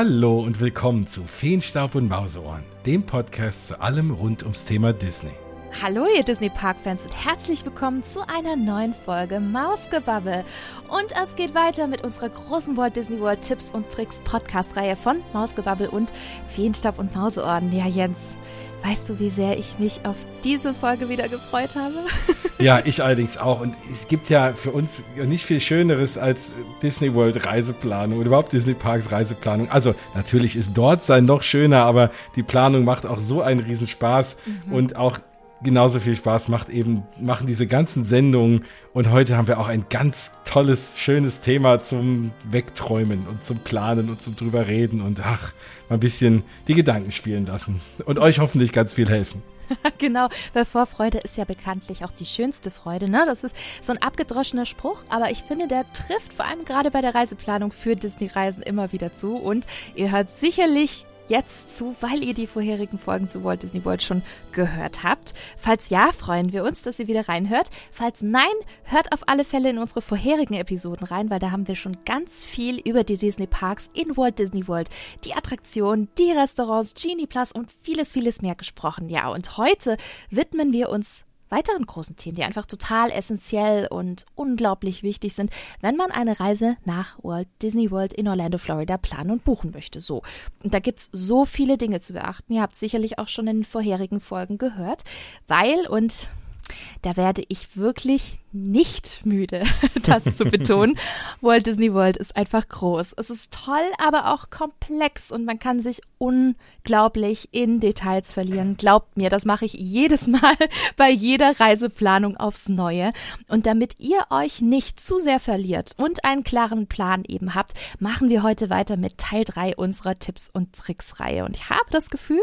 Hallo und willkommen zu Feenstaub und Mauseohren, dem Podcast zu allem rund ums Thema Disney. Hallo ihr Disney Park-Fans und herzlich willkommen zu einer neuen Folge Mausgebabbel. Und es geht weiter mit unserer großen Walt Disney World Tipps und Tricks Podcast-Reihe von Mausgebabbel und Feenstaub und Mauseohren. Ja, Jens, weißt du, wie sehr ich mich auf diese Folge wieder gefreut habe? Ja, ich allerdings auch. Und es gibt ja für uns nicht viel Schöneres als Disney World Reiseplanung oder überhaupt Disney Parks Reiseplanung. Also natürlich ist dort sein noch schöner, aber die Planung macht auch so einen Riesenspaß mhm. und auch genauso viel Spaß macht eben, machen diese ganzen Sendungen. Und heute haben wir auch ein ganz tolles, schönes Thema zum Wegträumen und zum Planen und zum drüber reden und ach, mal ein bisschen die Gedanken spielen lassen und euch hoffentlich ganz viel helfen. genau, weil Vorfreude ist ja bekanntlich auch die schönste Freude. Ne? Das ist so ein abgedroschener Spruch, aber ich finde, der trifft vor allem gerade bei der Reiseplanung für Disney-Reisen immer wieder zu. Und ihr hört sicherlich jetzt zu, weil ihr die vorherigen Folgen zu Walt Disney World schon gehört habt. Falls ja, freuen wir uns, dass ihr wieder reinhört. Falls nein, hört auf alle Fälle in unsere vorherigen Episoden rein, weil da haben wir schon ganz viel über die Disney Parks in Walt Disney World, die Attraktionen, die Restaurants, Genie Plus und vieles, vieles mehr gesprochen. Ja, und heute widmen wir uns weiteren großen Themen, die einfach total essentiell und unglaublich wichtig sind, wenn man eine Reise nach Walt Disney World in Orlando, Florida planen und buchen möchte. So. Und da gibt's so viele Dinge zu beachten. Ihr habt sicherlich auch schon in vorherigen Folgen gehört, weil und da werde ich wirklich nicht müde, das zu betonen. Walt Disney World ist einfach groß. Es ist toll, aber auch komplex und man kann sich unglaublich in Details verlieren. Glaubt mir, das mache ich jedes Mal bei jeder Reiseplanung aufs Neue. Und damit ihr euch nicht zu sehr verliert und einen klaren Plan eben habt, machen wir heute weiter mit Teil 3 unserer Tipps und Tricks Reihe. Und ich habe das Gefühl,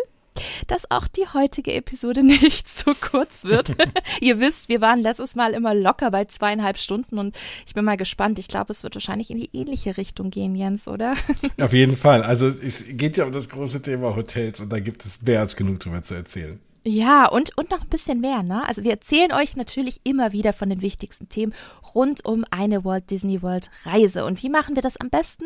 dass auch die heutige Episode nicht so kurz wird. Ihr wisst, wir waren letztes Mal immer locker bei zweieinhalb Stunden und ich bin mal gespannt. Ich glaube, es wird wahrscheinlich in die ähnliche Richtung gehen, Jens, oder? Auf jeden Fall. Also es geht ja um das große Thema Hotels und da gibt es mehr als genug drüber zu erzählen. Ja, und, und noch ein bisschen mehr, ne? Also wir erzählen euch natürlich immer wieder von den wichtigsten Themen rund um eine Walt Disney World Reise. Und wie machen wir das am besten?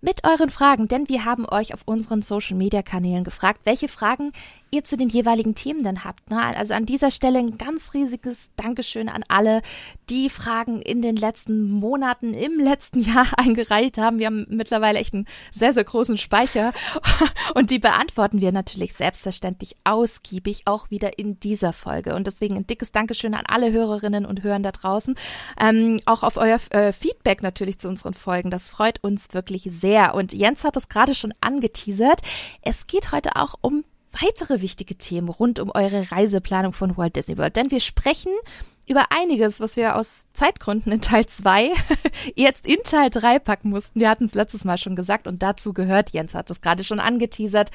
Mit euren Fragen, denn wir haben euch auf unseren Social Media Kanälen gefragt, welche Fragen ihr zu den jeweiligen Themen dann habt. Ne? Also an dieser Stelle ein ganz riesiges Dankeschön an alle, die Fragen in den letzten Monaten, im letzten Jahr eingereicht haben. Wir haben mittlerweile echt einen sehr, sehr großen Speicher und die beantworten wir natürlich selbstverständlich ausgiebig auch wieder in dieser Folge. Und deswegen ein dickes Dankeschön an alle Hörerinnen und Hörer da draußen. Ähm, auch auf euer äh, Feedback natürlich zu unseren Folgen. Das freut uns wirklich sehr. Und Jens hat es gerade schon angeteasert. Es geht heute auch um weitere wichtige Themen rund um eure Reiseplanung von Walt Disney World. Denn wir sprechen über einiges, was wir aus Zeitgründen in Teil 2 jetzt in Teil 3 packen mussten. Wir hatten es letztes Mal schon gesagt und dazu gehört, Jens hat es gerade schon angeteasert,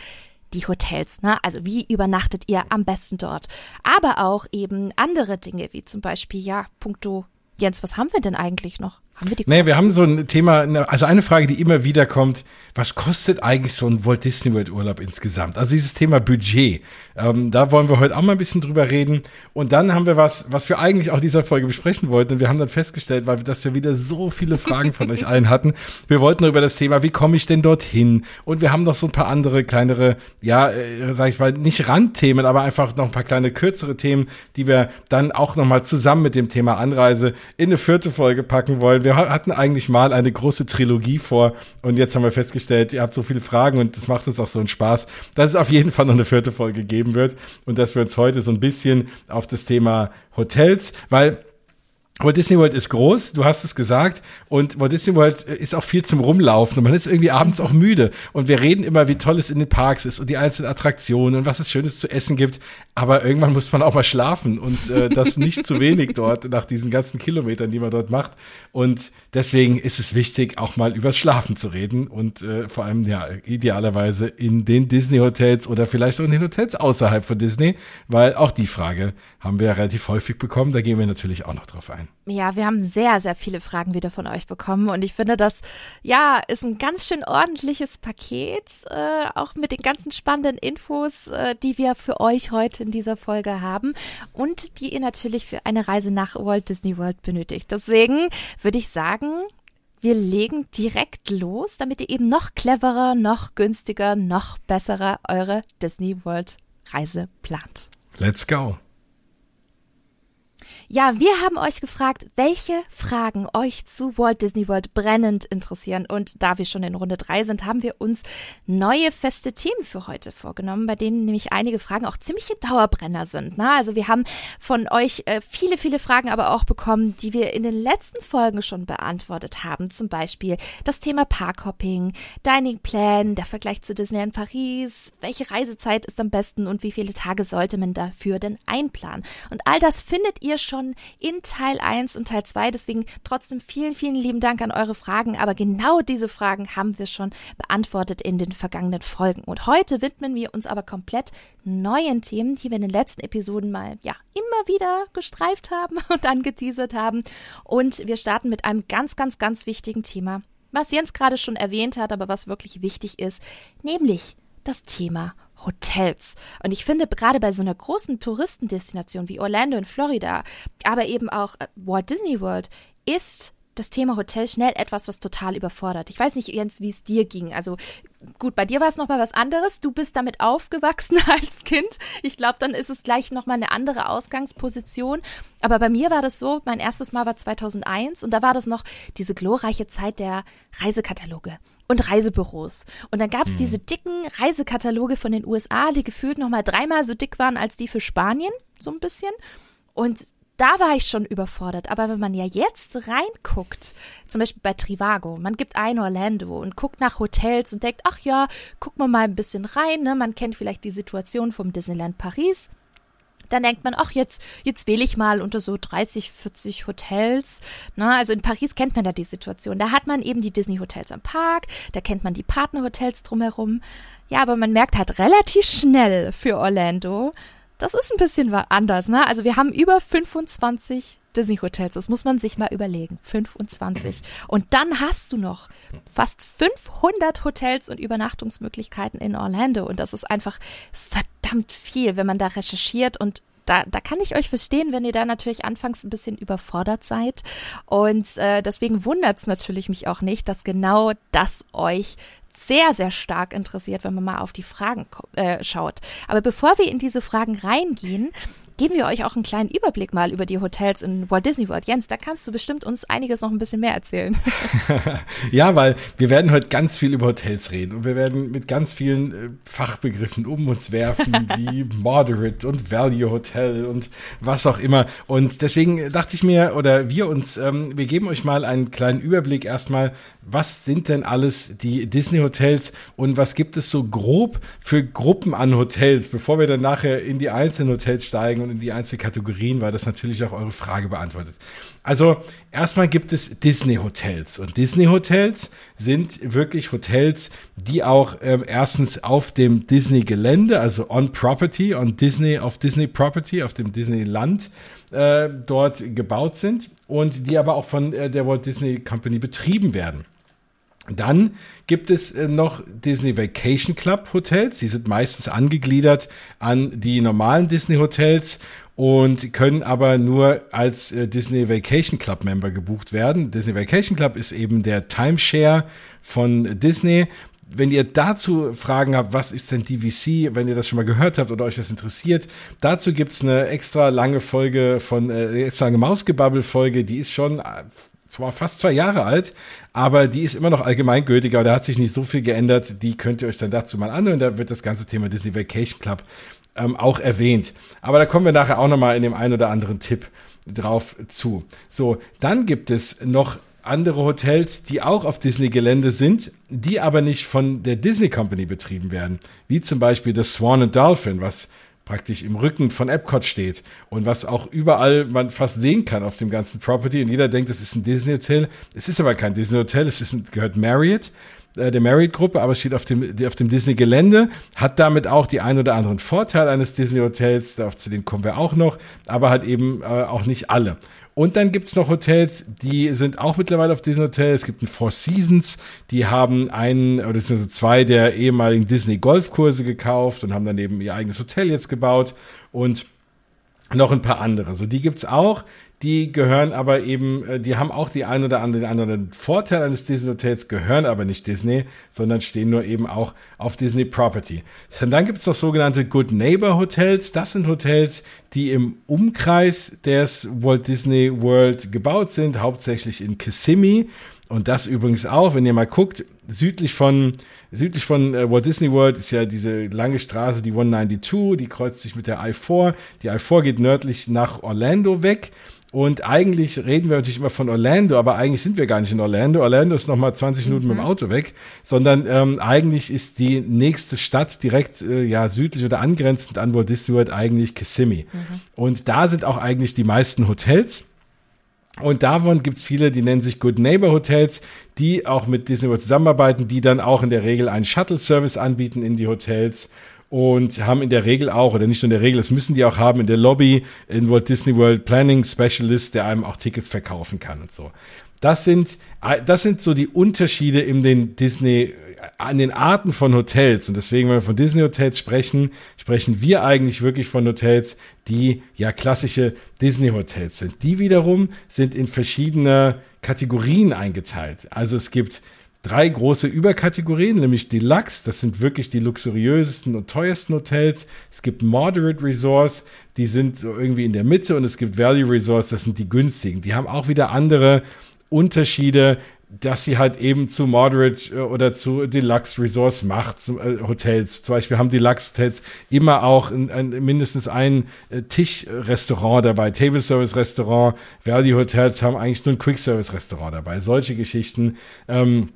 die Hotels, ne? Also wie übernachtet ihr am besten dort? Aber auch eben andere Dinge, wie zum Beispiel, ja, puncto Jens, was haben wir denn eigentlich noch? Haben wir die Kosten? Nee, wir haben so ein Thema, also eine Frage, die immer wieder kommt, was kostet eigentlich so ein Walt Disney World Urlaub insgesamt? Also dieses Thema Budget, ähm, da wollen wir heute auch mal ein bisschen drüber reden. Und dann haben wir was, was wir eigentlich auch dieser Folge besprechen wollten. Und wir haben dann festgestellt, weil wir, dass wir wieder so viele Fragen von euch allen hatten. Wir wollten über das Thema, wie komme ich denn dorthin? Und wir haben noch so ein paar andere kleinere, ja, äh, sag ich mal, nicht Randthemen, aber einfach noch ein paar kleine kürzere Themen, die wir dann auch nochmal zusammen mit dem Thema Anreise in eine vierte Folge packen wollen wir hatten eigentlich mal eine große Trilogie vor und jetzt haben wir festgestellt, ihr habt so viele Fragen und das macht uns auch so einen Spaß, dass es auf jeden Fall noch eine vierte Folge geben wird und dass wir uns heute so ein bisschen auf das Thema Hotels, weil Walt Disney World ist groß, du hast es gesagt, und Walt Disney World ist auch viel zum Rumlaufen und man ist irgendwie abends auch müde. Und wir reden immer, wie toll es in den Parks ist und die einzelnen Attraktionen und was es Schönes zu essen gibt. Aber irgendwann muss man auch mal schlafen und äh, das nicht zu wenig dort nach diesen ganzen Kilometern, die man dort macht. Und deswegen ist es wichtig, auch mal übers Schlafen zu reden und äh, vor allem ja idealerweise in den Disney Hotels oder vielleicht auch in den Hotels außerhalb von Disney, weil auch die Frage haben wir relativ häufig bekommen. Da gehen wir natürlich auch noch drauf ein. Ja, wir haben sehr, sehr viele Fragen wieder von euch bekommen und ich finde, das ja ist ein ganz schön ordentliches Paket, äh, auch mit den ganzen spannenden Infos, äh, die wir für euch heute in dieser Folge haben und die ihr natürlich für eine Reise nach Walt Disney World benötigt. Deswegen würde ich sagen, wir legen direkt los, damit ihr eben noch cleverer, noch günstiger, noch besserer eure Disney World Reise plant. Let's go. Ja, wir haben euch gefragt, welche Fragen euch zu Walt Disney World brennend interessieren. Und da wir schon in Runde drei sind, haben wir uns neue feste Themen für heute vorgenommen, bei denen nämlich einige Fragen auch ziemliche Dauerbrenner sind. Ne? Also wir haben von euch äh, viele, viele Fragen aber auch bekommen, die wir in den letzten Folgen schon beantwortet haben. Zum Beispiel das Thema Parkhopping, Dining Plan, der Vergleich zu Disneyland Paris, welche Reisezeit ist am besten und wie viele Tage sollte man dafür denn einplanen. Und all das findet ihr schon schon in Teil 1 und Teil 2. Deswegen trotzdem vielen, vielen lieben Dank an eure Fragen. Aber genau diese Fragen haben wir schon beantwortet in den vergangenen Folgen. Und heute widmen wir uns aber komplett neuen Themen, die wir in den letzten Episoden mal, ja, immer wieder gestreift haben und angeteasert haben. Und wir starten mit einem ganz, ganz, ganz wichtigen Thema, was Jens gerade schon erwähnt hat, aber was wirklich wichtig ist, nämlich das Thema Hotels. Und ich finde, gerade bei so einer großen Touristendestination wie Orlando in Florida, aber eben auch äh, Walt Disney World, ist das Thema Hotel schnell etwas, was total überfordert. Ich weiß nicht, Jens, wie es dir ging. Also gut, bei dir war es nochmal was anderes. Du bist damit aufgewachsen als Kind. Ich glaube, dann ist es gleich nochmal eine andere Ausgangsposition. Aber bei mir war das so, mein erstes Mal war 2001 und da war das noch diese glorreiche Zeit der Reisekataloge und Reisebüros. Und dann gab es mhm. diese dicken Reisekataloge von den USA, die gefühlt nochmal dreimal so dick waren als die für Spanien, so ein bisschen. Und da war ich schon überfordert. Aber wenn man ja jetzt reinguckt, zum Beispiel bei Trivago, man gibt ein Orlando und guckt nach Hotels und denkt, ach ja, guck mal mal ein bisschen rein, ne? Man kennt vielleicht die Situation vom Disneyland Paris. Dann denkt man, ach, jetzt, jetzt wähle ich mal unter so 30, 40 Hotels. Na, ne? also in Paris kennt man da die Situation. Da hat man eben die Disney-Hotels am Park, da kennt man die Partnerhotels drumherum. Ja, aber man merkt halt relativ schnell für Orlando, das ist ein bisschen anders, ne? Also wir haben über 25 Disney-Hotels. Das muss man sich mal überlegen. 25. Und dann hast du noch fast 500 Hotels und Übernachtungsmöglichkeiten in Orlando. Und das ist einfach verdammt viel, wenn man da recherchiert und da, da kann ich euch verstehen, wenn ihr da natürlich anfangs ein bisschen überfordert seid. Und äh, deswegen wundert es natürlich mich auch nicht, dass genau das euch sehr, sehr stark interessiert, wenn man mal auf die Fragen äh, schaut. Aber bevor wir in diese Fragen reingehen, geben wir euch auch einen kleinen Überblick mal über die Hotels in Walt Disney World. Jens, da kannst du bestimmt uns einiges noch ein bisschen mehr erzählen. ja, weil wir werden heute ganz viel über Hotels reden und wir werden mit ganz vielen äh, Fachbegriffen um uns werfen, wie Moderate und Value Hotel und was auch immer. Und deswegen dachte ich mir, oder wir uns, ähm, wir geben euch mal einen kleinen Überblick erstmal, was sind denn alles die Disney Hotels und was gibt es so grob für Gruppen an Hotels, bevor wir dann nachher in die einzelnen Hotels steigen und in die einzelnen Kategorien, weil das natürlich auch eure Frage beantwortet. Also erstmal gibt es Disney Hotels und Disney Hotels sind wirklich Hotels, die auch äh, erstens auf dem Disney Gelände, also on Property, on Disney, auf Disney Property, auf dem Disneyland äh, dort gebaut sind und die aber auch von äh, der Walt Disney Company betrieben werden. Dann gibt es äh, noch Disney Vacation Club Hotels. Die sind meistens angegliedert an die normalen Disney Hotels und können aber nur als äh, Disney Vacation Club Member gebucht werden. Disney Vacation Club ist eben der Timeshare von Disney. Wenn ihr dazu Fragen habt, was ist denn DVC, wenn ihr das schon mal gehört habt oder euch das interessiert, dazu gibt's eine extra lange Folge von, äh, extra lange Mausgebabbel-Folge, die ist schon war fast zwei Jahre alt, aber die ist immer noch allgemeingültiger, da hat sich nicht so viel geändert, die könnt ihr euch dann dazu mal anhören, da wird das ganze Thema Disney Vacation Club ähm, auch erwähnt. Aber da kommen wir nachher auch nochmal in dem einen oder anderen Tipp drauf zu. So, dann gibt es noch andere Hotels, die auch auf Disney-Gelände sind, die aber nicht von der Disney Company betrieben werden. Wie zum Beispiel das Swan and Dolphin, was praktisch im Rücken von Epcot steht und was auch überall man fast sehen kann auf dem ganzen Property und jeder denkt, es ist ein Disney Hotel. Es ist aber kein Disney Hotel, es ist ein, gehört Marriott, äh, der Marriott-Gruppe, aber es steht auf dem, auf dem Disney-Gelände, hat damit auch die ein oder anderen Vorteile eines Disney-Hotels, zu denen kommen wir auch noch, aber hat eben äh, auch nicht alle. Und dann gibt's noch Hotels, die sind auch mittlerweile auf Disney Hotel. Es gibt ein Four Seasons, die haben einen oder zwei der ehemaligen Disney Golfkurse gekauft und haben dann eben ihr eigenes Hotel jetzt gebaut. Und noch ein paar andere. So, die gibt's auch. Die gehören aber eben, äh, die haben auch die ein oder andere, anderen Vorteil eines Disney Hotels, gehören aber nicht Disney, sondern stehen nur eben auch auf Disney Property. Und dann gibt's noch sogenannte Good Neighbor Hotels. Das sind Hotels, die im Umkreis des Walt Disney World gebaut sind, hauptsächlich in Kissimmee. Und das übrigens auch, wenn ihr mal guckt, südlich von, südlich von äh, Walt Disney World ist ja diese lange Straße, die 192, die kreuzt sich mit der I-4. Die I-4 geht nördlich nach Orlando weg. Und eigentlich reden wir natürlich immer von Orlando, aber eigentlich sind wir gar nicht in Orlando. Orlando ist nochmal 20 Minuten mhm. mit dem mhm. Auto weg, sondern ähm, eigentlich ist die nächste Stadt direkt äh, ja südlich oder angrenzend an Walt Disney World eigentlich Kissimmee. Mhm. Und da sind auch eigentlich die meisten Hotels. Und davon gibt's viele, die nennen sich Good Neighbor Hotels, die auch mit Disney World zusammenarbeiten, die dann auch in der Regel einen Shuttle-Service anbieten in die Hotels und haben in der Regel auch, oder nicht nur in der Regel, das müssen die auch haben, in der Lobby in Walt Disney World Planning Specialist, der einem auch Tickets verkaufen kann und so. Das sind, das sind so die Unterschiede in den Disney an den Arten von Hotels. Und deswegen, wenn wir von Disney-Hotels sprechen, sprechen wir eigentlich wirklich von Hotels, die ja klassische Disney-Hotels sind. Die wiederum sind in verschiedene Kategorien eingeteilt. Also es gibt drei große Überkategorien, nämlich Deluxe, das sind wirklich die luxuriösesten und teuersten Hotels. Es gibt Moderate Resorts, die sind so irgendwie in der Mitte und es gibt Value Resorts, das sind die günstigen. Die haben auch wieder andere Unterschiede dass sie halt eben zu Moderate äh, oder zu Deluxe Resorts macht, zum, äh, Hotels. Zum Beispiel haben Deluxe Hotels immer auch ein, ein, mindestens ein äh, Tischrestaurant dabei, Table Service Restaurant. Value Hotels haben eigentlich nur ein Quick Service Restaurant dabei. Solche Geschichten. Ähm,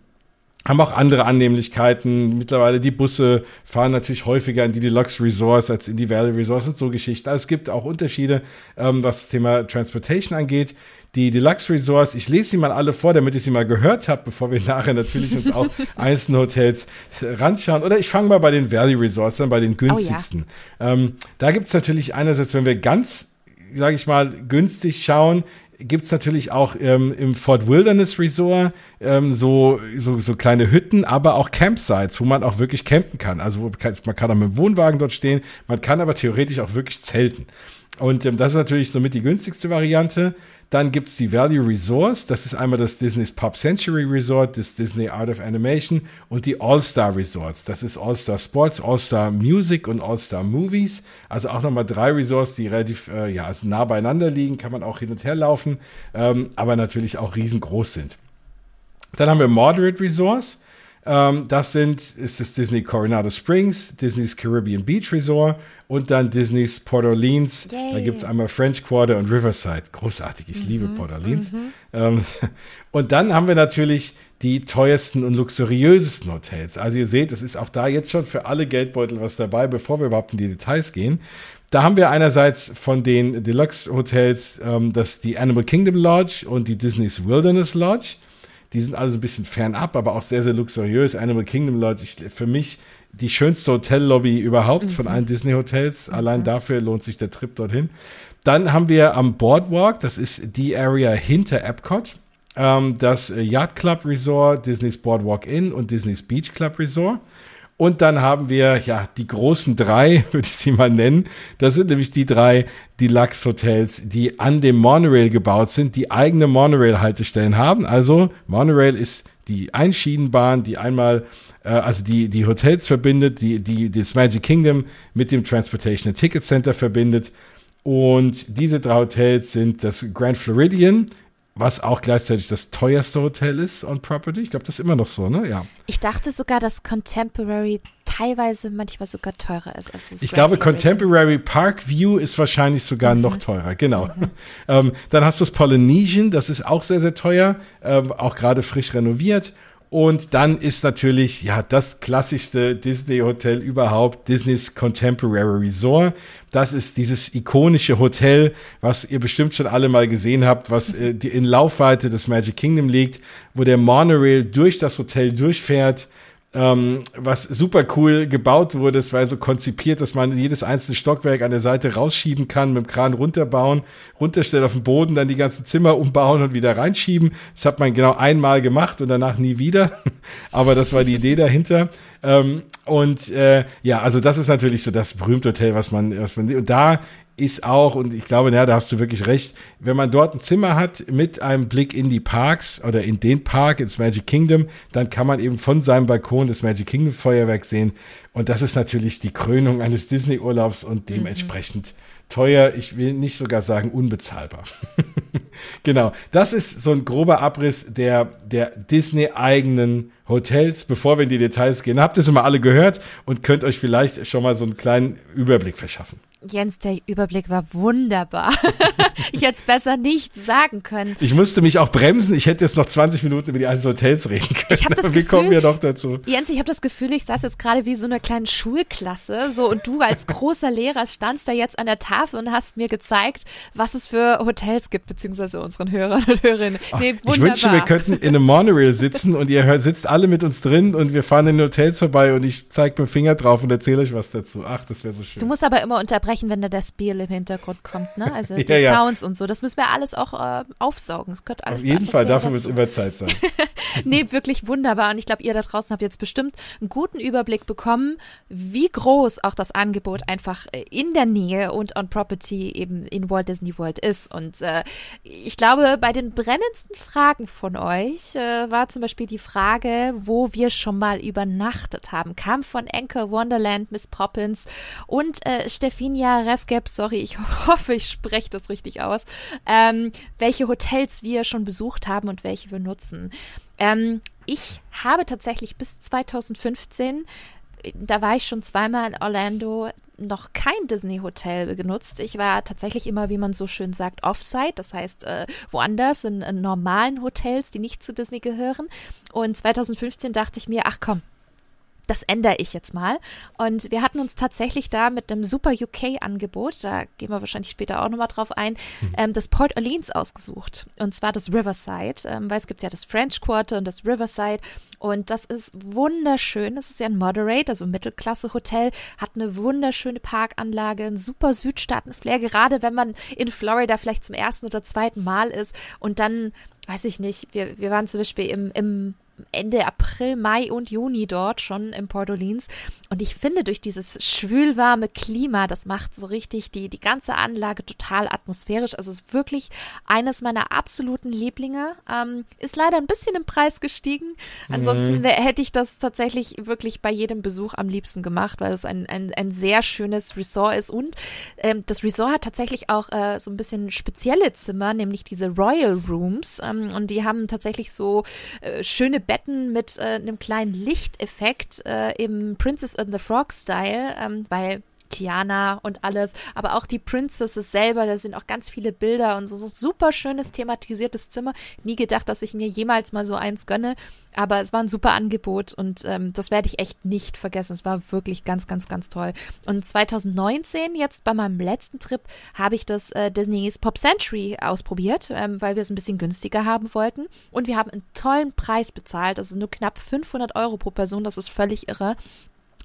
haben auch andere Annehmlichkeiten. Mittlerweile die Busse fahren natürlich häufiger in die Deluxe Resorts als in die Valley Resorts und so Geschichten. Also es gibt auch Unterschiede, ähm, was das Thema Transportation angeht. Die Deluxe Resorts, ich lese sie mal alle vor, damit ich sie mal gehört habe, bevor wir nachher natürlich uns auch einzelne Hotels ranschauen. Oder ich fange mal bei den Valley Resorts dann bei den günstigsten. Oh ja. ähm, da gibt es natürlich einerseits, wenn wir ganz, sage ich mal, günstig schauen, gibt's natürlich auch ähm, im Fort Wilderness Resort ähm, so, so, so kleine Hütten, aber auch Campsites, wo man auch wirklich campen kann. Also man kann auch mit dem Wohnwagen dort stehen, man kann aber theoretisch auch wirklich zelten. Und ähm, das ist natürlich somit die günstigste Variante. Dann gibt's die Value Resorts. Das ist einmal das Disney's Pop Century Resort, das Disney Art of Animation und die All-Star Resorts. Das ist All-Star Sports, All-Star Music und All-Star Movies. Also auch nochmal drei Resorts, die relativ äh, ja, also nah beieinander liegen. Kann man auch hin und her laufen, ähm, aber natürlich auch riesengroß sind. Dann haben wir Moderate Resorts. Ähm, das sind, ist das Disney Coronado Springs, Disney's Caribbean Beach Resort und dann Disney's Port Orleans. Yay. Da gibt es einmal French Quarter und Riverside. Großartig, ich mhm. liebe Port Orleans. Mhm. Ähm, und dann haben wir natürlich die teuersten und luxuriösesten Hotels. Also ihr seht, es ist auch da jetzt schon für alle Geldbeutel was dabei, bevor wir überhaupt in die Details gehen. Da haben wir einerseits von den Deluxe Hotels ähm, das die Animal Kingdom Lodge und die Disney's Wilderness Lodge. Die sind alle so ein bisschen fernab, aber auch sehr, sehr luxuriös. Animal Kingdom, Leute, ich, für mich die schönste Hotellobby überhaupt mhm. von allen Disney-Hotels. Mhm. Allein dafür lohnt sich der Trip dorthin. Dann haben wir am Boardwalk, das ist die Area hinter Epcot, ähm, das Yacht Club Resort, Disney's Boardwalk Inn und Disney's Beach Club Resort. Und dann haben wir ja die großen drei, würde ich sie mal nennen. Das sind nämlich die drei Deluxe-Hotels, die an dem Monorail gebaut sind, die eigene Monorail-Haltestellen haben. Also Monorail ist die Einschienenbahn, die einmal äh, also die, die Hotels verbindet, die, die das Magic Kingdom mit dem Transportation Ticket Center verbindet. Und diese drei Hotels sind das Grand Floridian was auch gleichzeitig das teuerste Hotel ist on Property. Ich glaube, das ist immer noch so, ne? Ja. Ich dachte sogar, dass Contemporary teilweise manchmal sogar teurer ist als das Ich glaube, Contemporary Park View ist wahrscheinlich sogar mhm. noch teurer, genau. Mhm. ähm, dann hast du das Polynesian, das ist auch sehr, sehr teuer, ähm, auch gerade frisch renoviert. Und dann ist natürlich, ja, das klassischste Disney-Hotel überhaupt, Disney's Contemporary Resort. Das ist dieses ikonische Hotel, was ihr bestimmt schon alle mal gesehen habt, was äh, in Laufweite des Magic Kingdom liegt, wo der Monorail durch das Hotel durchfährt ähm, was super cool gebaut wurde. Es war so konzipiert, dass man jedes einzelne Stockwerk an der Seite rausschieben kann, mit dem Kran runterbauen, runterstellen auf den Boden, dann die ganzen Zimmer umbauen und wieder reinschieben. Das hat man genau einmal gemacht und danach nie wieder. Aber das war die Idee dahinter. Ähm, und äh, ja, also das ist natürlich so das berühmte Hotel, was man, was man, und da ist auch, und ich glaube, ja, da hast du wirklich recht, wenn man dort ein Zimmer hat mit einem Blick in die Parks oder in den Park, ins Magic Kingdom, dann kann man eben von seinem Balkon das Magic Kingdom Feuerwerk sehen. Und das ist natürlich die Krönung eines Disney-Urlaubs und mhm. dementsprechend mhm teuer, ich will nicht sogar sagen unbezahlbar. genau, das ist so ein grober Abriss der, der Disney-eigenen Hotels. Bevor wir in die Details gehen, habt ihr es immer alle gehört und könnt euch vielleicht schon mal so einen kleinen Überblick verschaffen. Jens, der Überblick war wunderbar. ich hätte es besser nicht sagen können. Ich musste mich auch bremsen. Ich hätte jetzt noch 20 Minuten über die einzelnen Hotels reden können. Ich das Gefühl, wie kommen wir noch dazu? Jens, ich habe das Gefühl, ich saß jetzt gerade wie so eine kleine Schulklasse. So und du als großer Lehrer standst da jetzt an der Tafel und hast mir gezeigt, was es für Hotels gibt, beziehungsweise unseren Hörern und Hörerinnen. Nee, wunderbar. Ich wünschte, wir könnten in einem Monorail sitzen und ihr hört, sitzt alle mit uns drin und wir fahren in den Hotels vorbei und ich zeige mit dem Finger drauf und erzähle euch was dazu. Ach, das wäre so schön. Du musst aber immer unterbrechen wenn da der Spiel im Hintergrund kommt, ne? Also die ja, Sounds und so. Das müssen wir alles auch äh, aufsaugen. Das gehört alles Auf jeden Fall, dafür muss immer Zeit sein. nee, wirklich wunderbar. Und ich glaube, ihr da draußen habt jetzt bestimmt einen guten Überblick bekommen, wie groß auch das Angebot einfach äh, in der Nähe und on Property eben in Walt Disney World ist. Und äh, ich glaube, bei den brennendsten Fragen von euch äh, war zum Beispiel die Frage, wo wir schon mal übernachtet haben. Kam von Anchor Wonderland, Miss Poppins und äh, Steffinia Anja Refgap, sorry, ich hoffe, ich spreche das richtig aus, ähm, welche Hotels wir schon besucht haben und welche wir nutzen. Ähm, ich habe tatsächlich bis 2015, da war ich schon zweimal in Orlando, noch kein Disney-Hotel genutzt. Ich war tatsächlich immer, wie man so schön sagt, offsite, das heißt äh, woanders in, in normalen Hotels, die nicht zu Disney gehören. Und 2015 dachte ich mir, ach komm, das ändere ich jetzt mal. Und wir hatten uns tatsächlich da mit einem super UK-Angebot, da gehen wir wahrscheinlich später auch nochmal drauf ein, mhm. ähm, das Port Orleans ausgesucht. Und zwar das Riverside, ähm, weil es gibt ja das French Quarter und das Riverside. Und das ist wunderschön. Das ist ja ein Moderate, also ein Mittelklasse-Hotel, hat eine wunderschöne Parkanlage, ein super Südstaaten-Flair, gerade wenn man in Florida vielleicht zum ersten oder zweiten Mal ist und dann weiß ich nicht, wir, wir waren zum Beispiel im, im Ende April, Mai und Juni dort schon im Port Orleans. Und ich finde, durch dieses schwülwarme Klima, das macht so richtig die, die ganze Anlage total atmosphärisch. Also es ist wirklich eines meiner absoluten Lieblinge. Ähm, ist leider ein bisschen im Preis gestiegen. Ansonsten mhm. hätte ich das tatsächlich wirklich bei jedem Besuch am liebsten gemacht, weil es ein, ein, ein sehr schönes Resort ist. Und ähm, das Resort hat tatsächlich auch äh, so ein bisschen spezielle Zimmer, nämlich diese Royal Rooms. Ähm, und die haben tatsächlich so äh, schöne Betten mit äh, einem kleinen Lichteffekt äh, im Princess and the Frog Style, ähm, weil Tiana und alles, aber auch die Princesses selber, da sind auch ganz viele Bilder und so, so super schönes thematisiertes Zimmer. Nie gedacht, dass ich mir jemals mal so eins gönne, aber es war ein super Angebot und ähm, das werde ich echt nicht vergessen. Es war wirklich ganz, ganz, ganz toll. Und 2019, jetzt bei meinem letzten Trip, habe ich das äh, Disney's Pop Century ausprobiert, ähm, weil wir es ein bisschen günstiger haben wollten und wir haben einen tollen Preis bezahlt, also nur knapp 500 Euro pro Person, das ist völlig irre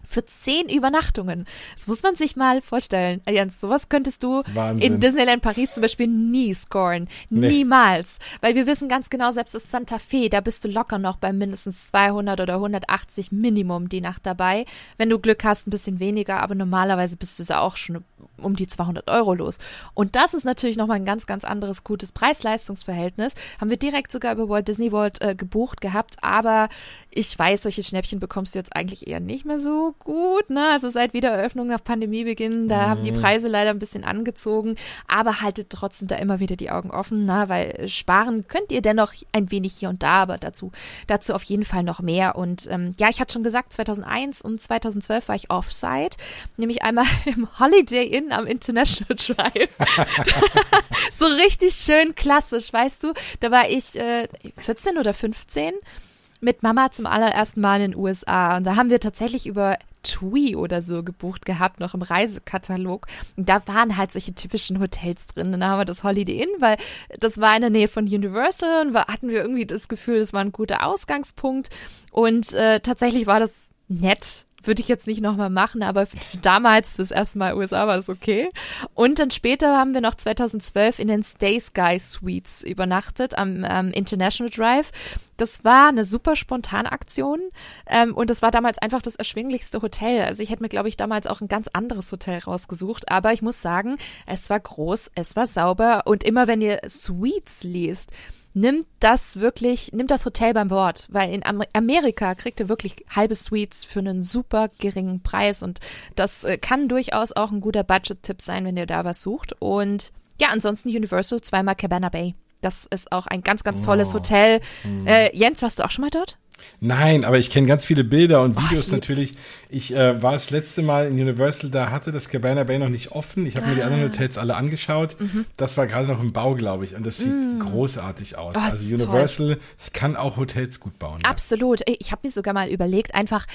für zehn Übernachtungen. Das muss man sich mal vorstellen. Jens, sowas könntest du Wahnsinn. in Disneyland Paris zum Beispiel nie scoren. Nee. Niemals. Weil wir wissen ganz genau, selbst das Santa Fe, da bist du locker noch bei mindestens 200 oder 180 Minimum die Nacht dabei. Wenn du Glück hast, ein bisschen weniger, aber normalerweise bist du es auch schon um die 200 Euro los. Und das ist natürlich nochmal ein ganz, ganz anderes gutes Preis-Leistungs-Verhältnis. Haben wir direkt sogar über Walt Disney World äh, gebucht gehabt, aber ich weiß, solche Schnäppchen bekommst du jetzt eigentlich eher nicht mehr so gut. Ne? Also seit Wiedereröffnung nach Pandemiebeginn, da mhm. haben die mhm. Preise leider ein bisschen angezogen, aber haltet trotzdem da immer wieder die Augen offen, ne? weil sparen könnt ihr dennoch ein wenig hier und da, aber dazu, dazu auf jeden Fall noch mehr. Und ähm, ja, ich hatte schon gesagt, 2001 und 2012 war ich Offsite, nämlich einmal im Holiday Inn am International Drive. so richtig schön klassisch, weißt du? Da war ich äh, 14 oder 15 mit Mama zum allerersten Mal in den USA. Und da haben wir tatsächlich über TUI oder so gebucht gehabt, noch im Reisekatalog. Und da waren halt solche typischen Hotels drin. Und da haben wir das Holiday Inn, weil das war in der Nähe von Universal und da hatten wir irgendwie das Gefühl, das war ein guter Ausgangspunkt. Und äh, tatsächlich war das nett würde ich jetzt nicht nochmal machen, aber damals fürs erste Mal USA war es okay. Und dann später haben wir noch 2012 in den Stay Sky Suites übernachtet am ähm, International Drive. Das war eine super spontane Aktion ähm, und das war damals einfach das erschwinglichste Hotel. Also ich hätte mir, glaube ich, damals auch ein ganz anderes Hotel rausgesucht, aber ich muss sagen, es war groß, es war sauber und immer wenn ihr Suites liest, nimmt das wirklich, nimmt das Hotel beim Wort, weil in Amerika kriegt ihr wirklich halbe Suites für einen super geringen Preis und das äh, kann durchaus auch ein guter Budget-Tipp sein, wenn ihr da was sucht. Und ja, ansonsten Universal, zweimal Cabana Bay. Das ist auch ein ganz, ganz tolles oh. Hotel. Hm. Äh, Jens, warst du auch schon mal dort? Nein, aber ich kenne ganz viele Bilder und Videos oh, natürlich. Ich äh, war das letzte Mal in Universal, da hatte das Cabana Bay noch nicht offen. Ich habe ah. mir die anderen ah. Hotels alle angeschaut. Mhm. Das war gerade noch im Bau, glaube ich. Und das sieht mm. großartig aus. Oh, also Universal toll. kann auch Hotels gut bauen. Ja. Absolut. Ich habe mir sogar mal überlegt, einfach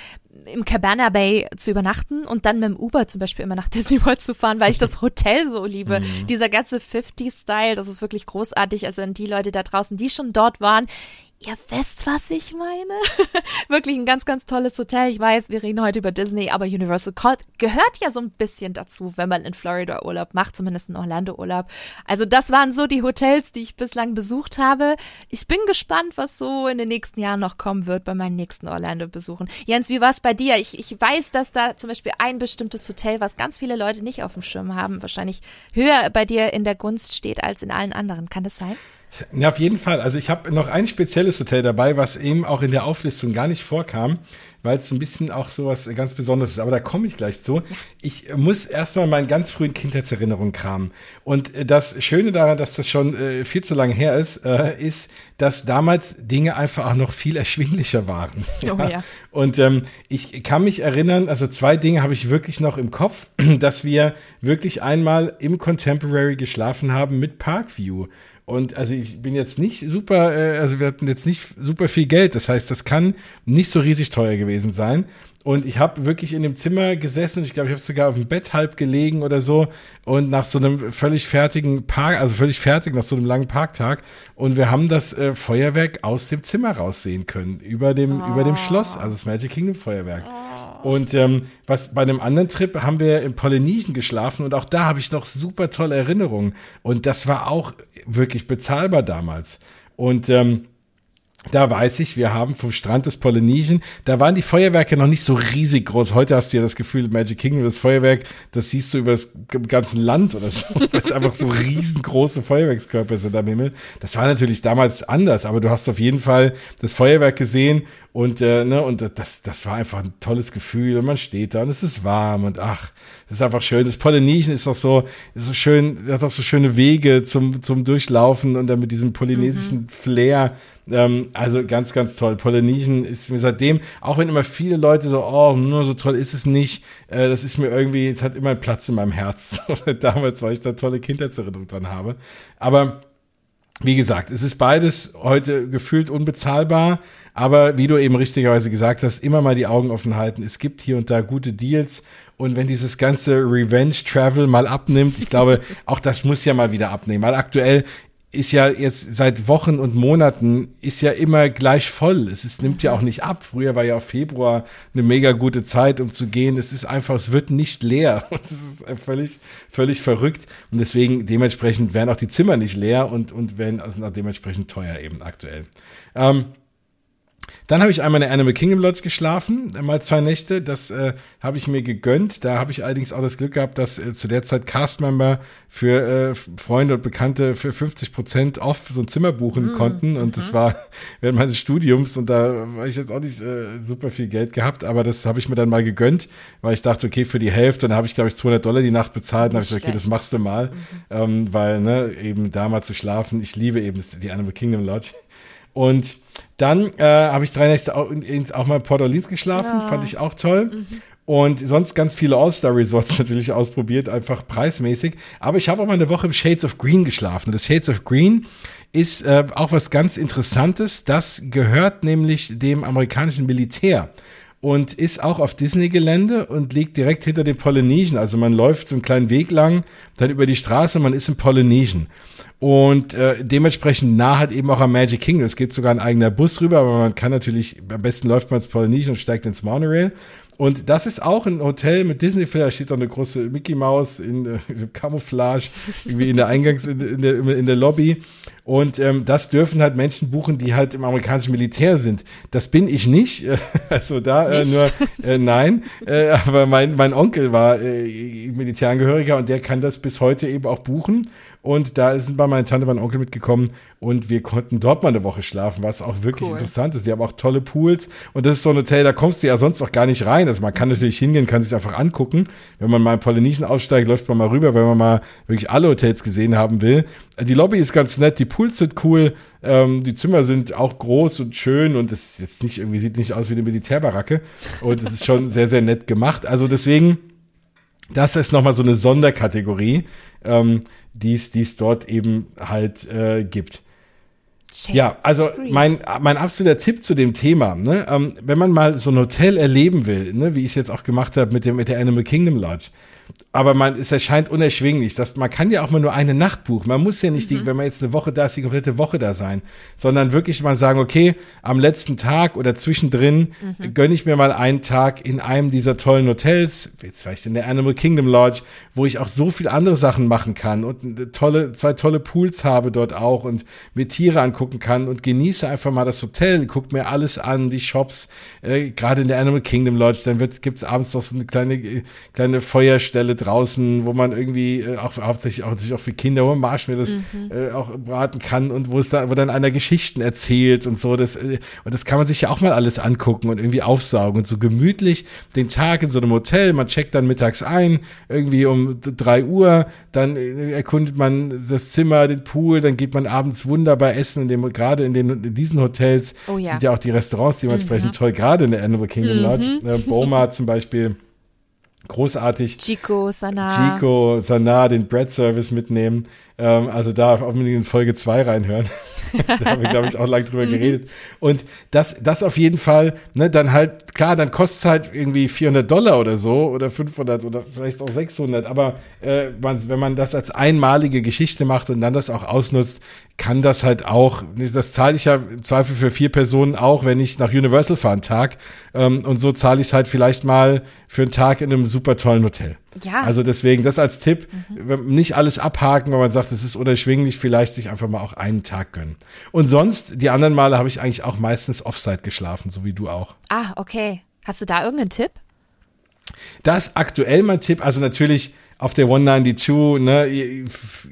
im Cabana Bay zu übernachten und dann mit dem Uber zum Beispiel immer nach Disney World zu fahren, weil ich das Hotel so liebe. Mhm. Dieser ganze 50-Style, das ist wirklich großartig. Also an die Leute da draußen, die schon dort waren, Ihr wisst, was ich meine. Wirklich ein ganz, ganz tolles Hotel. Ich weiß, wir reden heute über Disney, aber Universal gehört ja so ein bisschen dazu, wenn man in Florida Urlaub macht, zumindest in Orlando Urlaub. Also das waren so die Hotels, die ich bislang besucht habe. Ich bin gespannt, was so in den nächsten Jahren noch kommen wird bei meinen nächsten Orlando-Besuchen. Jens, wie war es bei dir? Ich, ich weiß, dass da zum Beispiel ein bestimmtes Hotel, was ganz viele Leute nicht auf dem Schirm haben, wahrscheinlich höher bei dir in der Gunst steht als in allen anderen. Kann das sein? Ja, auf jeden Fall. Also ich habe noch ein spezielles Hotel dabei, was eben auch in der Auflistung gar nicht vorkam, weil es ein bisschen auch sowas ganz Besonderes ist. Aber da komme ich gleich zu. Ich muss erstmal meinen ganz frühen Kindheitserinnerungen kramen. Und das Schöne daran, dass das schon äh, viel zu lange her ist, äh, ist, dass damals Dinge einfach auch noch viel erschwinglicher waren. Oh, ja. ja. Und ähm, ich kann mich erinnern, also zwei Dinge habe ich wirklich noch im Kopf, dass wir wirklich einmal im Contemporary geschlafen haben mit Parkview. Und also ich bin jetzt nicht super, äh, also wir hatten jetzt nicht super viel Geld. Das heißt, das kann nicht so riesig teuer gewesen sein. Und ich habe wirklich in dem Zimmer gesessen und ich glaube, ich habe sogar auf dem Bett halb gelegen oder so und nach so einem völlig fertigen Park, also völlig fertig nach so einem langen Parktag und wir haben das äh, Feuerwerk aus dem Zimmer raussehen können über dem oh. über dem Schloss, also das Magic Kingdom Feuerwerk. Oh. Und ähm, was bei einem anderen Trip haben wir in Polynesien geschlafen und auch da habe ich noch super tolle Erinnerungen und das war auch wirklich bezahlbar damals. Und ähm, da weiß ich, wir haben vom Strand des Polynesien, da waren die Feuerwerke noch nicht so riesig groß. Heute hast du ja das Gefühl, Magic Kingdom, das Feuerwerk, das siehst du über das ganze Land oder so. Das ist einfach so riesengroße Feuerwerkskörper sind am Himmel. Das war natürlich damals anders, aber du hast auf jeden Fall das Feuerwerk gesehen und, äh, ne, und das, das war einfach ein tolles Gefühl. Und man steht da und es ist warm und ach, das ist einfach schön. Das Polynesien ist doch so, ist so schön, hat auch so schöne Wege zum, zum Durchlaufen und dann mit diesem polynesischen mhm. Flair. Ähm, also ganz, ganz toll. Polynesien ist mir seitdem, auch wenn immer viele Leute so, oh, nur so toll ist es nicht, äh, das ist mir irgendwie, es hat immer einen Platz in meinem Herz. Damals, weil ich da tolle Kindheitserinnerungen dran habe. Aber wie gesagt, es ist beides heute gefühlt unbezahlbar, aber wie du eben richtigerweise gesagt hast, immer mal die Augen offen halten. Es gibt hier und da gute Deals und wenn dieses ganze Revenge Travel mal abnimmt, ich glaube, auch das muss ja mal wieder abnehmen, weil aktuell ist ja jetzt seit Wochen und Monaten ist ja immer gleich voll. Es ist, nimmt ja auch nicht ab. Früher war ja auch Februar eine mega gute Zeit, um zu gehen. Es ist einfach, es wird nicht leer. Und es ist völlig, völlig verrückt. Und deswegen dementsprechend werden auch die Zimmer nicht leer und, und werden also dementsprechend teuer eben aktuell. Ähm, dann habe ich einmal in der Animal Kingdom Lodge geschlafen, mal zwei Nächte. Das äh, habe ich mir gegönnt. Da habe ich allerdings auch das Glück gehabt, dass äh, zu der Zeit Castmember für äh, Freunde und Bekannte für 50 Prozent off so ein Zimmer buchen mhm. konnten. Und das mhm. war während meines Studiums und da war ich jetzt auch nicht äh, super viel Geld gehabt, aber das habe ich mir dann mal gegönnt, weil ich dachte, okay, für die Hälfte, dann habe ich glaube ich 200 Dollar die Nacht bezahlt. Dann habe ich gesagt, okay, das machst du mal, mhm. ähm, weil ne, eben da mal zu schlafen. Ich liebe eben die Animal Kingdom Lodge. Und dann äh, habe ich drei Nächte auch, auch mal in Port Orleans geschlafen, ja. fand ich auch toll. Mhm. Und sonst ganz viele All-Star-Resorts natürlich ausprobiert, einfach preismäßig. Aber ich habe auch mal eine Woche im Shades of Green geschlafen. Das Shades of Green ist äh, auch was ganz Interessantes. Das gehört nämlich dem amerikanischen Militär und ist auch auf Disney-Gelände und liegt direkt hinter den Polynesian. Also man läuft so einen kleinen Weg lang, dann über die Straße und man ist im Polynesian. Und äh, dementsprechend nah hat eben auch am Magic Kingdom. Es geht sogar ein eigener Bus rüber, aber man kann natürlich, am besten läuft man ins Polynesian und steigt ins Monorail. Und das ist auch ein Hotel mit Disney, da steht da eine große Mickey Maus in, äh, Camouflage, irgendwie in der Eingangs, in, in, der, in der Lobby. Und ähm, das dürfen halt Menschen buchen, die halt im amerikanischen Militär sind. Das bin ich nicht. Also da äh, nur äh, nein. Äh, aber mein, mein Onkel war äh, Militärangehöriger und der kann das bis heute eben auch buchen. Und da sind bei meiner Tante mein Onkel mitgekommen und wir konnten dort mal eine Woche schlafen, was auch wirklich cool. interessant ist. Die haben auch tolle Pools und das ist so ein Hotel, da kommst du ja sonst auch gar nicht rein. Also man kann natürlich hingehen, kann sich einfach angucken. Wenn man mal in Polynesien aussteigt, läuft man mal rüber, wenn man mal wirklich alle Hotels gesehen haben will. Die Lobby ist ganz nett, die Pools sind cool, ähm, die Zimmer sind auch groß und schön und es ist jetzt nicht irgendwie sieht nicht aus wie eine Militärbaracke und es ist schon sehr sehr nett gemacht. Also deswegen das ist nochmal so eine Sonderkategorie, ähm, die es dort eben halt äh, gibt. Ja, also mein, mein absoluter Tipp zu dem Thema, ne, ähm, wenn man mal so ein Hotel erleben will, ne, wie ich es jetzt auch gemacht habe mit dem mit der Animal Kingdom Lodge, aber man, es erscheint unerschwinglich. dass man kann ja auch mal nur eine Nacht buchen. Man muss ja nicht, mhm. die, wenn man jetzt eine Woche da ist, die komplette Woche da sein, sondern wirklich mal sagen, okay, am letzten Tag oder zwischendrin mhm. gönne ich mir mal einen Tag in einem dieser tollen Hotels, jetzt vielleicht in der Animal Kingdom Lodge, wo ich auch so viel andere Sachen machen kann und tolle, zwei tolle Pools habe dort auch und mir Tiere angucken kann und genieße einfach mal das Hotel, gucke mir alles an, die Shops, äh, gerade in der Animal Kingdom Lodge, dann wird, gibt's abends doch so eine kleine, äh, kleine Feuerstelle draußen, wo man irgendwie äh, auch hauptsächlich auch, natürlich auch für Kinder, wo man Marshmallows mhm. äh, auch braten kann und wo es da, wo dann einer Geschichten erzählt und so. Das, äh, und das kann man sich ja auch mal alles angucken und irgendwie aufsaugen und so gemütlich den Tag in so einem Hotel. Man checkt dann mittags ein, irgendwie um drei Uhr, dann äh, erkundet man das Zimmer, den Pool, dann geht man abends wunderbar essen, in dem, gerade in, den, in diesen Hotels oh, ja. sind ja auch die Restaurants dementsprechend mhm. toll, gerade in der Animal Kingdom Lodge. Mhm. Äh, Boma zum Beispiel großartig. Chico, Sana. Chico, Sana, den Bread Service mitnehmen. Ähm, also da auf in Folge 2 reinhören. da haben wir, glaube ich, auch lang drüber mhm. geredet. Und das, das auf jeden Fall, ne, dann halt, klar, dann kostet es halt irgendwie 400 Dollar oder so oder 500 oder vielleicht auch 600. Aber äh, man, wenn man das als einmalige Geschichte macht und dann das auch ausnutzt, kann das halt auch, das zahle ich ja im Zweifel für vier Personen auch, wenn ich nach Universal fahre einen Tag. Ähm, und so zahle ich es halt vielleicht mal für einen Tag in einem super tollen Hotel. Ja. Also deswegen, das als Tipp, mhm. nicht alles abhaken, weil man sagt, es ist unerschwinglich, vielleicht sich einfach mal auch einen Tag gönnen. Und sonst, die anderen Male habe ich eigentlich auch meistens Offside geschlafen, so wie du auch. Ah, okay. Hast du da irgendeinen Tipp? Das aktuell mein Tipp, also natürlich auf der 192, ne,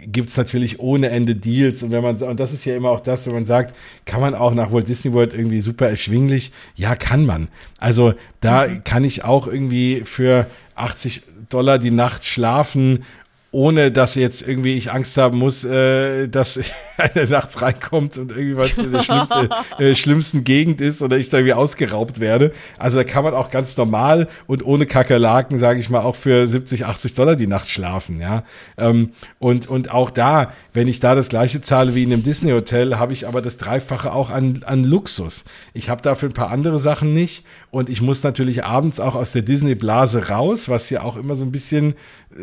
gibt's natürlich ohne Ende Deals und wenn man, und das ist ja immer auch das, wenn man sagt, kann man auch nach Walt Disney World irgendwie super erschwinglich? Ja, kann man. Also da mhm. kann ich auch irgendwie für 80 Dollar die Nacht schlafen ohne dass jetzt irgendwie ich Angst haben muss, äh, dass einer nachts reinkommt und irgendwie was in der schlimmste, äh, schlimmsten Gegend ist oder ich da irgendwie ausgeraubt werde. Also da kann man auch ganz normal und ohne Kakerlaken, sage ich mal, auch für 70, 80 Dollar die Nacht schlafen, ja. Ähm, und, und auch da, wenn ich da das gleiche zahle wie in einem Disney-Hotel, habe ich aber das Dreifache auch an, an Luxus. Ich habe dafür ein paar andere Sachen nicht und ich muss natürlich abends auch aus der Disney-Blase raus, was ja auch immer so ein bisschen,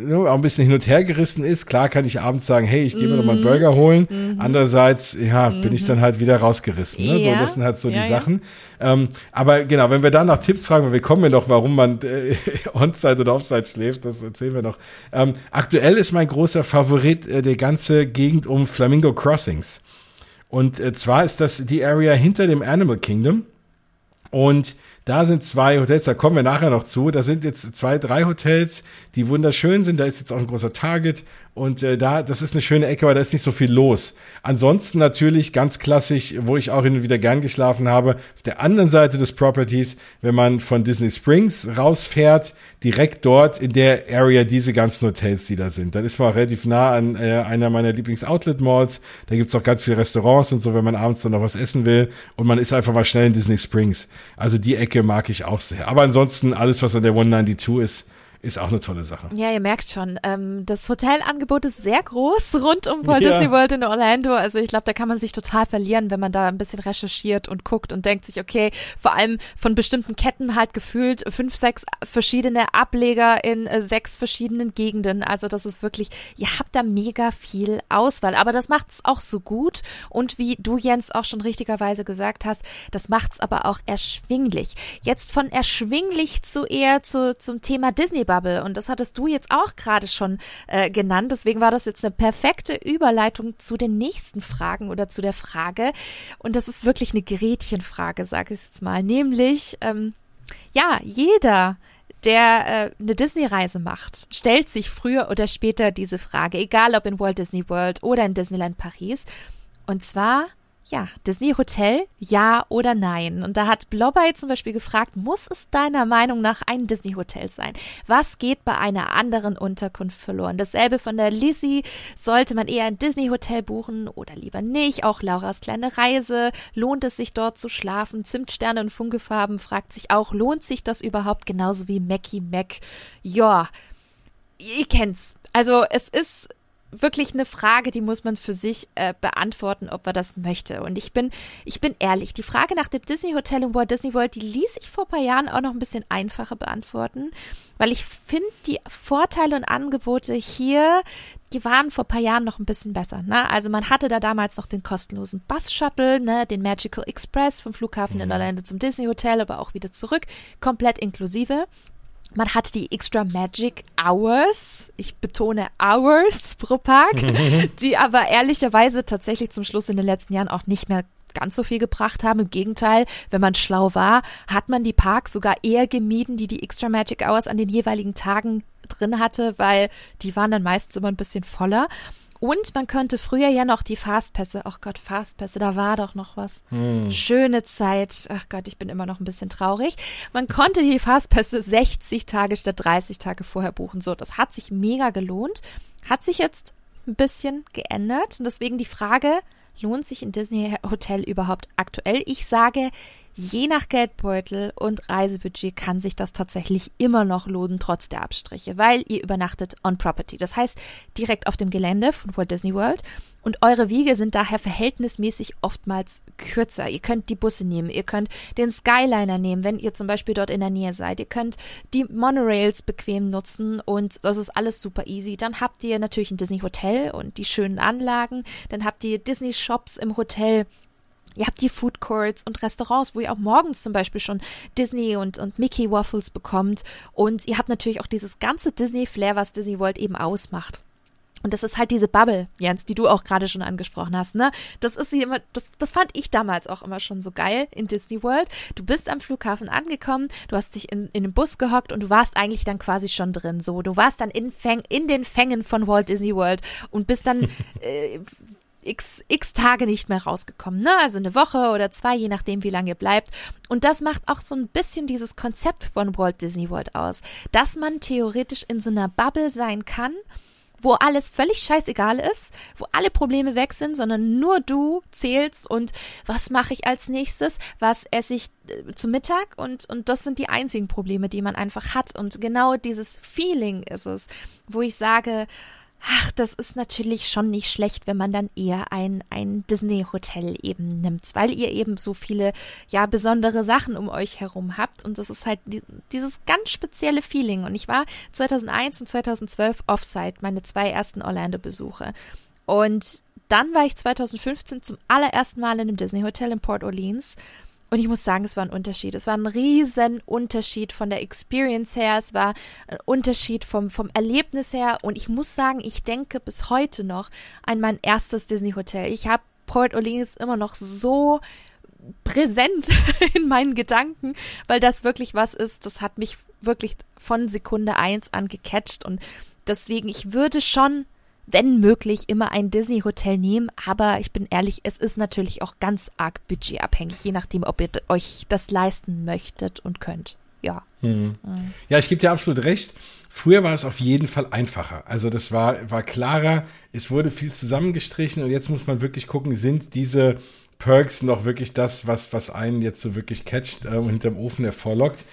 auch ein bisschen hin und her gerissen ist. Klar kann ich abends sagen, hey, ich gehe mir mm. noch mal einen Burger holen. Mm. Andererseits, ja, mm. bin ich mhm. dann halt wieder rausgerissen. Ne? Ja. So, das sind halt so ja, die ja. Sachen. Ähm, aber genau, wenn wir dann nach Tipps fragen, weil wir kommen ja noch, warum man äh, On-Site oder Off-Site schläft, das erzählen wir noch. Ähm, aktuell ist mein großer Favorit äh, der ganze Gegend um Flamingo Crossings. Und äh, zwar ist das die Area hinter dem Animal Kingdom. Und da sind zwei Hotels, da kommen wir nachher noch zu. Da sind jetzt zwei, drei Hotels, die wunderschön sind. Da ist jetzt auch ein großer Target und äh, da, das ist eine schöne Ecke, aber da ist nicht so viel los. Ansonsten natürlich ganz klassisch, wo ich auch hin und wieder gern geschlafen habe, auf der anderen Seite des Properties, wenn man von Disney Springs rausfährt, direkt dort in der Area diese ganzen Hotels, die da sind. Dann ist man auch relativ nah an äh, einer meiner Lieblings-Outlet-Malls. Da gibt's auch ganz viele Restaurants und so, wenn man abends dann noch was essen will. Und man ist einfach mal schnell in Disney Springs. Also die Ecke mag ich auch sehr. Aber ansonsten alles, was an der 192 ist, ist auch eine tolle Sache. Ja, ihr merkt schon, ähm, das Hotelangebot ist sehr groß rund um Walt ja. Disney World in Orlando. Also ich glaube, da kann man sich total verlieren, wenn man da ein bisschen recherchiert und guckt und denkt sich, okay, vor allem von bestimmten Ketten halt gefühlt fünf, sechs verschiedene Ableger in äh, sechs verschiedenen Gegenden. Also das ist wirklich, ihr habt da mega viel Auswahl. Aber das macht es auch so gut. Und wie du, Jens, auch schon richtigerweise gesagt hast, das macht es aber auch erschwinglich. Jetzt von erschwinglich zu eher zu, zum Thema Disney Bubble. Und das hattest du jetzt auch gerade schon äh, genannt. Deswegen war das jetzt eine perfekte Überleitung zu den nächsten Fragen oder zu der Frage. Und das ist wirklich eine Gretchenfrage, sage ich jetzt mal. Nämlich, ähm, ja, jeder der äh, eine Disney-Reise macht, stellt sich früher oder später diese Frage, egal ob in Walt Disney World oder in Disneyland Paris. Und zwar, ja, Disney Hotel, ja oder nein? Und da hat Blobby zum Beispiel gefragt, muss es deiner Meinung nach ein Disney Hotel sein? Was geht bei einer anderen Unterkunft verloren? Dasselbe von der Lizzie. Sollte man eher ein Disney Hotel buchen oder lieber nicht? Auch Lauras kleine Reise. Lohnt es sich dort zu schlafen? Zimtsterne und Funkefarben fragt sich auch, lohnt sich das überhaupt? Genauso wie Mackie Mac. Ja, ihr kennt's. Also es ist wirklich eine Frage, die muss man für sich äh, beantworten, ob man das möchte. Und ich bin, ich bin ehrlich, die Frage nach dem Disney Hotel in Walt Disney World, die ließ ich vor ein paar Jahren auch noch ein bisschen einfacher beantworten, weil ich finde, die Vorteile und Angebote hier, die waren vor ein paar Jahren noch ein bisschen besser. Ne? Also man hatte da damals noch den kostenlosen Bus-Shuttle, ne, den Magical Express vom Flughafen in mhm. Orlando zum Disney Hotel, aber auch wieder zurück, komplett inklusive. Man hat die Extra Magic Hours, ich betone Hours pro Park, die aber ehrlicherweise tatsächlich zum Schluss in den letzten Jahren auch nicht mehr ganz so viel gebracht haben. Im Gegenteil, wenn man schlau war, hat man die Parks sogar eher gemieden, die die Extra Magic Hours an den jeweiligen Tagen drin hatte, weil die waren dann meistens immer ein bisschen voller. Und man könnte früher ja noch die Fastpässe, ach Gott, Fastpässe, da war doch noch was. Hm. Schöne Zeit. Ach Gott, ich bin immer noch ein bisschen traurig. Man konnte die Fastpässe 60 Tage statt 30 Tage vorher buchen. So, das hat sich mega gelohnt. Hat sich jetzt ein bisschen geändert. Und deswegen die Frage, lohnt sich ein Disney Hotel überhaupt aktuell? Ich sage, Je nach Geldbeutel und Reisebudget kann sich das tatsächlich immer noch lohnen, trotz der Abstriche, weil ihr übernachtet on Property. Das heißt, direkt auf dem Gelände von Walt Disney World. Und eure Wege sind daher verhältnismäßig oftmals kürzer. Ihr könnt die Busse nehmen, ihr könnt den Skyliner nehmen, wenn ihr zum Beispiel dort in der Nähe seid. Ihr könnt die Monorails bequem nutzen und das ist alles super easy. Dann habt ihr natürlich ein Disney Hotel und die schönen Anlagen. Dann habt ihr Disney Shops im Hotel Ihr habt die Food Courts und Restaurants, wo ihr auch morgens zum Beispiel schon Disney und, und Mickey Waffles bekommt. Und ihr habt natürlich auch dieses ganze Disney-Flair, was Disney World eben ausmacht. Und das ist halt diese Bubble, Jens, die du auch gerade schon angesprochen hast, ne? Das ist sie immer, das, das fand ich damals auch immer schon so geil in Disney World. Du bist am Flughafen angekommen, du hast dich in, in den Bus gehockt und du warst eigentlich dann quasi schon drin. So, du warst dann in, Fäng, in den Fängen von Walt Disney World und bist dann äh, x, x Tage nicht mehr rausgekommen, ne? Also eine Woche oder zwei, je nachdem, wie lange ihr bleibt. Und das macht auch so ein bisschen dieses Konzept von Walt Disney World aus, dass man theoretisch in so einer Bubble sein kann, wo alles völlig scheißegal ist, wo alle Probleme weg sind, sondern nur du zählst und was mache ich als nächstes, was esse ich äh, zu Mittag und, und das sind die einzigen Probleme, die man einfach hat. Und genau dieses Feeling ist es, wo ich sage, Ach, das ist natürlich schon nicht schlecht, wenn man dann eher ein, ein Disney-Hotel eben nimmt, weil ihr eben so viele, ja, besondere Sachen um euch herum habt. Und das ist halt die, dieses ganz spezielle Feeling. Und ich war 2001 und 2012 Offsite, meine zwei ersten Orlando-Besuche. Und dann war ich 2015 zum allerersten Mal in einem Disney-Hotel in Port Orleans und ich muss sagen, es war ein Unterschied. Es war ein riesen Unterschied von der Experience her. Es war ein Unterschied vom, vom Erlebnis her. Und ich muss sagen, ich denke bis heute noch an mein erstes Disney-Hotel. Ich habe Port Orleans immer noch so präsent in meinen Gedanken, weil das wirklich was ist, das hat mich wirklich von Sekunde eins an gecatcht und deswegen, ich würde schon wenn möglich, immer ein Disney-Hotel nehmen. Aber ich bin ehrlich, es ist natürlich auch ganz arg budgetabhängig, je nachdem, ob ihr euch das leisten möchtet und könnt. Ja. Hm. Mhm. Ja, ich gebe dir absolut recht. Früher war es auf jeden Fall einfacher. Also das war, war klarer, es wurde viel zusammengestrichen und jetzt muss man wirklich gucken, sind diese Perks noch wirklich das, was, was einen jetzt so wirklich catcht äh, und hinterm Ofen hervorlockt.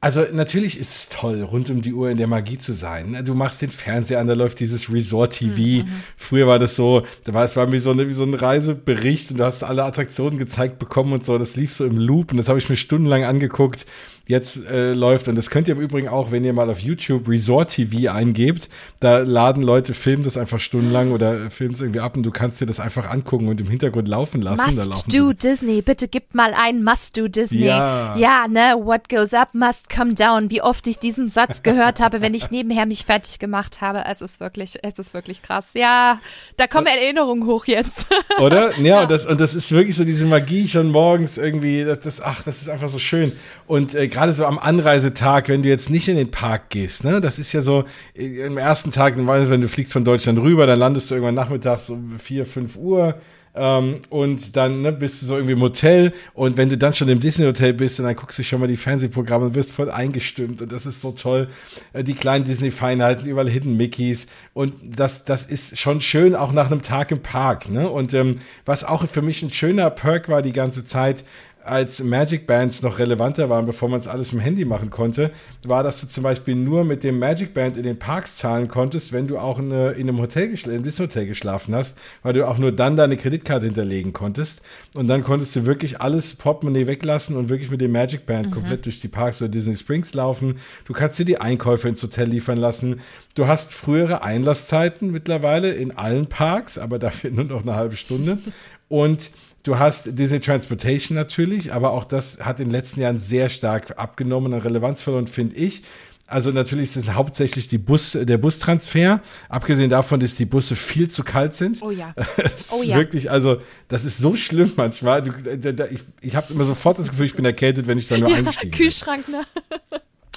Also natürlich ist es toll, rund um die Uhr in der Magie zu sein. Du machst den Fernseher an, da läuft dieses Resort-TV. Mhm. Früher war das so, da war es war wie so, eine, wie so ein Reisebericht und du hast alle Attraktionen gezeigt bekommen und so. Das lief so im Loop und das habe ich mir stundenlang angeguckt jetzt äh, läuft. Und das könnt ihr im Übrigen auch, wenn ihr mal auf YouTube Resort TV eingebt. Da laden Leute, filmen das einfach stundenlang oder filmen es irgendwie ab und du kannst dir das einfach angucken und im Hintergrund laufen lassen. Must do so Disney. Bitte gib mal ein Must do Disney. Ja. ja, ne? What goes up must come down. Wie oft ich diesen Satz gehört habe, wenn ich nebenher mich fertig gemacht habe. Es ist wirklich, es ist wirklich krass. Ja, da kommen Erinnerungen hoch jetzt. Oder? Ja, ja. Und, das, und das ist wirklich so diese Magie schon morgens irgendwie. Das, das, ach, das ist einfach so schön. Und äh, gerade so am Anreisetag, wenn du jetzt nicht in den Park gehst, ne, das ist ja so, äh, im ersten Tag, wenn du fliegst von Deutschland rüber, dann landest du irgendwann nachmittags um vier, fünf Uhr. Ähm, und dann ne, bist du so irgendwie im Hotel und wenn du dann schon im Disney-Hotel bist und dann guckst du schon mal die Fernsehprogramme und wirst voll eingestimmt und das ist so toll. Äh, die kleinen Disney-Feinheiten, überall Hidden Mickeys und das, das ist schon schön, auch nach einem Tag im Park. Ne? Und ähm, was auch für mich ein schöner Perk war die ganze Zeit, als Magic Bands noch relevanter waren, bevor man es alles im Handy machen konnte, war, dass du zum Beispiel nur mit dem Magic Band in den Parks zahlen konntest, wenn du auch in, eine, in einem Hotel, in Disney Hotel geschlafen hast, weil du auch nur dann deine Kreditkarte hinterlegen konntest. Und dann konntest du wirklich alles Portemonnaie weglassen und wirklich mit dem Magic Band mhm. komplett durch die Parks oder Disney Springs laufen. Du kannst dir die Einkäufe ins Hotel liefern lassen. Du hast frühere Einlasszeiten mittlerweile in allen Parks, aber dafür nur noch eine halbe Stunde. Und Du hast Disney Transportation natürlich, aber auch das hat in den letzten Jahren sehr stark abgenommen an Relevanz verloren, finde ich. Also natürlich ist es hauptsächlich die Bus, der Bustransfer. Abgesehen davon, dass die Busse viel zu kalt sind. Oh ja. oh ja. Wirklich, also das ist so schlimm manchmal. Ich ich habe immer sofort das Gefühl, ich bin erkältet, wenn ich da nur ja, eingestiegen bin. Kühlschrank, ne?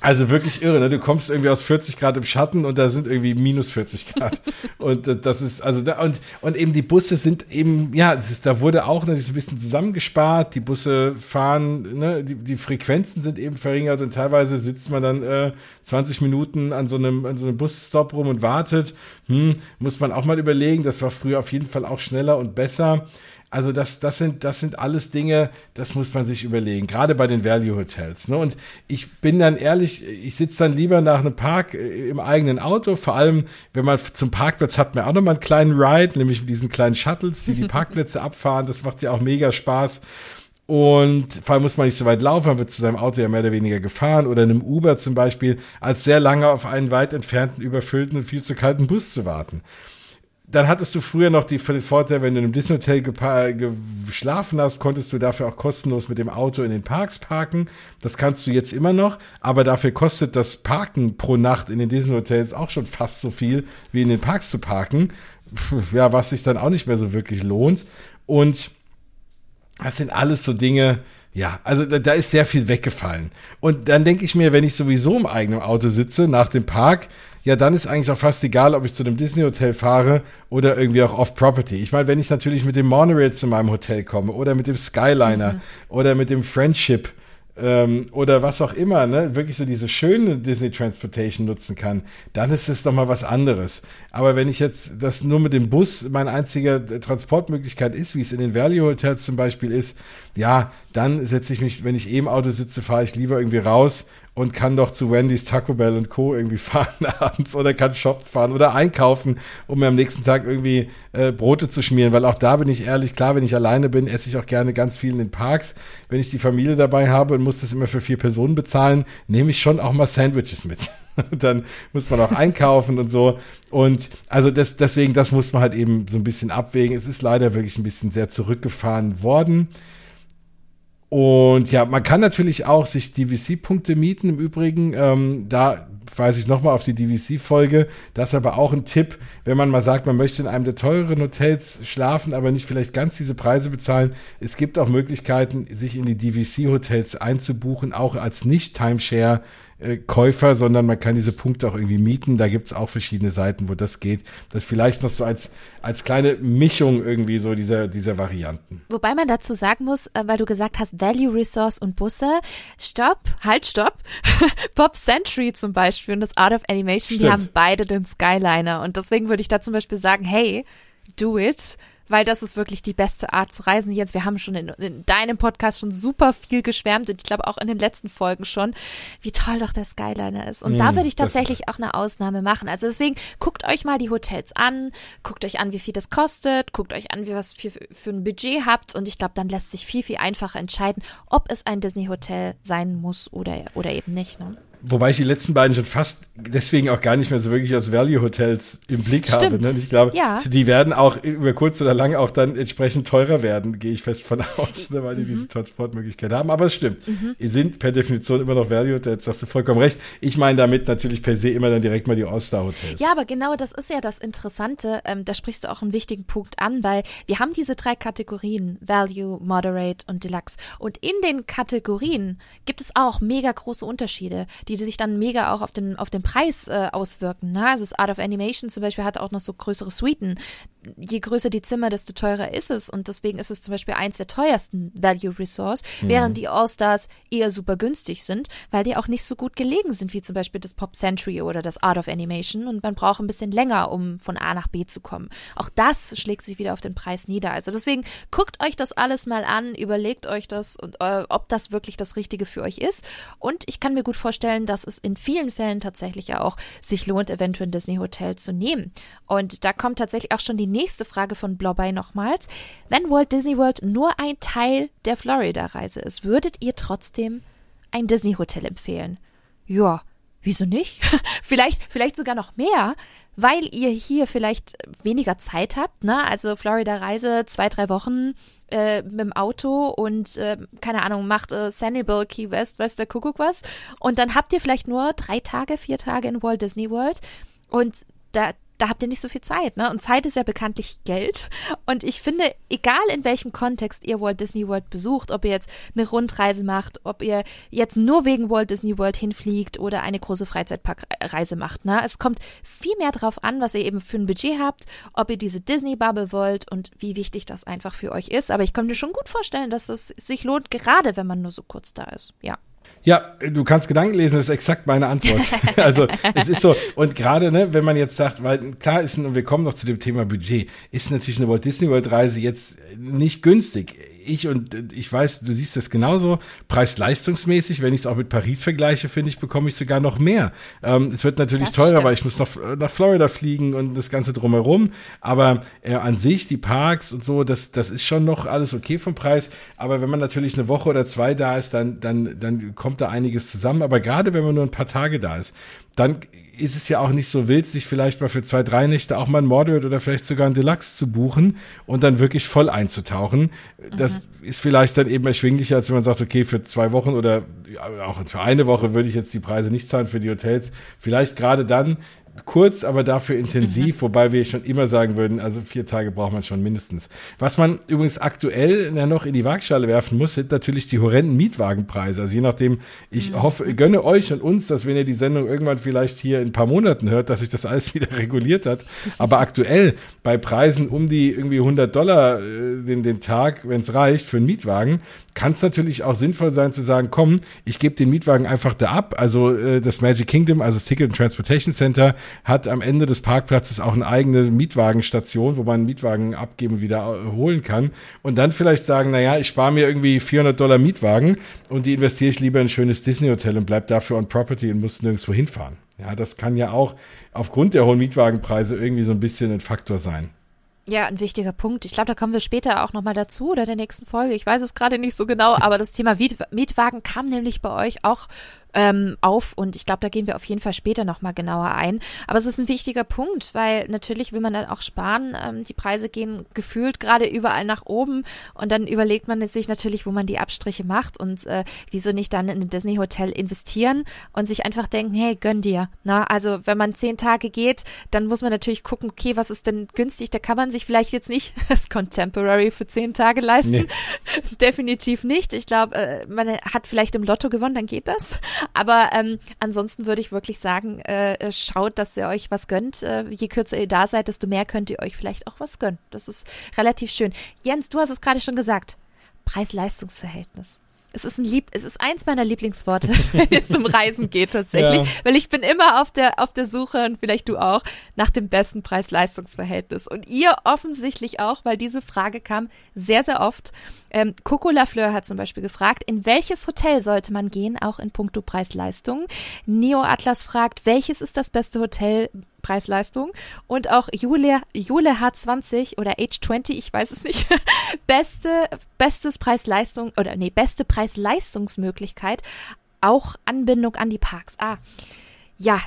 Also wirklich irre, ne? Du kommst irgendwie aus 40 Grad im Schatten und da sind irgendwie minus 40 Grad. und das ist, also da, und, und eben die Busse sind eben, ja, ist, da wurde auch natürlich so ein bisschen zusammengespart. Die Busse fahren, ne, die, die Frequenzen sind eben verringert und teilweise sitzt man dann äh, 20 Minuten an so einem, an so einem Busstop rum und wartet. Hm, muss man auch mal überlegen. Das war früher auf jeden Fall auch schneller und besser. Also das, das sind, das sind alles Dinge, das muss man sich überlegen, gerade bei den Value Hotels. Ne? Und ich bin dann ehrlich, ich sitze dann lieber nach einem Park äh, im eigenen Auto, vor allem, wenn man zum Parkplatz hat, mir auch noch mal einen kleinen Ride, nämlich mit diesen kleinen Shuttles, die die Parkplätze abfahren. Das macht ja auch mega Spaß. Und vor allem muss man nicht so weit laufen, man wird zu seinem Auto ja mehr oder weniger gefahren oder in einem Uber zum Beispiel, als sehr lange auf einen weit entfernten, überfüllten und viel zu kalten Bus zu warten dann hattest du früher noch die Vorteil, wenn du einem Disney Hotel geschlafen hast, konntest du dafür auch kostenlos mit dem Auto in den Parks parken. Das kannst du jetzt immer noch, aber dafür kostet das Parken pro Nacht in den Disney Hotels auch schon fast so viel, wie in den Parks zu parken. Ja, was sich dann auch nicht mehr so wirklich lohnt. Und das sind alles so Dinge, ja, also da, da ist sehr viel weggefallen. Und dann denke ich mir, wenn ich sowieso im eigenen Auto sitze, nach dem Park, ja, dann ist eigentlich auch fast egal, ob ich zu einem Disney-Hotel fahre oder irgendwie auch off-Property. Ich meine, wenn ich natürlich mit dem Monorail zu meinem Hotel komme oder mit dem Skyliner mhm. oder mit dem Friendship ähm, oder was auch immer, ne, wirklich so diese schöne Disney Transportation nutzen kann, dann ist es nochmal was anderes. Aber wenn ich jetzt das nur mit dem Bus meine einzige Transportmöglichkeit ist, wie es in den Value Hotels zum Beispiel ist, ja, dann setze ich mich, wenn ich eh im Auto sitze, fahre ich lieber irgendwie raus und kann doch zu Wendy's, Taco Bell und Co. irgendwie fahren abends oder kann shoppen fahren oder einkaufen, um mir am nächsten Tag irgendwie äh, Brote zu schmieren, weil auch da bin ich ehrlich, klar, wenn ich alleine bin, esse ich auch gerne ganz viel in den Parks. Wenn ich die Familie dabei habe und muss das immer für vier Personen bezahlen, nehme ich schon auch mal Sandwiches mit. dann muss man auch einkaufen und so. Und also das, deswegen, das muss man halt eben so ein bisschen abwägen. Es ist leider wirklich ein bisschen sehr zurückgefahren worden. Und ja, man kann natürlich auch sich DVC-Punkte mieten. Im Übrigen, ähm, da weise ich nochmal auf die DVC-Folge. Das ist aber auch ein Tipp, wenn man mal sagt, man möchte in einem der teureren Hotels schlafen, aber nicht vielleicht ganz diese Preise bezahlen. Es gibt auch Möglichkeiten, sich in die DVC-Hotels einzubuchen, auch als Nicht-Timeshare äh, Käufer, sondern man kann diese Punkte auch irgendwie mieten. Da gibt's auch verschiedene Seiten, wo das geht. Das vielleicht noch so als, als kleine Mischung irgendwie so dieser, dieser Varianten. Wobei man dazu sagen muss, äh, weil du gesagt hast, Value Resource und Busse, stopp, halt, stopp. Pop Century zum Beispiel und das Art of Animation, Stimmt. die haben beide den Skyliner. Und deswegen würde ich da zum Beispiel sagen, hey, do it weil das ist wirklich die beste Art zu reisen. Jetzt, wir haben schon in, in deinem Podcast schon super viel geschwärmt und ich glaube auch in den letzten Folgen schon, wie toll doch der Skyliner ist. Und mm, da würde ich tatsächlich auch eine Ausnahme machen. Also deswegen guckt euch mal die Hotels an, guckt euch an, wie viel das kostet, guckt euch an, wie was für, für ein Budget habt und ich glaube, dann lässt sich viel, viel einfacher entscheiden, ob es ein Disney-Hotel sein muss oder, oder eben nicht. Ne? Wobei ich die letzten beiden schon fast deswegen auch gar nicht mehr so wirklich als Value-Hotels im Blick Stimmt. habe. Ne? Und ich glaube, ja. die werden auch über kurz oder lang auch dann entsprechend teurer werden, gehe ich fest von aus, ne? weil die mhm. diese Transportmöglichkeit haben. Aber es stimmt. Mhm. Die sind per Definition immer noch Value-Hotels, hast du vollkommen recht. Ich meine damit natürlich per se immer dann direkt mal die All-Star-Hotels. Ja, aber genau das ist ja das Interessante. Ähm, da sprichst du auch einen wichtigen Punkt an, weil wir haben diese drei Kategorien, Value, Moderate und Deluxe. Und in den Kategorien gibt es auch mega große Unterschiede. Die die sich dann mega auch auf den, auf den Preis äh, auswirken. Ne? Also das Art of Animation zum Beispiel hat auch noch so größere Suiten. Je größer die Zimmer, desto teurer ist es. Und deswegen ist es zum Beispiel eins der teuersten Value Resource, mhm. während die All-Stars eher super günstig sind, weil die auch nicht so gut gelegen sind, wie zum Beispiel das Pop Century oder das Art of Animation. Und man braucht ein bisschen länger, um von A nach B zu kommen. Auch das schlägt sich wieder auf den Preis nieder. Also deswegen guckt euch das alles mal an, überlegt euch das und äh, ob das wirklich das Richtige für euch ist. Und ich kann mir gut vorstellen, feststellen, dass es in vielen Fällen tatsächlich ja auch sich lohnt, eventuell ein Disney Hotel zu nehmen. Und da kommt tatsächlich auch schon die nächste Frage von Blobby nochmals. Wenn Walt Disney World nur ein Teil der Florida-Reise ist, würdet ihr trotzdem ein Disney Hotel empfehlen? Ja, wieso nicht? vielleicht, vielleicht sogar noch mehr weil ihr hier vielleicht weniger Zeit habt, ne? Also Florida-Reise, zwei, drei Wochen, äh, mit dem Auto und äh, keine Ahnung, macht äh, Sanibel, Key West, weiß der Kuckuck was. Und dann habt ihr vielleicht nur drei Tage, vier Tage in Walt Disney World. Und da, da habt ihr nicht so viel Zeit, ne? Und Zeit ist ja bekanntlich Geld. Und ich finde, egal in welchem Kontext ihr Walt Disney World besucht, ob ihr jetzt eine Rundreise macht, ob ihr jetzt nur wegen Walt Disney World hinfliegt oder eine große Freizeitparkreise macht, ne? Es kommt viel mehr drauf an, was ihr eben für ein Budget habt, ob ihr diese Disney Bubble wollt und wie wichtig das einfach für euch ist. Aber ich kann mir schon gut vorstellen, dass es sich lohnt, gerade wenn man nur so kurz da ist. Ja. Ja, du kannst Gedanken lesen, das ist exakt meine Antwort. also es ist so, und gerade, ne, wenn man jetzt sagt, weil klar ist, und wir kommen noch zu dem Thema Budget, ist natürlich eine Walt Disney World Reise jetzt nicht günstig ich und ich weiß, du siehst das genauso, preis-leistungsmäßig, wenn ich es auch mit Paris vergleiche, finde ich, bekomme ich sogar noch mehr. Ähm, es wird natürlich das teurer, stimmt. weil ich muss nach, nach Florida fliegen und das Ganze drumherum, aber äh, an sich, die Parks und so, das, das ist schon noch alles okay vom Preis, aber wenn man natürlich eine Woche oder zwei da ist, dann, dann, dann kommt da einiges zusammen, aber gerade wenn man nur ein paar Tage da ist, dann ist es ja auch nicht so wild, sich vielleicht mal für zwei, drei Nächte auch mal ein Moderate oder vielleicht sogar ein Deluxe zu buchen und dann wirklich voll einzutauchen. Das mhm. ist vielleicht dann eben erschwinglicher, als wenn man sagt, okay, für zwei Wochen oder auch für eine Woche würde ich jetzt die Preise nicht zahlen für die Hotels. Vielleicht gerade dann kurz, aber dafür intensiv, mhm. wobei wir schon immer sagen würden, also vier Tage braucht man schon mindestens. Was man übrigens aktuell ja noch in die Waagschale werfen muss, sind natürlich die horrenden Mietwagenpreise. Also je nachdem, ich mhm. hoffe, gönne euch und uns, dass wenn ihr die Sendung irgendwann vielleicht hier in ein paar Monaten hört, dass sich das alles wieder reguliert hat. Aber aktuell bei Preisen um die irgendwie 100 Dollar äh, den, den Tag, wenn es reicht, für einen Mietwagen, kann es natürlich auch sinnvoll sein zu sagen, komm, ich gebe den Mietwagen einfach da ab. Also äh, das Magic Kingdom, also das Ticket and Transportation Center, hat am Ende des Parkplatzes auch eine eigene Mietwagenstation, wo man Mietwagen abgeben wieder äh, holen kann. Und dann vielleicht sagen, naja, ich spare mir irgendwie 400 Dollar Mietwagen und die investiere ich lieber in ein schönes Disney-Hotel und bleib dafür on Property und muss nirgendwo hinfahren. Ja, das kann ja auch aufgrund der hohen Mietwagenpreise irgendwie so ein bisschen ein Faktor sein. Ja, ein wichtiger Punkt. Ich glaube, da kommen wir später auch nochmal dazu oder der nächsten Folge. Ich weiß es gerade nicht so genau, aber das Thema Mietwagen kam nämlich bei euch auch ähm, auf und ich glaube, da gehen wir auf jeden Fall später nochmal genauer ein. Aber es ist ein wichtiger Punkt, weil natürlich will man dann auch sparen. Ähm, die Preise gehen gefühlt gerade überall nach oben und dann überlegt man sich natürlich, wo man die Abstriche macht und äh, wieso nicht dann in ein Disney Hotel investieren und sich einfach denken, hey, gönn dir. Na, also wenn man zehn Tage geht, dann muss man natürlich gucken, okay, was ist denn günstig? Da kann man sich vielleicht jetzt nicht das Contemporary für zehn Tage leisten. Nee. Definitiv nicht. Ich glaube, äh, man hat vielleicht im Lotto gewonnen, dann geht das. Aber ähm, ansonsten würde ich wirklich sagen, äh, schaut, dass ihr euch was gönnt. Äh, je kürzer ihr da seid, desto mehr könnt ihr euch vielleicht auch was gönnen. Das ist relativ schön. Jens, du hast es gerade schon gesagt. Preis-Leistungs-Verhältnis. Es ist ein Lieb, es ist eins meiner Lieblingsworte, wenn es um Reisen geht tatsächlich, ja. weil ich bin immer auf der auf der Suche und vielleicht du auch nach dem besten Preis-Leistungs-Verhältnis und ihr offensichtlich auch, weil diese Frage kam sehr sehr oft. Ähm, Coco Lafleur hat zum Beispiel gefragt, in welches Hotel sollte man gehen, auch in puncto Preis-Leistung. Neo Atlas fragt, welches ist das beste Hotel Preis-Leistung. Und auch Jule, Jule H20 oder H20, ich weiß es nicht, beste, bestes Preis-Leistung oder nee, beste Preis-Leistungsmöglichkeit. Auch Anbindung an die Parks. Ah, ja,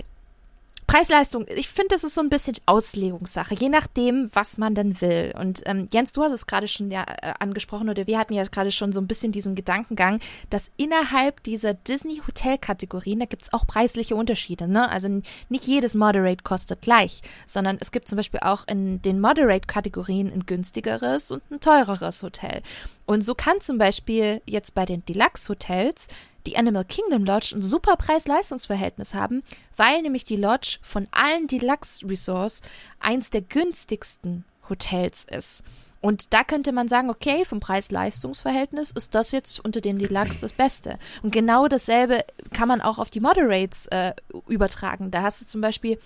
Preis-Leistung, ich finde, das ist so ein bisschen Auslegungssache, je nachdem, was man denn will. Und ähm, Jens, du hast es gerade schon ja äh, angesprochen oder wir hatten ja gerade schon so ein bisschen diesen Gedankengang, dass innerhalb dieser Disney-Hotel-Kategorien, da gibt es auch preisliche Unterschiede. Ne? Also nicht jedes Moderate kostet gleich, sondern es gibt zum Beispiel auch in den Moderate-Kategorien ein günstigeres und ein teureres Hotel. Und so kann zum Beispiel jetzt bei den Deluxe-Hotels die Animal Kingdom Lodge ein super Preis-Leistungs-Verhältnis haben, weil nämlich die Lodge von allen Deluxe Resorts eins der günstigsten Hotels ist. Und da könnte man sagen, okay, vom Preis-Leistungs-Verhältnis ist das jetzt unter den Deluxe das Beste. Und genau dasselbe kann man auch auf die Moderates äh, übertragen. Da hast du zum Beispiel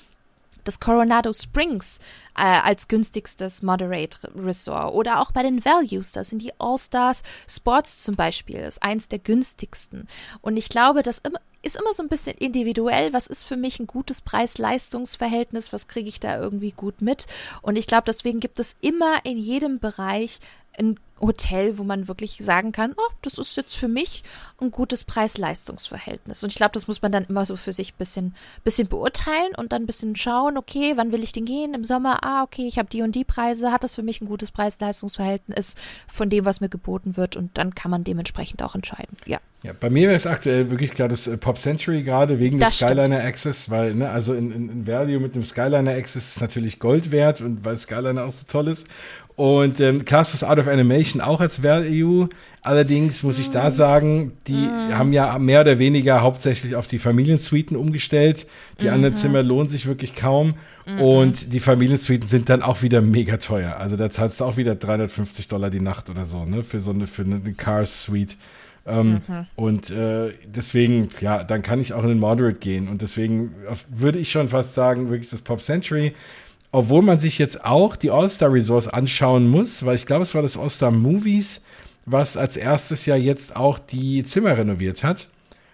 das Coronado Springs äh, als günstigstes Moderate Resort oder auch bei den Values, das sind die All-Stars Sports zum Beispiel, ist eins der günstigsten. Und ich glaube, das ist immer so ein bisschen individuell. Was ist für mich ein gutes Preis-Leistungs-Verhältnis? Was kriege ich da irgendwie gut mit? Und ich glaube, deswegen gibt es immer in jedem Bereich ein Hotel, wo man wirklich sagen kann, oh, das ist jetzt für mich ein gutes Preis-Leistungs-Verhältnis. Und ich glaube, das muss man dann immer so für sich ein bisschen, bisschen beurteilen und dann ein bisschen schauen, okay, wann will ich denn gehen? Im Sommer, ah, okay, ich habe die und die Preise, hat das für mich ein gutes Preis-Leistungs-Verhältnis von dem, was mir geboten wird und dann kann man dementsprechend auch entscheiden. Ja. Ja, bei mir wäre es aktuell wirklich gerade das äh, Pop Century gerade wegen das des Skyliner Access, weil, ne, also in, in, in Value mit dem Skyliner Access ist natürlich Gold wert und weil Skyliner auch so toll ist. Und ähm, Castles Out of Animation auch als Value. Allerdings muss ich da mm. sagen, die mm. haben ja mehr oder weniger hauptsächlich auf die Familiensuiten umgestellt. Die mm anderen Zimmer lohnen sich wirklich kaum. -hmm. Und die Familiensuiten sind dann auch wieder mega teuer. Also da zahlst du auch wieder 350 Dollar die Nacht oder so, ne? Für so eine, für eine Cars Suite. Ähm, mhm. Und äh, deswegen, ja, dann kann ich auch in den Moderate gehen. Und deswegen würde ich schon fast sagen, wirklich das Pop Century obwohl man sich jetzt auch die All-Star Resorts anschauen muss, weil ich glaube, es war das All-Star Movies, was als erstes ja jetzt auch die Zimmer renoviert hat.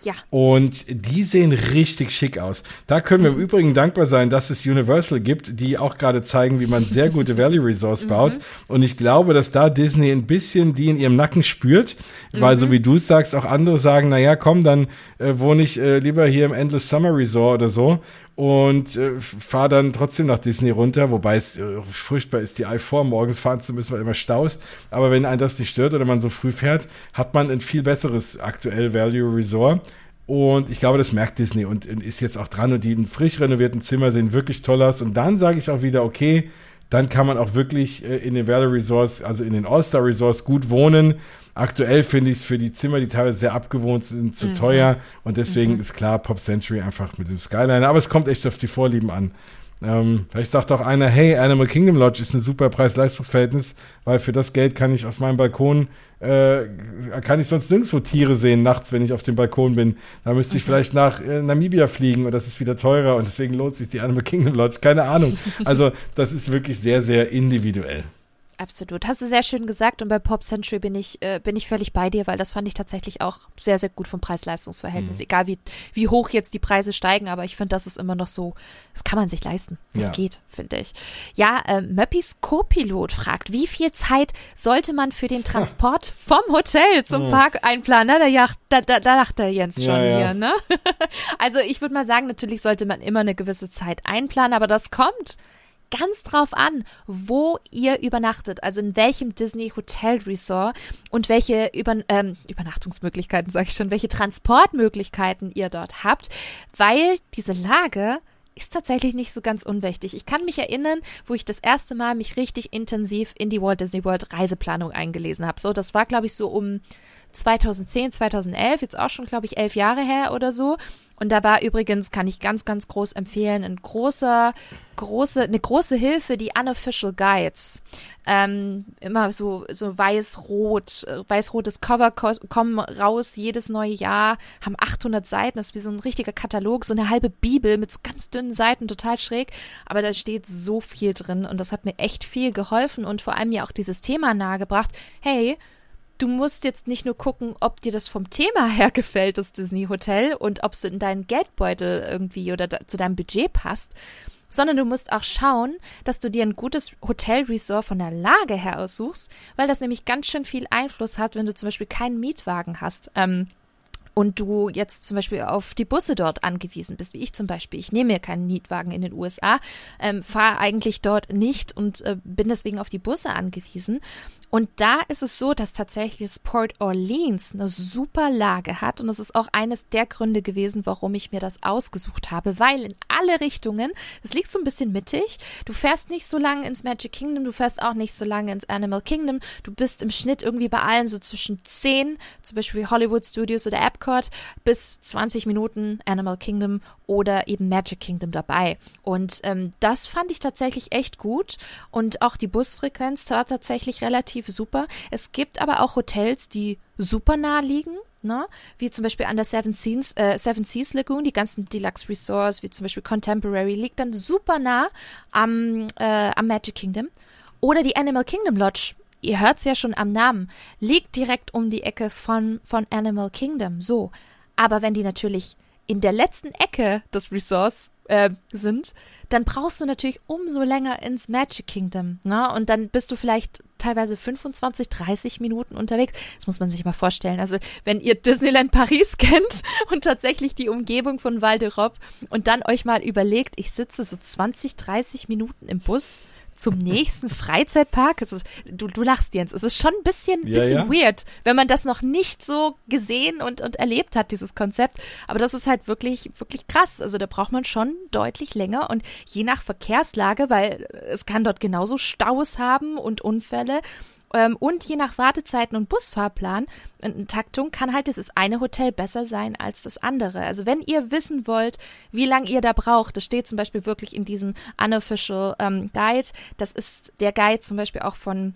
Ja. Und die sehen richtig schick aus. Da können wir im Übrigen dankbar sein, dass es Universal gibt, die auch gerade zeigen, wie man sehr gute Valley Resorts mhm. baut. Und ich glaube, dass da Disney ein bisschen die in ihrem Nacken spürt, weil mhm. so wie du es sagst, auch andere sagen, na ja, komm, dann äh, wohne ich äh, lieber hier im Endless Summer Resort oder so und äh, fahre dann trotzdem nach Disney runter, wobei es äh, furchtbar ist, die I4 morgens fahren zu müssen, weil immer Staus. Aber wenn einen das nicht stört oder man so früh fährt, hat man ein viel besseres aktuell Value Resort. Und ich glaube, das merkt Disney und, und ist jetzt auch dran. Und die frisch renovierten Zimmer sehen wirklich toll aus. Und dann sage ich auch wieder, okay, dann kann man auch wirklich äh, in den Valley Resorts, also in den All-Star Resorts gut wohnen. Aktuell finde ich es für die Zimmer, die teilweise sehr abgewohnt sind, zu mhm. teuer. Und deswegen mhm. ist klar Pop Century einfach mit dem Skyline. Aber es kommt echt auf die Vorlieben an. Ähm, vielleicht sagt auch einer, hey, Animal Kingdom Lodge ist ein super Preis-Leistungs-Verhältnis, weil für das Geld kann ich aus meinem Balkon, äh, kann ich sonst nirgendwo Tiere sehen nachts, wenn ich auf dem Balkon bin. Da müsste ich okay. vielleicht nach äh, Namibia fliegen und das ist wieder teurer und deswegen lohnt sich die Animal Kingdom Lodge. Keine Ahnung. Also das ist wirklich sehr, sehr individuell. Absolut. Hast du sehr schön gesagt und bei Pop Century bin ich, äh, bin ich völlig bei dir, weil das fand ich tatsächlich auch sehr, sehr gut vom Preis-Leistungs-Verhältnis. Mhm. Egal wie, wie hoch jetzt die Preise steigen, aber ich finde, das ist immer noch so, das kann man sich leisten. Das ja. geht, finde ich. Ja, äh, Möppis Co-Pilot fragt, wie viel Zeit sollte man für den Transport vom Hotel zum mhm. Park einplanen? Da, da, da, da dachte der Jens schon ja, ja. hier, ne? also ich würde mal sagen, natürlich sollte man immer eine gewisse Zeit einplanen, aber das kommt ganz drauf an, wo ihr übernachtet, also in welchem Disney Hotel Resort und welche Über ähm, Übernachtungsmöglichkeiten, sage ich schon, welche Transportmöglichkeiten ihr dort habt, weil diese Lage ist tatsächlich nicht so ganz unwichtig. Ich kann mich erinnern, wo ich das erste Mal mich richtig intensiv in die Walt Disney World Reiseplanung eingelesen habe. So, das war, glaube ich, so um 2010, 2011, jetzt auch schon, glaube ich, elf Jahre her oder so. Und da war übrigens, kann ich ganz, ganz groß empfehlen, ein großer, große, eine große Hilfe, die Unofficial Guides. Ähm, immer so, so weiß-rot, weiß-rotes Cover kommen raus jedes neue Jahr, haben 800 Seiten, das ist wie so ein richtiger Katalog, so eine halbe Bibel mit so ganz dünnen Seiten, total schräg, aber da steht so viel drin und das hat mir echt viel geholfen und vor allem ja auch dieses Thema nahegebracht, hey, du musst jetzt nicht nur gucken, ob dir das vom Thema her gefällt, das Disney Hotel, und ob es in deinen Geldbeutel irgendwie oder da, zu deinem Budget passt, sondern du musst auch schauen, dass du dir ein gutes Hotelresort von der Lage her aussuchst, weil das nämlich ganz schön viel Einfluss hat, wenn du zum Beispiel keinen Mietwagen hast. Ähm, und du jetzt zum Beispiel auf die Busse dort angewiesen bist, wie ich zum Beispiel. Ich nehme mir keinen Mietwagen in den USA, ähm, fahre eigentlich dort nicht und äh, bin deswegen auf die Busse angewiesen. Und da ist es so, dass tatsächlich das Port Orleans eine super Lage hat. Und das ist auch eines der Gründe gewesen, warum ich mir das ausgesucht habe, weil in alle Richtungen, es liegt so ein bisschen mittig. Du fährst nicht so lange ins Magic Kingdom, du fährst auch nicht so lange ins Animal Kingdom. Du bist im Schnitt irgendwie bei allen so zwischen 10, zum Beispiel Hollywood Studios oder Epcot, bis 20 Minuten Animal Kingdom oder eben Magic Kingdom dabei. Und ähm, das fand ich tatsächlich echt gut. Und auch die Busfrequenz war tatsächlich relativ super. Es gibt aber auch Hotels, die super nah liegen. Ne? Wie zum Beispiel an der Seven Seas, äh, Seven Seas Lagoon, die ganzen Deluxe Resorts, wie zum Beispiel Contemporary, liegt dann super nah am, äh, am Magic Kingdom. Oder die Animal Kingdom Lodge ihr hört es ja schon am Namen, liegt direkt um die Ecke von, von Animal Kingdom. So. Aber wenn die natürlich in der letzten Ecke des Resorts äh, sind, dann brauchst du natürlich umso länger ins Magic Kingdom. Ne? Und dann bist du vielleicht teilweise 25, 30 Minuten unterwegs. Das muss man sich mal vorstellen. Also wenn ihr Disneyland Paris kennt und tatsächlich die Umgebung von Val d'Europe und dann euch mal überlegt, ich sitze so 20, 30 Minuten im Bus zum nächsten Freizeitpark. Es ist, du, du lachst, Jens. Es ist schon ein bisschen, ja, bisschen ja. weird, wenn man das noch nicht so gesehen und, und erlebt hat, dieses Konzept. Aber das ist halt wirklich, wirklich krass. Also da braucht man schon deutlich länger und je nach Verkehrslage, weil es kann dort genauso Staus haben und Unfälle ähm, und je nach Wartezeiten und Busfahrplan und Taktung kann halt dieses eine Hotel besser sein als das andere. Also wenn ihr wissen wollt, wie lange ihr da braucht, das steht zum Beispiel wirklich in diesem Unofficial ähm, Guide. Das ist der Guide zum Beispiel auch von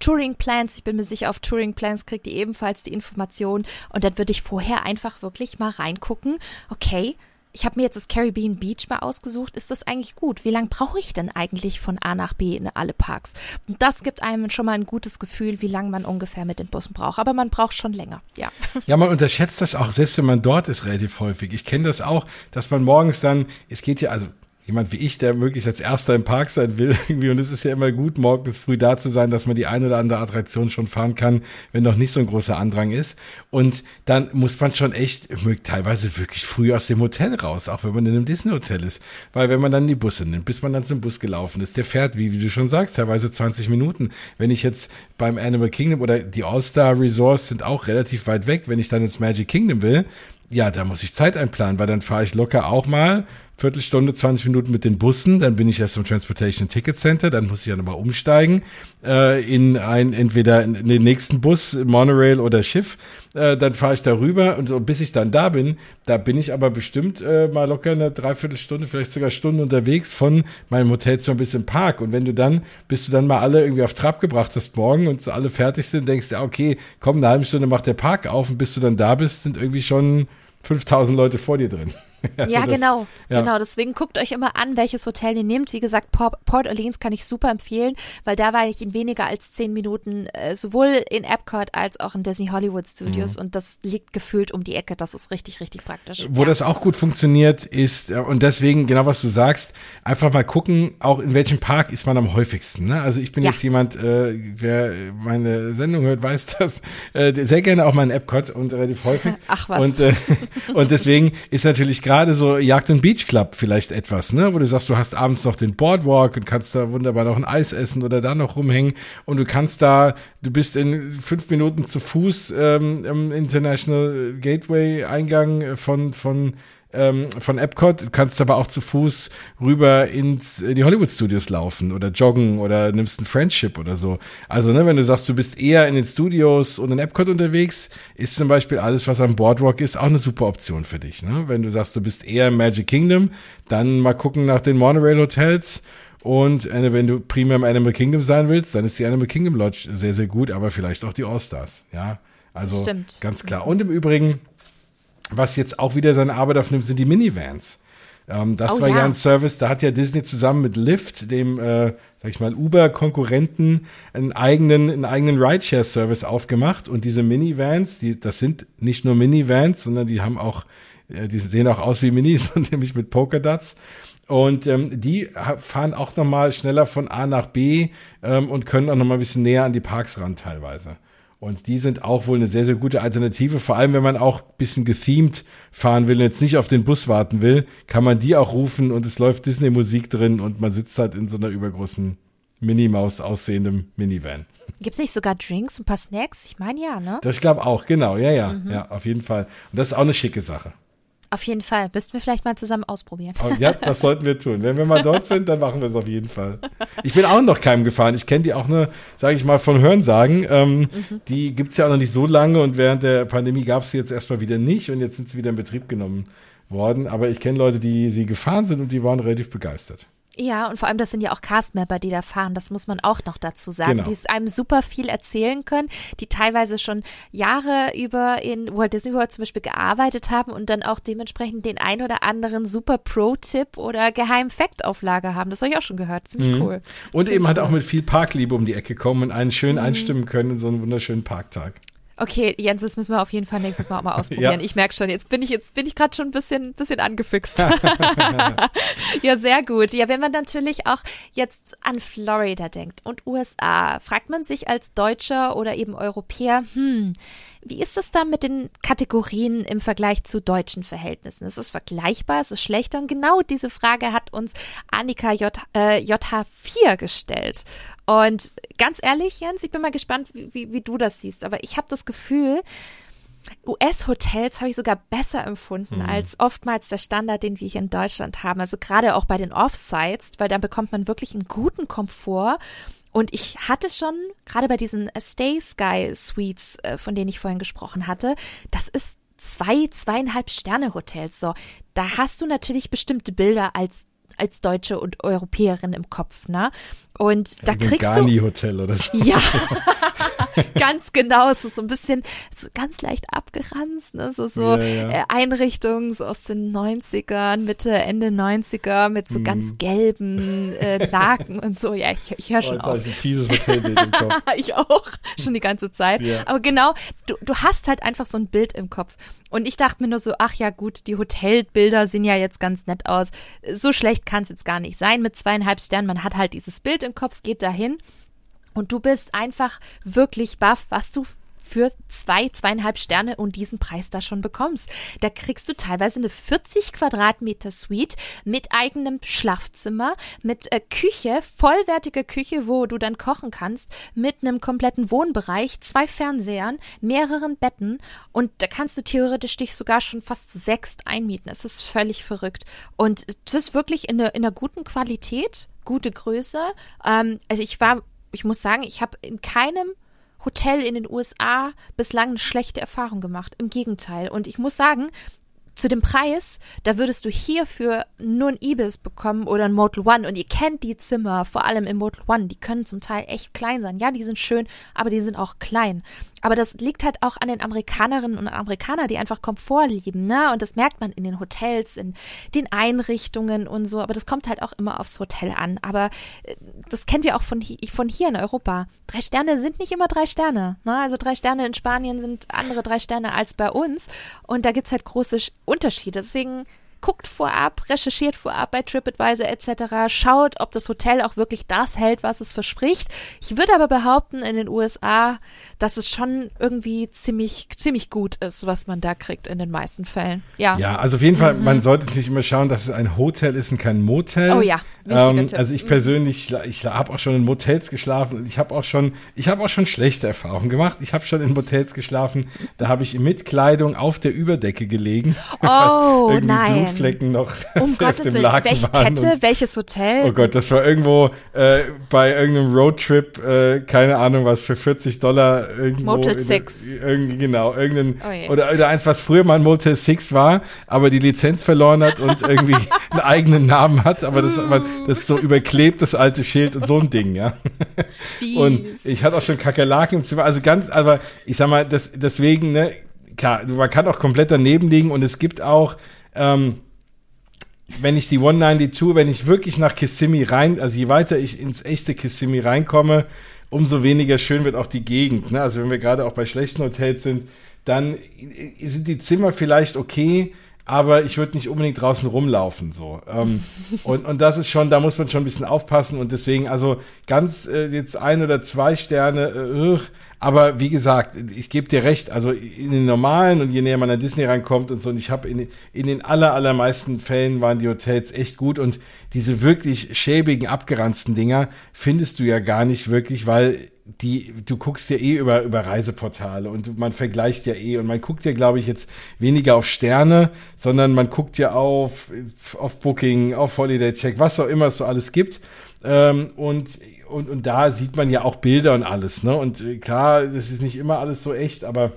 Touring Plans. Ich bin mir sicher, auf Touring Plans kriegt ihr ebenfalls die Information. Und dann würde ich vorher einfach wirklich mal reingucken. Okay, ich habe mir jetzt das Caribbean Beach mal ausgesucht. Ist das eigentlich gut? Wie lange brauche ich denn eigentlich von A nach B in alle Parks? Und das gibt einem schon mal ein gutes Gefühl, wie lange man ungefähr mit den Bussen braucht. Aber man braucht schon länger, ja. Ja, man unterschätzt das auch, selbst wenn man dort ist, relativ häufig. Ich kenne das auch, dass man morgens dann, es geht ja, also jemand wie ich, der möglichst als Erster im Park sein will, irgendwie. Und es ist ja immer gut, morgens früh da zu sein, dass man die eine oder andere Attraktion schon fahren kann, wenn noch nicht so ein großer Andrang ist. Und dann muss man schon echt teilweise wirklich früh aus dem Hotel raus, auch wenn man in einem Disney-Hotel ist. Weil wenn man dann die Busse nimmt, bis man dann zum Bus gelaufen ist, der fährt, wie, wie du schon sagst, teilweise 20 Minuten. Wenn ich jetzt beim Animal Kingdom oder die All-Star Resorts sind auch relativ weit weg, wenn ich dann ins Magic Kingdom will, ja, da muss ich Zeit einplanen, weil dann fahre ich locker auch mal Viertelstunde, 20 Minuten mit den Bussen, dann bin ich erst im Transportation Ticket Center, dann muss ich ja nochmal umsteigen äh, in ein entweder in den nächsten Bus, Monorail oder Schiff, äh, dann fahre ich darüber und so, bis ich dann da bin, da bin ich aber bestimmt äh, mal locker eine Dreiviertelstunde, vielleicht sogar Stunde unterwegs von meinem Hotelzimmer bis im Park. Und wenn du dann, bis du dann mal alle irgendwie auf Trab gebracht hast morgen und so alle fertig sind, denkst du, ja, okay, komm, eine halbe Stunde macht der Park auf und bis du dann da bist, sind irgendwie schon 5000 Leute vor dir drin. Also ja, das, genau, ja. genau. Deswegen guckt euch immer an, welches Hotel ihr nehmt. Wie gesagt, Port, Orleans kann ich super empfehlen, weil da war ich in weniger als zehn Minuten äh, sowohl in Epcot als auch in Disney Hollywood Studios mhm. und das liegt gefühlt um die Ecke. Das ist richtig, richtig praktisch. Wo ja. das auch gut funktioniert ist äh, und deswegen genau was du sagst, einfach mal gucken, auch in welchem Park ist man am häufigsten. Ne? Also ich bin ja. jetzt jemand, äh, wer meine Sendung hört, weiß das äh, sehr gerne auch mal in Epcot und relativ häufig. Ach was. Und, äh, und deswegen ist natürlich gerade so Jagd und Beach Club vielleicht etwas, ne? Wo du sagst, du hast abends noch den Boardwalk und kannst da wunderbar noch ein Eis essen oder da noch rumhängen und du kannst da, du bist in fünf Minuten zu Fuß ähm, im International Gateway Eingang von, von ähm, von Epcot. Du kannst aber auch zu Fuß rüber ins in die Hollywood Studios laufen oder joggen oder nimmst ein Friendship oder so. Also, ne, wenn du sagst, du bist eher in den Studios und in Epcot unterwegs, ist zum Beispiel alles, was am Boardwalk ist, auch eine super Option für dich. Ne? Wenn du sagst, du bist eher im Magic Kingdom, dann mal gucken nach den Monorail Hotels. Und äh, wenn du primär im Animal Kingdom sein willst, dann ist die Animal Kingdom Lodge sehr, sehr gut, aber vielleicht auch die All-Stars. Ja, also ganz klar. Und im Übrigen, was jetzt auch wieder seine Arbeit aufnimmt, sind die Minivans. Ähm, das oh, war ja. ja. ein Service, da hat ja Disney zusammen mit Lyft, dem, äh, sag ich mal, Uber-Konkurrenten, einen eigenen, einen eigenen Rideshare-Service aufgemacht. Und diese Minivans, die, das sind nicht nur Minivans, sondern die haben auch, äh, die sehen auch aus wie Minis, nämlich mit Polkadots. Und ähm, die fahren auch nochmal schneller von A nach B ähm, und können auch nochmal ein bisschen näher an die Parks ran teilweise. Und die sind auch wohl eine sehr, sehr gute Alternative. Vor allem, wenn man auch ein bisschen gethemed fahren will und jetzt nicht auf den Bus warten will, kann man die auch rufen und es läuft Disney-Musik drin und man sitzt halt in so einer übergroßen Minimaus aussehendem Minivan. Gibt es nicht sogar Drinks, ein paar Snacks? Ich meine ja, ne? Das ich glaube auch, genau, ja, ja, mhm. ja, auf jeden Fall. Und das ist auch eine schicke Sache. Auf jeden Fall. Müssten wir vielleicht mal zusammen ausprobieren. Oh, ja, das sollten wir tun. Wenn wir mal dort sind, dann machen wir es auf jeden Fall. Ich bin auch noch keinem gefahren. Ich kenne die auch nur, sage ich mal, von Hörensagen. Ähm, mhm. Die gibt's ja auch noch nicht so lange und während der Pandemie gab es sie jetzt erstmal wieder nicht und jetzt sind sie wieder in Betrieb genommen worden. Aber ich kenne Leute, die sie gefahren sind und die waren relativ begeistert. Ja, und vor allem, das sind ja auch Castmember, die da fahren. Das muss man auch noch dazu sagen, genau. die es einem super viel erzählen können, die teilweise schon Jahre über in Walt Disney World zum Beispiel gearbeitet haben und dann auch dementsprechend den ein oder anderen super Pro-Tipp oder geheimen Fact auf Lager haben. Das habe ich auch schon gehört. Ziemlich mhm. cool. Und eben cool. halt auch mit viel Parkliebe um die Ecke kommen und einen schön mhm. einstimmen können in so einen wunderschönen Parktag. Okay, Jens, das müssen wir auf jeden Fall nächstes Mal auch mal ausprobieren. Ja. Ich merke schon, jetzt bin ich jetzt bin ich gerade schon ein bisschen bisschen angefixt. ja, sehr gut. Ja, wenn man natürlich auch jetzt an Florida denkt und USA, fragt man sich als Deutscher oder eben Europäer, hm, wie ist es da mit den Kategorien im Vergleich zu deutschen Verhältnissen? Ist es vergleichbar? Ist es schlechter? Und genau diese Frage hat uns Annika J, äh, JH4 gestellt. Und ganz ehrlich, Jens, ich bin mal gespannt, wie, wie, wie du das siehst. Aber ich habe das Gefühl, US-Hotels habe ich sogar besser empfunden mhm. als oftmals der Standard, den wir hier in Deutschland haben. Also gerade auch bei den Offsites, weil da bekommt man wirklich einen guten Komfort und ich hatte schon, gerade bei diesen Stay Sky Suites, äh, von denen ich vorhin gesprochen hatte, das ist zwei, zweieinhalb Sterne Hotels. So, da hast du natürlich bestimmte Bilder als als Deutsche und Europäerin im Kopf, ne? Und da kriegst Garni du Hotel oder so. Ja. ganz genau. Es ist so ein bisschen, so ganz leicht abgeranzt, ne? So, so ja, ja. Äh, Einrichtungen so aus den 90ern, Mitte, Ende 90er mit so mm. ganz gelben äh, Laken und so. Ja, ich, ich höre schon oh, auf. Ich ein fieses Hotelbild im Kopf. ich auch, schon die ganze Zeit. Ja. Aber genau, du, du hast halt einfach so ein Bild im Kopf. Und ich dachte mir nur so, ach ja gut, die Hotelbilder sehen ja jetzt ganz nett aus. So schlecht kann es jetzt gar nicht sein mit zweieinhalb Sternen. Man hat halt dieses Bild im Kopf, geht dahin und du bist einfach wirklich baff, was du für zwei, zweieinhalb Sterne und diesen Preis da schon bekommst. Da kriegst du teilweise eine 40 Quadratmeter Suite mit eigenem Schlafzimmer, mit äh, Küche, vollwertiger Küche, wo du dann kochen kannst, mit einem kompletten Wohnbereich, zwei Fernsehern, mehreren Betten und da kannst du theoretisch dich sogar schon fast zu sechst einmieten. Es ist völlig verrückt. Und das ist wirklich in, einer, in einer guten Qualität, gute Größe. Ähm, also ich war ich muss sagen, ich habe in keinem Hotel in den USA bislang eine schlechte Erfahrung gemacht. Im Gegenteil. Und ich muss sagen, zu dem Preis, da würdest du hierfür nur ein Ibis bekommen oder ein Motel One. Und ihr kennt die Zimmer, vor allem im Motel One, die können zum Teil echt klein sein. Ja, die sind schön, aber die sind auch klein. Aber das liegt halt auch an den Amerikanerinnen und Amerikanern, die einfach Komfort lieben, ne? Und das merkt man in den Hotels, in den Einrichtungen und so. Aber das kommt halt auch immer aufs Hotel an. Aber äh, das kennen wir auch von, von hier in Europa. Drei Sterne sind nicht immer drei Sterne. Ne? Also drei Sterne in Spanien sind andere drei Sterne als bei uns. Und da gibt's halt große Unterschiede. Deswegen guckt vorab, recherchiert vorab bei TripAdvisor etc., schaut, ob das Hotel auch wirklich das hält, was es verspricht. Ich würde aber behaupten, in den USA, dass es schon irgendwie ziemlich, ziemlich gut ist, was man da kriegt in den meisten Fällen. Ja. Ja, also auf jeden Fall, mhm. man sollte natürlich immer schauen, dass es ein Hotel ist und kein Motel. Oh ja. Ähm, also ich mhm. persönlich, ich habe auch schon in Motels geschlafen. Ich habe auch schon, ich habe auch schon schlechte Erfahrungen gemacht. Ich habe schon in Motels geschlafen. Da habe ich mit Kleidung auf der Überdecke gelegen. Oh nein. Blutflecken noch um Gottes Willen. Welche Kette, welches Hotel? Oh Gott, das war irgendwo äh, bei irgendeinem Roadtrip, äh, keine Ahnung was, für 40 Dollar irgendwo. Motel 6. Irgendwie, genau, irgendein, oh oder, oder eins, was früher mal ein Motel 6 war, aber die Lizenz verloren hat und irgendwie einen eigenen Namen hat, aber das, aber das ist so überklebt, das alte Schild und so ein Ding, ja. Fies. Und ich hatte auch schon Kakerlaken im Zimmer, also ganz, aber ich sag mal, das, deswegen, ne, klar, man kann auch komplett daneben liegen und es gibt auch, ähm, wenn ich die 192, wenn ich wirklich nach Kissimmee rein, also je weiter ich ins echte Kissimmee reinkomme, umso weniger schön wird auch die Gegend. Ne? Also wenn wir gerade auch bei schlechten Hotels sind, dann sind die Zimmer vielleicht okay, aber ich würde nicht unbedingt draußen rumlaufen so. Ähm, und, und das ist schon, da muss man schon ein bisschen aufpassen und deswegen, also ganz äh, jetzt ein oder zwei Sterne, äh, aber wie gesagt, ich gebe dir recht, also in den normalen und je näher man an Disney reinkommt und so, und ich habe in, in den aller, allermeisten Fällen waren die Hotels echt gut und diese wirklich schäbigen, abgeranzten Dinger findest du ja gar nicht wirklich, weil die, du guckst ja eh über, über Reiseportale und man vergleicht ja eh und man guckt ja, glaube ich, jetzt weniger auf Sterne, sondern man guckt ja auf, auf Booking, auf Holiday Check, was auch immer es so alles gibt. Ähm, und, und, und da sieht man ja auch Bilder und alles, ne? Und äh, klar, das ist nicht immer alles so echt, aber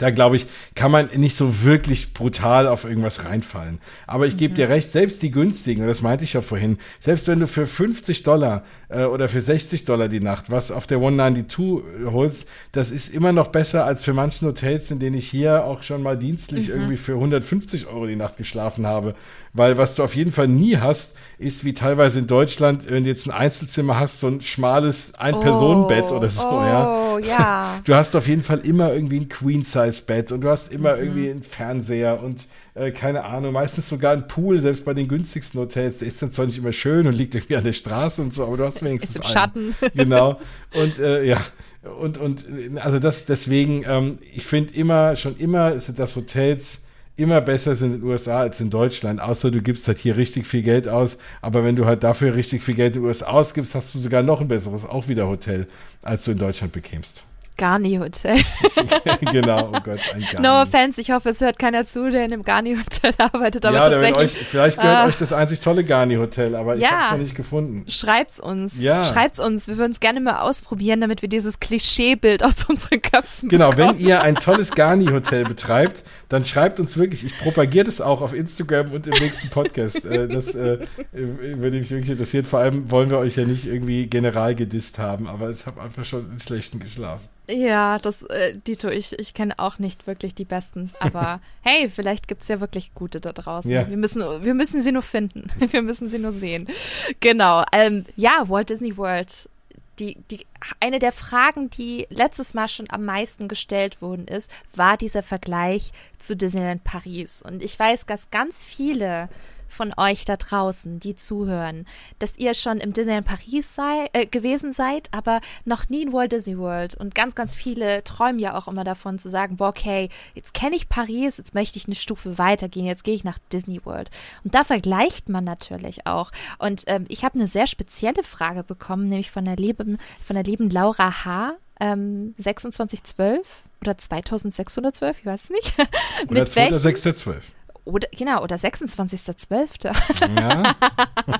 da glaube ich, kann man nicht so wirklich brutal auf irgendwas reinfallen. Aber ich gebe mhm. dir recht, selbst die günstigen, und das meinte ich ja vorhin, selbst wenn du für 50 Dollar äh, oder für 60 Dollar die Nacht was auf der 192 holst, das ist immer noch besser als für manchen Hotels, in denen ich hier auch schon mal dienstlich mhm. irgendwie für 150 Euro die Nacht geschlafen habe. Weil was du auf jeden Fall nie hast, ist wie teilweise in Deutschland, wenn du jetzt ein Einzelzimmer hast, so ein schmales Ein-Personen-Bett oh, oder so, oh, ja. ja. Du hast auf jeden Fall immer irgendwie ein Queen-Size-Bett und du hast immer mhm. irgendwie einen Fernseher und äh, keine Ahnung, meistens sogar ein Pool, selbst bei den günstigsten Hotels. Der ist dann zwar nicht immer schön und liegt irgendwie an der Straße und so, aber du hast wenigstens. Ist im Schatten. Genau. Und äh, ja. Und, und also das deswegen, ähm, ich finde immer, schon immer sind das Hotels immer besser sind in den USA als in Deutschland, außer du gibst halt hier richtig viel Geld aus. Aber wenn du halt dafür richtig viel Geld in den USA ausgibst, hast du sogar noch ein besseres, auch wieder Hotel, als du in Deutschland bekämst. Garni Hotel. genau, oh Gott, ein Garni. No offense, ich hoffe, es hört keiner zu, der in einem Garni Hotel arbeitet. Aber ja, tatsächlich, euch, vielleicht gehört äh, euch das einzig tolle Garni Hotel, aber ja, ich habe es noch nicht gefunden. Schreibt's uns. Ja. Schreibt's uns. Wir würden es gerne mal ausprobieren, damit wir dieses Klischeebild aus unseren Köpfen Genau, bekommen. wenn ihr ein tolles Garni Hotel betreibt, dann schreibt uns wirklich. Ich propagiere das auch auf Instagram und im nächsten Podcast. äh, das äh, würde mich wirklich interessieren. Vor allem wollen wir euch ja nicht irgendwie general gedisst haben, aber ich habe einfach schon einen schlechten geschlafen. Ja, das, äh, Dito, ich, ich kenne auch nicht wirklich die besten. Aber hey, vielleicht gibt es ja wirklich gute da draußen. Ja. Wir, müssen, wir müssen sie nur finden. Wir müssen sie nur sehen. Genau. Ähm, ja, Walt Disney World. Die, die, eine der Fragen, die letztes Mal schon am meisten gestellt worden ist, war dieser Vergleich zu Disneyland Paris. Und ich weiß, dass ganz viele von euch da draußen, die zuhören, dass ihr schon im Disneyland Paris sei, äh, gewesen seid, aber noch nie in Walt Disney World. Und ganz, ganz viele träumen ja auch immer davon zu sagen, boah, okay, jetzt kenne ich Paris, jetzt möchte ich eine Stufe weitergehen, jetzt gehe ich nach Disney World. Und da vergleicht man natürlich auch. Und ähm, ich habe eine sehr spezielle Frage bekommen, nämlich von der lieben, von der lieben Laura H. Ähm, 2612 oder 2612, ich weiß es nicht. Oder 2612. Oder, genau, oder 26.12. Ja.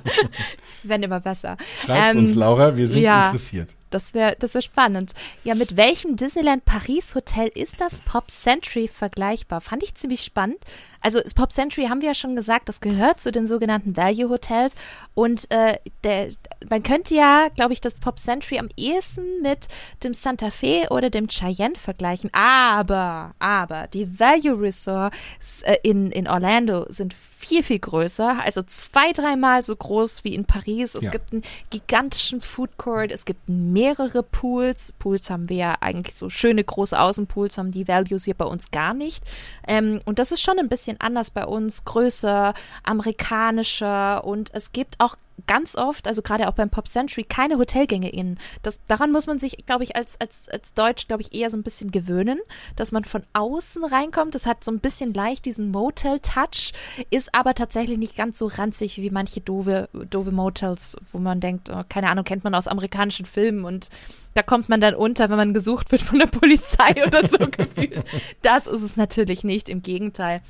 Wenn immer besser. Schreib's ähm, uns, Laura, wir sind ja, interessiert. Das wäre das wär spannend. Ja, mit welchem Disneyland Paris Hotel ist das Pop Century vergleichbar? Fand ich ziemlich spannend. Also das Pop Century haben wir ja schon gesagt, das gehört zu den sogenannten Value Hotels und äh, der, man könnte ja, glaube ich, das Pop Century am ehesten mit dem Santa Fe oder dem Cheyenne vergleichen. Aber, aber die Value Resorts äh, in, in Orlando sind viel, viel größer, also zwei, dreimal so groß wie in Paris. Es ja. gibt einen gigantischen Food Court, es gibt mehrere Pools. Pools haben wir ja eigentlich so schöne große Außenpools, haben die Values hier bei uns gar nicht. Ähm, und das ist schon ein bisschen bisschen anders bei uns, größer, amerikanischer und es gibt auch ganz oft, also gerade auch beim Pop Century, keine Hotelgänge innen. Das, daran muss man sich, glaube ich, als, als, als Deutsch, glaube ich, eher so ein bisschen gewöhnen, dass man von außen reinkommt. Das hat so ein bisschen leicht diesen Motel-Touch, ist aber tatsächlich nicht ganz so ranzig wie manche doofe, doofe Motels, wo man denkt, oh, keine Ahnung, kennt man aus amerikanischen Filmen und da kommt man dann unter, wenn man gesucht wird von der Polizei oder so gefühlt. Das ist es natürlich nicht, im Gegenteil.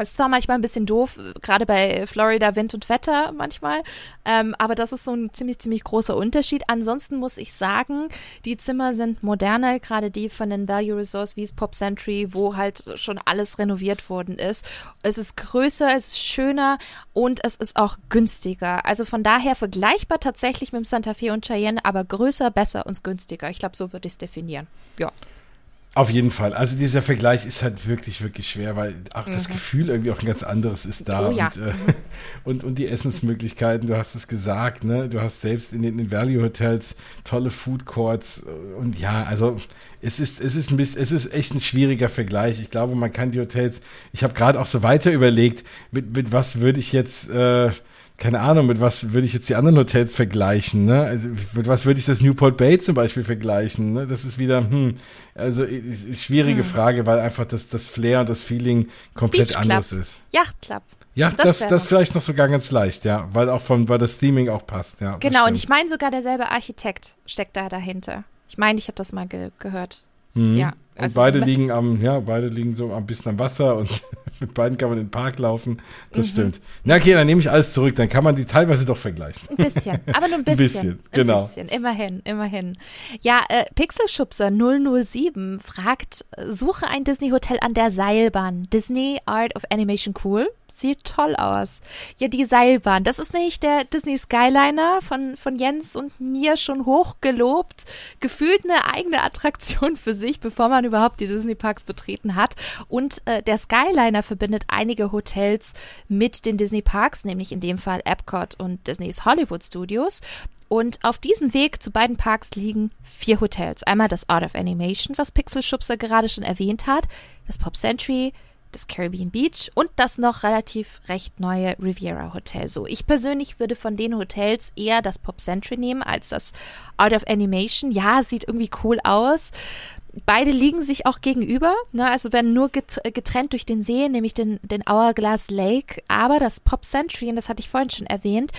Es ist zwar manchmal ein bisschen doof, gerade bei Florida Wind und Wetter manchmal, ähm, aber das ist so ein ziemlich, ziemlich großer Unterschied. Ansonsten muss ich sagen, die Zimmer sind moderner, gerade die von den Value Resorts wie es Pop Century, wo halt schon alles renoviert worden ist. Es ist größer, es ist schöner und es ist auch günstiger. Also von daher vergleichbar tatsächlich mit dem Santa Fe und Cheyenne, aber größer, besser und günstiger. Ich glaube, so würde ich es definieren. Ja. Auf jeden Fall. Also dieser Vergleich ist halt wirklich, wirklich schwer, weil auch mhm. das Gefühl irgendwie auch ein ganz anderes ist da. Oh, ja. und, äh, und, und, die Essensmöglichkeiten, du hast es gesagt, ne? Du hast selbst in den, in Value Hotels tolle Food Courts und ja, also es ist, es ist ein bisschen, es ist echt ein schwieriger Vergleich. Ich glaube, man kann die Hotels, ich habe gerade auch so weiter überlegt, mit, mit was würde ich jetzt äh, keine Ahnung, mit was würde ich jetzt die anderen Hotels vergleichen, ne? Also mit was würde ich das Newport Bay zum Beispiel vergleichen, ne? Das ist wieder, hm, also ist, ist schwierige hm. Frage, weil einfach das, das Flair und das Feeling komplett anders ist. Yachtclub. Ja, das, das, das vielleicht noch sogar ganz leicht, ja, weil auch von, weil das Theming auch passt, ja. Genau, und ich meine sogar derselbe Architekt steckt da dahinter. Ich meine, ich hätte das mal ge gehört. Mhm. Ja. Also, beide liegen am, ja, beide liegen so ein bisschen am Wasser und mit beiden kann man in den Park laufen. Das mhm. stimmt. Na okay, dann nehme ich alles zurück. Dann kann man die teilweise doch vergleichen. Ein bisschen, aber nur ein bisschen. ein bisschen, genau. Ein bisschen, immerhin, immerhin. Ja, äh, Pixelschubser 007 fragt, suche ein Disney-Hotel an der Seilbahn. Disney Art of Animation cool? Sieht toll aus. Ja, die Seilbahn. Das ist nicht der Disney Skyliner von, von Jens und mir schon hochgelobt. Gefühlt eine eigene Attraktion für sich, bevor man überhaupt die Disney Parks betreten hat. Und äh, der Skyliner verbindet einige Hotels mit den Disney Parks, nämlich in dem Fall Epcot und Disneys Hollywood Studios. Und auf diesem Weg zu beiden Parks liegen vier Hotels. Einmal das Art of Animation, was Pixel Schubser gerade schon erwähnt hat, das Pop Century, das Caribbean Beach und das noch relativ recht neue Riviera Hotel. So, ich persönlich würde von den Hotels eher das Pop Century nehmen als das Out of Animation. Ja, sieht irgendwie cool aus. Beide liegen sich auch gegenüber, ne? also werden nur getrennt durch den See, nämlich den, den Hourglass Lake. Aber das Pop Century, und das hatte ich vorhin schon erwähnt,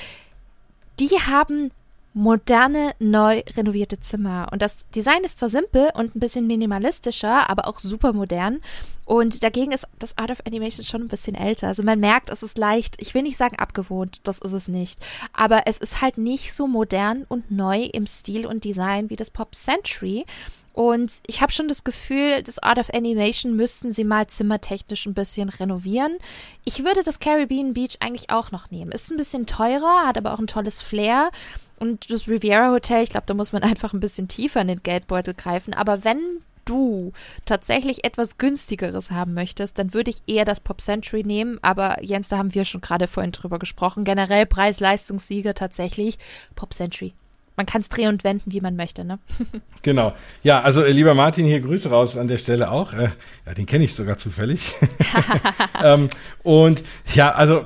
die haben moderne, neu renovierte Zimmer. Und das Design ist zwar simpel und ein bisschen minimalistischer, aber auch super modern. Und dagegen ist das Art of Animation schon ein bisschen älter. Also man merkt, es ist leicht, ich will nicht sagen abgewohnt, das ist es nicht. Aber es ist halt nicht so modern und neu im Stil und Design wie das Pop Century. Und ich habe schon das Gefühl, das Art of Animation müssten sie mal zimmertechnisch ein bisschen renovieren. Ich würde das Caribbean Beach eigentlich auch noch nehmen. Ist ein bisschen teurer, hat aber auch ein tolles Flair. Und das Riviera Hotel, ich glaube, da muss man einfach ein bisschen tiefer in den Geldbeutel greifen. Aber wenn du tatsächlich etwas günstigeres haben möchtest, dann würde ich eher das Pop Century nehmen. Aber Jens, da haben wir schon gerade vorhin drüber gesprochen. Generell Preis-Leistungssieger tatsächlich Pop Century man kann es drehen und wenden, wie man möchte, ne? genau. Ja, also äh, lieber Martin, hier Grüße raus an der Stelle auch. Äh, ja, den kenne ich sogar zufällig. ähm, und ja, also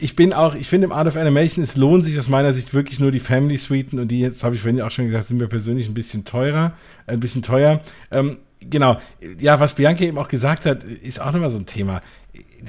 ich bin auch, ich finde im Art of Animation, es lohnt sich aus meiner Sicht wirklich nur die Family Suiten und die jetzt habe ich vorhin auch schon gesagt, sind mir persönlich ein bisschen teurer, ein bisschen teuer. Ähm, genau. Ja, was Bianca eben auch gesagt hat, ist auch nochmal so ein Thema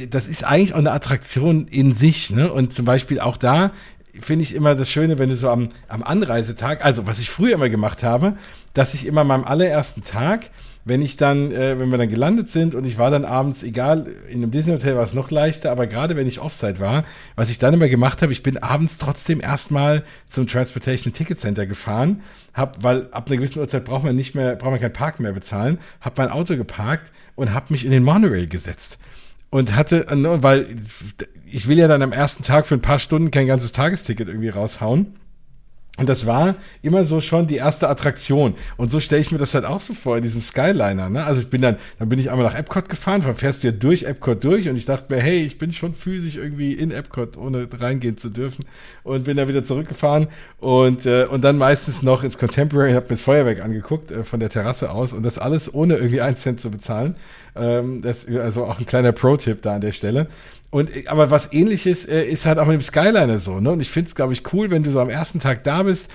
das ist eigentlich auch eine Attraktion in sich, ne? Und zum Beispiel auch da finde ich immer das Schöne, wenn du so am, am Anreisetag, also was ich früher immer gemacht habe, dass ich immer meinem allerersten Tag, wenn ich dann, äh, wenn wir dann gelandet sind und ich war dann abends, egal, in einem Disney-Hotel war es noch leichter, aber gerade wenn ich Offside war, was ich dann immer gemacht habe, ich bin abends trotzdem erstmal zum Transportation Ticket Center gefahren, hab, weil ab einer gewissen Uhrzeit braucht man nicht mehr, braucht man kein Park mehr bezahlen, hab mein Auto geparkt und hab mich in den Monorail gesetzt und hatte, weil ich will ja dann am ersten Tag für ein paar Stunden kein ganzes Tagesticket irgendwie raushauen. Und das war immer so schon die erste Attraktion. Und so stelle ich mir das halt auch so vor, in diesem Skyliner. Ne? Also ich bin dann, dann bin ich einmal nach Epcot gefahren, dann fährst du ja durch Epcot durch und ich dachte mir, hey, ich bin schon physisch irgendwie in Epcot, ohne reingehen zu dürfen. Und bin dann wieder zurückgefahren und, äh, und dann meistens noch ins Contemporary, habe mir das Feuerwerk angeguckt äh, von der Terrasse aus und das alles ohne irgendwie einen Cent zu bezahlen. Ähm, das, also auch ein kleiner Pro-Tipp da an der Stelle. Und aber was ähnliches äh, ist halt auch mit dem Skyliner so, ne? Und ich finde es, glaube ich, cool, wenn du so am ersten Tag da bist.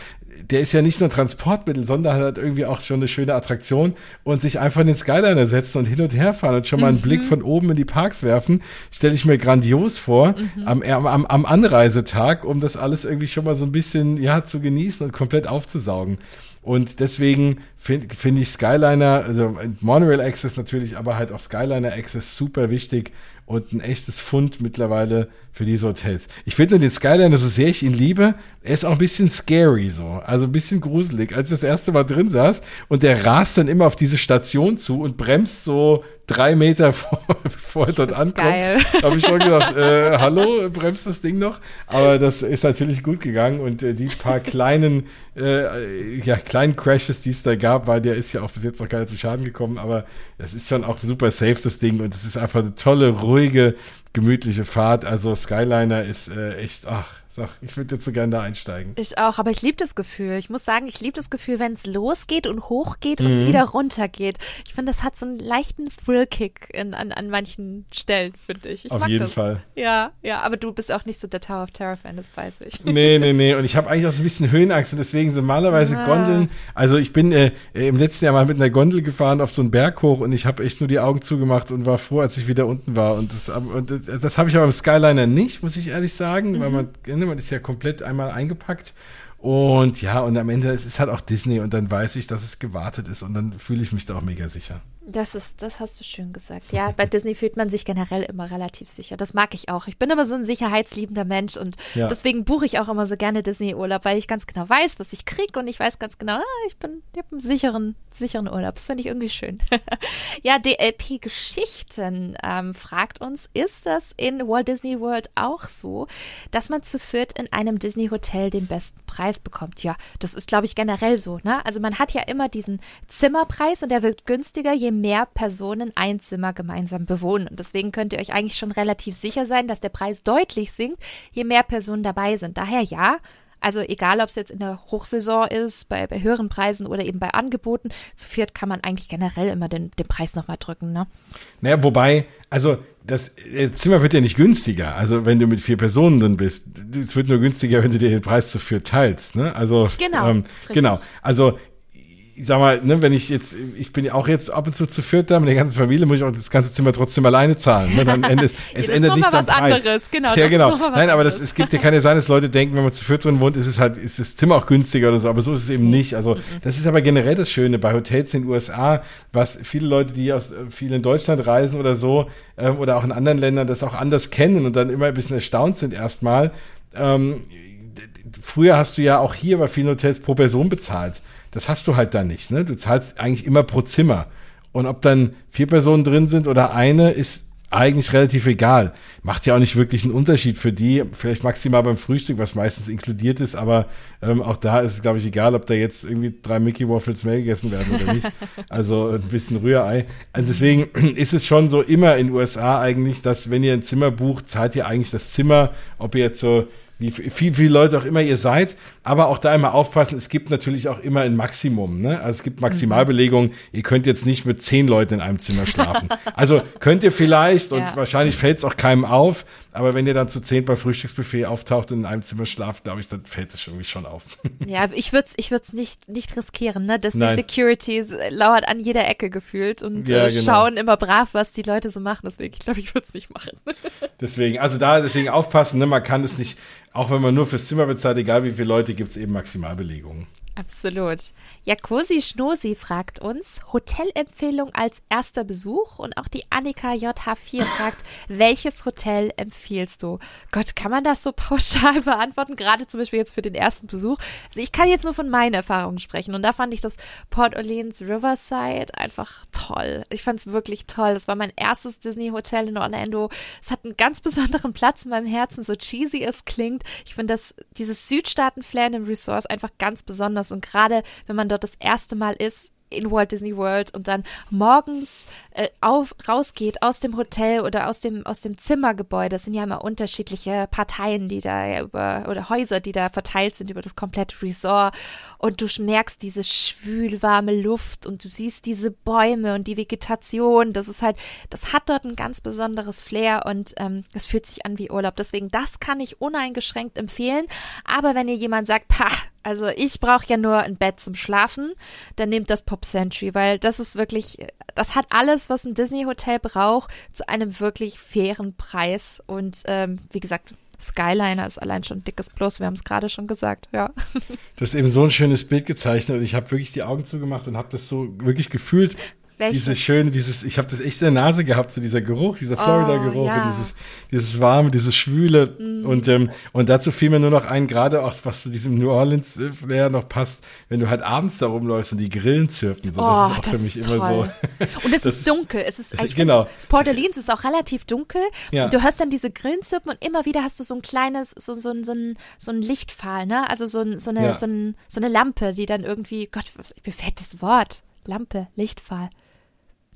Der ist ja nicht nur Transportmittel, sondern hat irgendwie auch schon eine schöne Attraktion und sich einfach in den Skyliner setzen und hin und her fahren und schon mal einen mhm. Blick von oben in die Parks werfen, stelle ich mir grandios vor mhm. am, am, am Anreisetag, um das alles irgendwie schon mal so ein bisschen ja zu genießen und komplett aufzusaugen. Und deswegen finde find ich Skyliner, also Monorail Access natürlich, aber halt auch Skyliner Access super wichtig und ein echtes Fund mittlerweile für diese Hotels. Ich finde den Skyliner, so sehr ich ihn liebe, er ist auch ein bisschen scary so, also ein bisschen gruselig. Als ich das erste Mal drin saß und der rast dann immer auf diese Station zu und bremst so drei Meter vor, bevor er dort ankommt, habe ich schon gedacht, äh, hallo, bremst das Ding noch? Aber das ist natürlich gut gegangen und äh, die paar kleinen, äh, ja, kleinen Crashes, die es da gab, weil der ist ja auch bis jetzt noch keiner zu Schaden gekommen, aber das ist schon auch super safe, das Ding und es ist einfach eine tolle, ruhige, gemütliche Fahrt. Also Skyliner ist äh, echt, ach, Sag, ich würde jetzt so gerne da einsteigen. Ich auch, aber ich liebe das Gefühl. Ich muss sagen, ich liebe das Gefühl, wenn es losgeht und hochgeht und mhm. wieder runtergeht. Ich finde, das hat so einen leichten Thrill-Kick an, an manchen Stellen, finde ich. ich. Auf jeden das. Fall. Ja, ja, aber du bist auch nicht so der Tower of Terror-Fan, das weiß ich. Nee, nee, nee. Und ich habe eigentlich auch so ein bisschen Höhenangst und deswegen sind normalerweise ah. Gondeln. Also ich bin äh, im letzten Jahr mal mit einer Gondel gefahren auf so einen Berg hoch und ich habe echt nur die Augen zugemacht und war froh, als ich wieder unten war. Und das, und das habe ich aber im Skyliner nicht, muss ich ehrlich sagen, mhm. weil man ne, man ist ja komplett einmal eingepackt. Und ja, und am Ende es ist halt auch Disney und dann weiß ich, dass es gewartet ist und dann fühle ich mich da auch mega sicher. Das ist, das hast du schön gesagt. Ja, bei Disney fühlt man sich generell immer relativ sicher. Das mag ich auch. Ich bin immer so ein sicherheitsliebender Mensch und ja. deswegen buche ich auch immer so gerne Disney-Urlaub, weil ich ganz genau weiß, was ich kriege und ich weiß ganz genau, ah, ich bin, ich habe einen sicheren, sicheren Urlaub. Das finde ich irgendwie schön. ja, DLP Geschichten ähm, fragt uns, ist das in Walt Disney World auch so, dass man zu viert in einem Disney Hotel den besten Preis bekommt? Ja, das ist, glaube ich, generell so. Ne? Also man hat ja immer diesen Zimmerpreis und der wird günstiger, je mehr Personen ein Zimmer gemeinsam bewohnen. Und deswegen könnt ihr euch eigentlich schon relativ sicher sein, dass der Preis deutlich sinkt, je mehr Personen dabei sind. Daher ja, also egal, ob es jetzt in der Hochsaison ist, bei, bei höheren Preisen oder eben bei Angeboten, zu viert kann man eigentlich generell immer den, den Preis nochmal drücken. Ne? Naja, wobei, also das Zimmer wird ja nicht günstiger. Also wenn du mit vier Personen drin bist, es wird nur günstiger, wenn du dir den Preis zu viert teilst. Ne? Also genau, ähm, genau. Also ich sag mal, ne, wenn ich jetzt, ich bin ja auch jetzt ab und zu zu viert da mit der ganzen Familie, muss ich auch das ganze Zimmer trotzdem alleine zahlen. Ne? Dann endet, es ja, ändert nichts am Preis. Anderes. Genau, ja, genau. Nein, aber das, es gibt ja keine sein, dass Leute denken, wenn man zu viert drin wohnt, ist es halt, ist das Zimmer auch günstiger oder so. Aber so ist es eben nicht. Also, das ist aber generell das Schöne bei Hotels in den USA, was viele Leute, die aus viel in Deutschland reisen oder so, ähm, oder auch in anderen Ländern das auch anders kennen und dann immer ein bisschen erstaunt sind erstmal. Ähm, früher hast du ja auch hier bei vielen Hotels pro Person bezahlt. Das hast du halt da nicht. Ne? Du zahlst eigentlich immer pro Zimmer. Und ob dann vier Personen drin sind oder eine, ist eigentlich relativ egal. Macht ja auch nicht wirklich einen Unterschied für die. Vielleicht maximal beim Frühstück, was meistens inkludiert ist, aber ähm, auch da ist es, glaube ich, egal, ob da jetzt irgendwie drei Mickey Waffles mehr gegessen werden oder nicht. Also ein bisschen Rührei. Also deswegen ist es schon so immer in den USA eigentlich, dass wenn ihr ein Zimmer bucht, zahlt ihr eigentlich das Zimmer, ob ihr jetzt so wie viel, viele Leute auch immer ihr seid, aber auch da immer aufpassen, es gibt natürlich auch immer ein Maximum, ne? Also es gibt Maximalbelegung, ihr könnt jetzt nicht mit zehn Leuten in einem Zimmer schlafen. also könnt ihr vielleicht und ja. wahrscheinlich fällt es auch keinem auf, aber wenn ihr dann zu zehn beim Frühstücksbuffet auftaucht und in einem Zimmer schlaft, glaube ich, dann fällt es irgendwie schon auf. ja, ich würde es ich würd's nicht, nicht riskieren, ne? Dass Nein. die Securities lauert an jeder Ecke gefühlt und ja, äh, genau. schauen immer brav, was die Leute so machen. Deswegen, ich glaube, ich würde es nicht machen. deswegen, also da deswegen aufpassen, ne? Man kann es nicht auch wenn man nur fürs Zimmer bezahlt, egal wie viele Leute, gibt es eben Maximalbelegungen. Absolut. Jakosi Schnosi fragt uns, Hotelempfehlung als erster Besuch und auch die Annika JH4 fragt, welches Hotel empfiehlst du? Gott, kann man das so pauschal beantworten? Gerade zum Beispiel jetzt für den ersten Besuch. Also ich kann jetzt nur von meinen Erfahrungen sprechen und da fand ich das Port Orleans Riverside einfach toll. Ich fand es wirklich toll. Das war mein erstes Disney-Hotel in Orlando. Es hat einen ganz besonderen Platz in meinem Herzen, so cheesy es klingt. Ich finde das, dieses Südstaaten-Flair dem Resort einfach ganz besonders und gerade wenn man dort das erste Mal ist, in Walt Disney World und dann morgens äh, auf, rausgeht aus dem Hotel oder aus dem, aus dem Zimmergebäude. Das sind ja immer unterschiedliche Parteien, die da über, oder Häuser, die da verteilt sind über das komplette Resort. Und du merkst diese schwülwarme Luft und du siehst diese Bäume und die Vegetation. Das ist halt, das hat dort ein ganz besonderes Flair und ähm, es fühlt sich an wie Urlaub. Deswegen, das kann ich uneingeschränkt empfehlen. Aber wenn ihr jemand sagt, pah, also ich brauche ja nur ein Bett zum Schlafen, dann nehmt das Pop Century, weil das ist wirklich, das hat alles, was ein Disney Hotel braucht, zu einem wirklich fairen Preis. Und ähm, wie gesagt, Skyliner ist allein schon ein dickes Plus, wir haben es gerade schon gesagt, ja. Du hast eben so ein schönes Bild gezeichnet und ich habe wirklich die Augen zugemacht und habe das so wirklich gefühlt, welches? Dieses schöne, dieses, ich habe das echt in der Nase gehabt, so dieser Geruch, dieser Florida-Geruch, oh, ja. dieses, dieses warme, dieses schwüle. Mm. Und, ähm, und dazu fiel mir nur noch ein, gerade auch, was zu diesem New Orleans-Flair noch passt, wenn du halt abends da rumläufst und die Grillen zirpen. So, oh, das ist auch das für mich immer so. Und es ist, dunkel. Es ist eigentlich, genau. Das Port Orleans ist auch relativ dunkel. Ja. Und du hörst dann diese Grillen zirpen und immer wieder hast du so ein kleines, so, so, so, ein, so ein Lichtpfahl, ne? Also so, ein, so, eine, ja. so, ein, so eine Lampe, die dann irgendwie, Gott, was, mir fällt das Wort. Lampe, Lichtpfahl.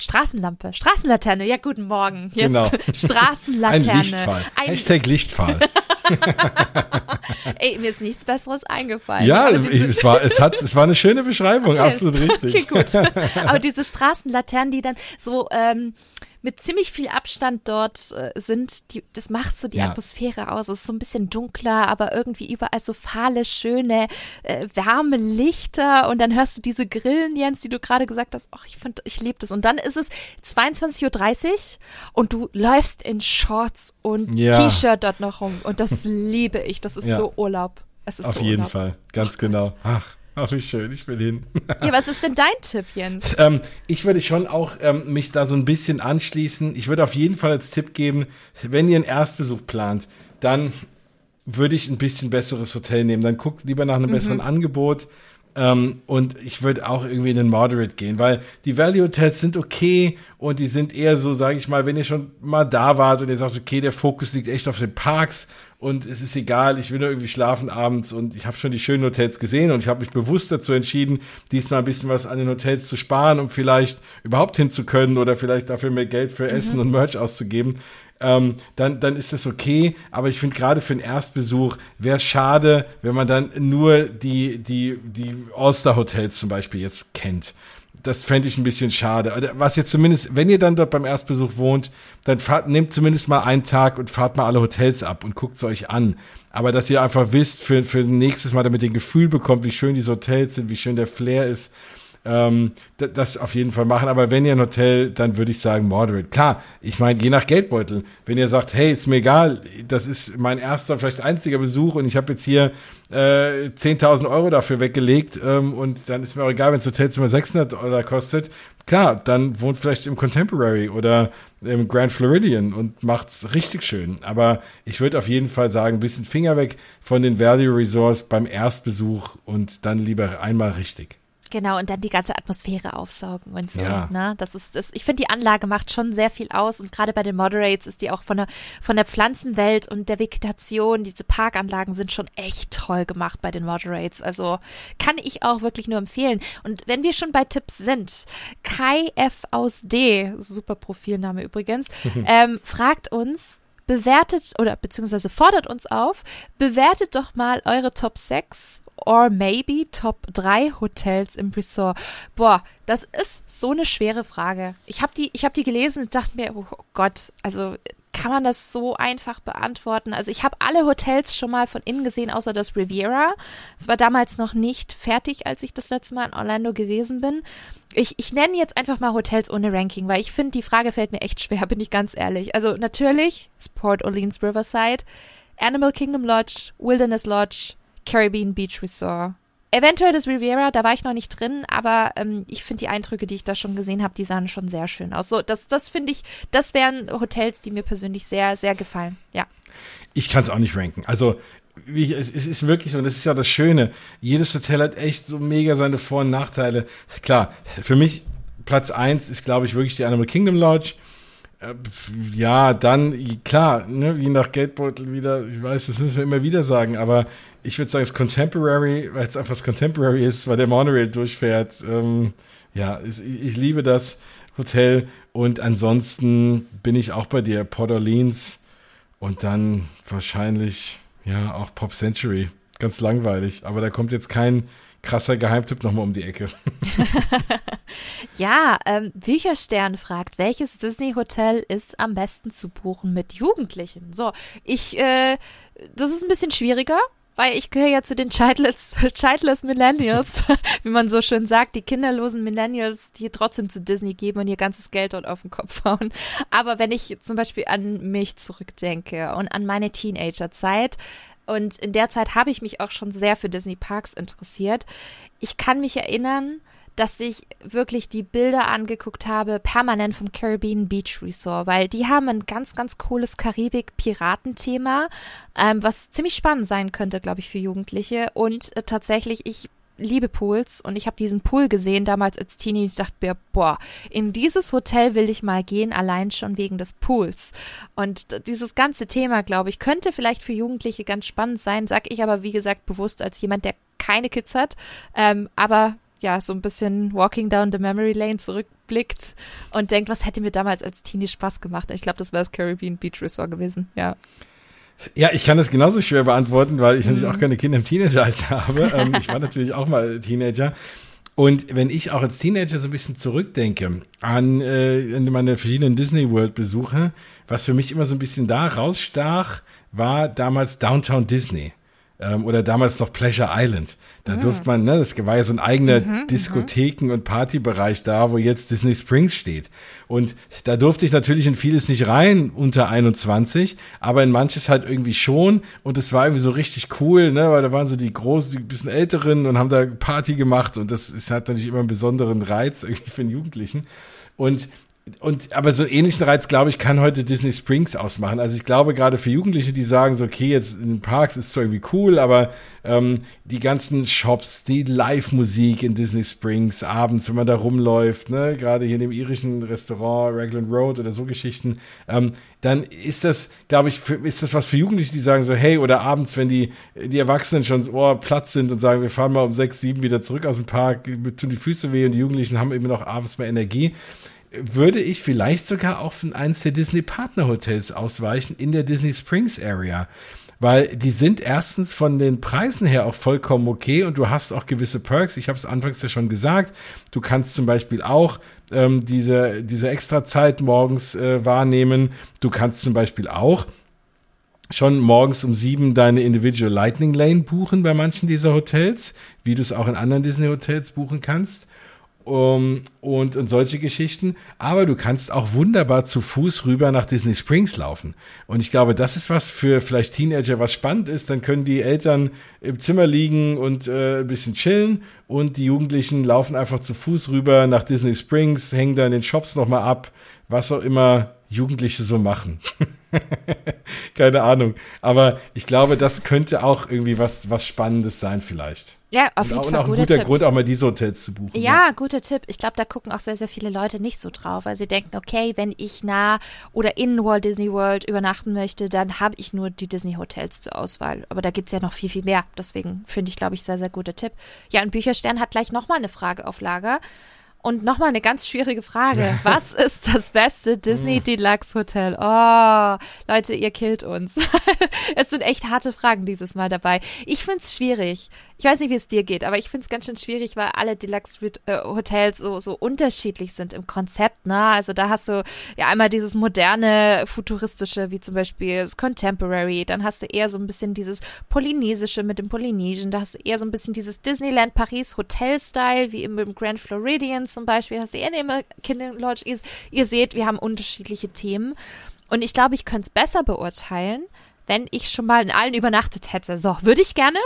Straßenlampe, Straßenlaterne, ja, guten Morgen. Jetzt genau. Straßenlaterne. Ein Lichtfall. Ein Hashtag Lichtfall. Ey, mir ist nichts Besseres eingefallen. Ja, ich, es, war, es, hat, es war eine schöne Beschreibung, okay, absolut richtig. Okay, gut. Aber diese Straßenlaternen, die dann so ähm, mit ziemlich viel Abstand dort äh, sind, die, das macht so die ja. Atmosphäre aus. Es ist so ein bisschen dunkler, aber irgendwie überall so fahle, schöne, äh, warme Lichter und dann hörst du diese Grillen, Jens, die du gerade gesagt hast. Ach, ich finde, ich liebe das. Und dann ist es 22.30 Uhr und du läufst in Shorts und ja. T-Shirt dort noch rum und das liebe ich. Das ist ja. so Urlaub. Es ist Auf so jeden Urlaub. Fall, ganz Ach, genau. Ach. Ach, wie schön, ich will hin. ja, was ist denn dein Tipp, Jens? Ähm, ich würde schon auch ähm, mich da so ein bisschen anschließen. Ich würde auf jeden Fall als Tipp geben, wenn ihr einen Erstbesuch plant, dann würde ich ein bisschen besseres Hotel nehmen. Dann guckt lieber nach einem mhm. besseren Angebot. Ähm, und ich würde auch irgendwie in den Moderate gehen, weil die Value Hotels sind okay und die sind eher so, sage ich mal, wenn ihr schon mal da wart und ihr sagt, okay, der Fokus liegt echt auf den Parks und es ist egal, ich will nur irgendwie schlafen abends und ich habe schon die schönen Hotels gesehen und ich habe mich bewusst dazu entschieden, diesmal ein bisschen was an den Hotels zu sparen, um vielleicht überhaupt hinzukönnen oder vielleicht dafür mehr Geld für Essen mhm. und Merch auszugeben ähm, dann, dann ist das okay. Aber ich finde gerade für einen Erstbesuch wäre es schade, wenn man dann nur die, die, die All-Star-Hotels zum Beispiel jetzt kennt. Das fände ich ein bisschen schade. Was jetzt zumindest, wenn ihr dann dort beim Erstbesuch wohnt, dann fahrt, nehmt zumindest mal einen Tag und fahrt mal alle Hotels ab und guckt es euch an. Aber dass ihr einfach wisst, für, für nächstes Mal damit ihr ein Gefühl bekommt, wie schön diese Hotels sind, wie schön der Flair ist, ähm, das auf jeden Fall machen. Aber wenn ihr ein Hotel, dann würde ich sagen moderate. Klar, ich meine, je nach Geldbeutel. Wenn ihr sagt, hey, ist mir egal, das ist mein erster, vielleicht einziger Besuch und ich habe jetzt hier äh, 10.000 Euro dafür weggelegt ähm, und dann ist mir auch egal, wenn das Hotelzimmer 600 Euro kostet. Klar, dann wohnt vielleicht im Contemporary oder im Grand Floridian und macht's richtig schön. Aber ich würde auf jeden Fall sagen, ein bisschen Finger weg von den Value Resorts beim Erstbesuch und dann lieber einmal richtig. Genau, und dann die ganze Atmosphäre aufsaugen und so. Ja. Ne? Das ist, das, ich finde, die Anlage macht schon sehr viel aus und gerade bei den Moderates ist die auch von der, von der Pflanzenwelt und der Vegetation, diese Parkanlagen sind schon echt toll gemacht bei den Moderates. Also kann ich auch wirklich nur empfehlen. Und wenn wir schon bei Tipps sind, Kai F aus D, super Profilname übrigens, ähm, fragt uns, bewertet oder beziehungsweise fordert uns auf, bewertet doch mal eure Top 6 or maybe Top 3 Hotels im Resort? Boah, das ist so eine schwere Frage. Ich habe die, hab die gelesen und dachte mir, oh Gott, also kann man das so einfach beantworten? Also ich habe alle Hotels schon mal von innen gesehen, außer das Riviera. Es war damals noch nicht fertig, als ich das letzte Mal in Orlando gewesen bin. Ich, ich nenne jetzt einfach mal Hotels ohne Ranking, weil ich finde, die Frage fällt mir echt schwer, bin ich ganz ehrlich. Also natürlich Port Orleans Riverside, Animal Kingdom Lodge, Wilderness Lodge, Caribbean Beach Resort, Eventuell das Riviera, da war ich noch nicht drin, aber ähm, ich finde die Eindrücke, die ich da schon gesehen habe, die sahen schon sehr schön aus. So, das, das finde ich, das wären Hotels, die mir persönlich sehr, sehr gefallen. Ja. Ich kann es auch nicht ranken. Also wie, es, ist wirklich so, und das ist ja das Schöne. Jedes Hotel hat echt so mega seine Vor- und Nachteile. Klar, für mich Platz eins ist, glaube ich, wirklich die Animal Kingdom Lodge. Äh, ja, dann, klar, ne, je nach Geldbeutel wieder, ich weiß, das müssen wir immer wieder sagen, aber ich würde sagen, es ist Contemporary, weil es einfach das Contemporary ist, weil der Monorail durchfährt. Ähm, ja, ich, ich, liebe das Hotel und ansonsten bin ich auch bei dir, Port Orleans und dann wahrscheinlich, ja, auch Pop Century. Ganz langweilig, aber da kommt jetzt kein krasser Geheimtipp nochmal um die Ecke. ja, ähm, Bücherstern fragt, welches Disney-Hotel ist am besten zu buchen mit Jugendlichen? So, ich, äh, das ist ein bisschen schwieriger, weil ich gehöre ja zu den childless, childless Millennials, wie man so schön sagt, die kinderlosen Millennials, die trotzdem zu Disney geben und ihr ganzes Geld dort auf den Kopf hauen. Aber wenn ich zum Beispiel an mich zurückdenke und an meine Teenagerzeit, und in der Zeit habe ich mich auch schon sehr für Disney Parks interessiert. Ich kann mich erinnern, dass ich wirklich die Bilder angeguckt habe, permanent vom Caribbean Beach Resort, weil die haben ein ganz, ganz cooles Karibik-Piratenthema, ähm, was ziemlich spannend sein könnte, glaube ich, für Jugendliche. Und äh, tatsächlich, ich liebe Pools und ich habe diesen Pool gesehen damals als Teenie. Ich dachte mir, boah, in dieses Hotel will ich mal gehen, allein schon wegen des Pools. Und dieses ganze Thema, glaube ich, könnte vielleicht für Jugendliche ganz spannend sein, sag ich aber, wie gesagt, bewusst als jemand, der keine Kids hat. Ähm, aber ja, so ein bisschen Walking Down the Memory Lane zurückblickt und denkt, was hätte mir damals als Teenie Spaß gemacht? Ich glaube, das wäre das Caribbean Beach Resort gewesen, ja. Ja, ich kann das genauso schwer beantworten, weil ich mhm. natürlich auch keine Kinder im Teenageralter habe. Ähm, ich war natürlich auch mal Teenager. Und wenn ich auch als Teenager so ein bisschen zurückdenke an, äh, an meine verschiedenen Disney World Besuche, was für mich immer so ein bisschen da rausstach, war damals Downtown Disney ähm, oder damals noch Pleasure Island. Da mhm. durfte man, ne, das war ja so ein eigener mhm, mhm, Diskotheken- und Partybereich da, wo jetzt Disney Springs steht. Und da durfte ich natürlich in vieles nicht rein unter 21, aber in manches halt irgendwie schon. Und es war irgendwie so richtig cool, ne, weil da waren so die großen, die bisschen älteren und haben da Party gemacht und das ist, hat natürlich immer einen besonderen Reiz irgendwie für den Jugendlichen. Und und aber so ähnlichen Reiz, glaube ich, kann heute Disney Springs ausmachen. Also ich glaube gerade für Jugendliche, die sagen so, okay, jetzt in den Parks ist zwar irgendwie cool, aber ähm, die ganzen Shops, die Live-Musik in Disney Springs abends, wenn man da rumläuft, ne, gerade hier in dem irischen Restaurant Raglan Road oder so Geschichten, ähm, dann ist das, glaube ich, für, ist das was für Jugendliche, die sagen so, hey, oder abends, wenn die die Erwachsenen schon oh, Platz sind und sagen, wir fahren mal um sechs, sieben wieder zurück aus dem Park, tun die Füße weh und die Jugendlichen haben immer noch abends mehr Energie würde ich vielleicht sogar auch von eins der Disney Partnerhotels ausweichen in der Disney Springs Area. Weil die sind erstens von den Preisen her auch vollkommen okay und du hast auch gewisse Perks. Ich habe es anfangs ja schon gesagt. Du kannst zum Beispiel auch ähm, diese, diese extra Zeit morgens äh, wahrnehmen. Du kannst zum Beispiel auch schon morgens um sieben deine Individual Lightning Lane buchen bei manchen dieser Hotels, wie du es auch in anderen Disney Hotels buchen kannst um, und, und solche Geschichten. Aber du kannst auch wunderbar zu Fuß rüber nach Disney Springs laufen. Und ich glaube, das ist was für vielleicht Teenager, was spannend ist. Dann können die Eltern im Zimmer liegen und äh, ein bisschen chillen und die Jugendlichen laufen einfach zu Fuß rüber nach Disney Springs, hängen da in den Shops nochmal ab, was auch immer Jugendliche so machen. Keine Ahnung. Aber ich glaube, das könnte auch irgendwie was, was Spannendes sein vielleicht. Ja, auf jeden und, Fall. Und auch ein guter Tipp. Grund, auch mal diese Hotels zu buchen. Ja, ja, guter Tipp. Ich glaube, da gucken auch sehr, sehr viele Leute nicht so drauf, weil sie denken, okay, wenn ich nah oder in Walt Disney World übernachten möchte, dann habe ich nur die Disney Hotels zur Auswahl. Aber da gibt es ja noch viel, viel mehr. Deswegen finde ich, glaube ich, sehr, sehr guter Tipp. Ja, und Bücherstern hat gleich nochmal eine Frage auf Lager. Und nochmal eine ganz schwierige Frage. Was ist das beste Disney Deluxe Hotel? Oh, Leute, ihr killt uns. es sind echt harte Fragen dieses Mal dabei. Ich finde es schwierig. Ich weiß nicht, wie es dir geht, aber ich finde es ganz schön schwierig, weil alle Deluxe-Hotels so, so unterschiedlich sind im Konzept. Ne? Also da hast du ja einmal dieses moderne, futuristische, wie zum Beispiel das Contemporary. Dann hast du eher so ein bisschen dieses polynesische mit dem Polynesien. Da hast du eher so ein bisschen dieses Disneyland Paris Hotel-Style, wie im, Grand Floridian zum Beispiel. Hast du eher eine Kingdom Lodge. Ihr, ihr seht, wir haben unterschiedliche Themen. Und ich glaube, ich könnte es besser beurteilen, wenn ich schon mal in allen übernachtet hätte. So, würde ich gerne.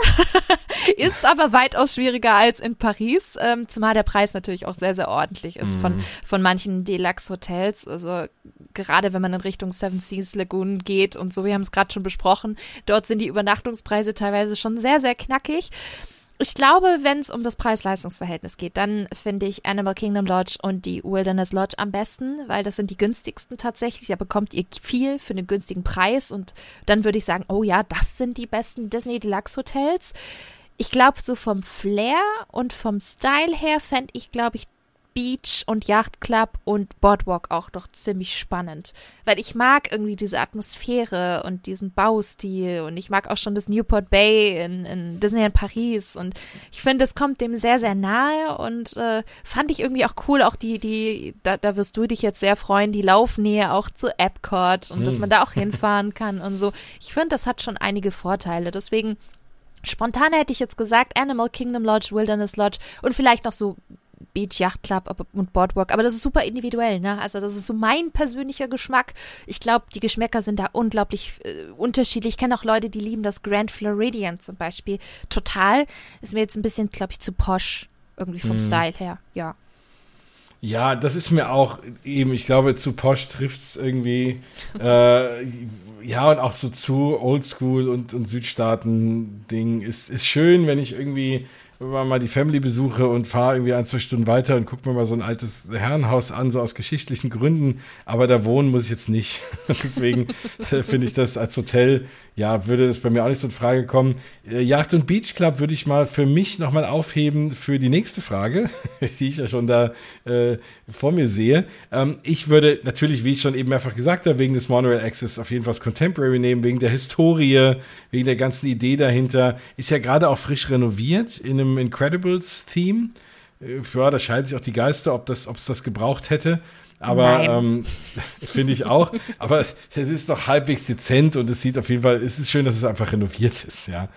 ist aber weitaus schwieriger als in Paris, ähm, zumal der Preis natürlich auch sehr, sehr ordentlich ist mm. von, mhm. von manchen Deluxe-Hotels. Also gerade wenn man in Richtung Seven Seas Lagoon geht und so, wir haben es gerade schon besprochen, dort sind die Übernachtungspreise teilweise schon sehr, sehr knackig. Ich glaube, wenn es um das Preis-Leistungs-Verhältnis geht, dann finde ich Animal Kingdom Lodge und die Wilderness Lodge am besten, weil das sind die günstigsten tatsächlich. Da bekommt ihr viel für einen günstigen Preis und dann würde ich sagen, oh ja, das sind die besten Disney Deluxe Hotels. Ich glaube, so vom Flair und vom Style her fände ich, glaube ich, Beach und Yacht Club und Boardwalk auch doch ziemlich spannend. Weil ich mag irgendwie diese Atmosphäre und diesen Baustil und ich mag auch schon das Newport Bay in, in Disneyland Paris und ich finde, es kommt dem sehr, sehr nahe und äh, fand ich irgendwie auch cool, auch die, die, da, da wirst du dich jetzt sehr freuen, die Laufnähe auch zu Epcot und hm. dass man da auch hinfahren kann und so. Ich finde, das hat schon einige Vorteile. Deswegen Spontan hätte ich jetzt gesagt Animal Kingdom Lodge, Wilderness Lodge und vielleicht noch so Beach Yacht Club und Boardwalk. Aber das ist super individuell, ne? Also das ist so mein persönlicher Geschmack. Ich glaube, die Geschmäcker sind da unglaublich äh, unterschiedlich. Ich kenne auch Leute, die lieben das Grand Floridian zum Beispiel total. Ist mir jetzt ein bisschen, glaube ich, zu posch irgendwie vom mhm. Style her. Ja. Ja, das ist mir auch eben, ich glaube, zu posch trifft es irgendwie. äh, ja, und auch so zu Oldschool und, und Südstaaten-Ding. Ist, ist schön, wenn ich irgendwie mal die Family besuche und fahre irgendwie ein, zwei Stunden weiter und gucke mir mal so ein altes Herrenhaus an, so aus geschichtlichen Gründen. Aber da wohnen muss ich jetzt nicht. Deswegen finde ich das als Hotel, ja, würde das bei mir auch nicht so in Frage kommen. Äh, Yacht und Beach Club würde ich mal für mich nochmal aufheben für die nächste Frage, die ich ja schon da äh, vor mir sehe. Ähm, ich würde natürlich, wie ich schon eben mehrfach gesagt habe, wegen des Monorail Access auf jeden Fall das Contemporary nehmen, wegen der Historie, wegen der ganzen Idee dahinter. Ist ja gerade auch frisch renoviert in einem Incredibles-Theme. Äh, ja, da scheiden sich auch die Geister, ob das, es das gebraucht hätte. Aber ähm, finde ich auch. Aber es ist doch halbwegs dezent und es sieht auf jeden Fall, es ist schön, dass es einfach renoviert ist, ja.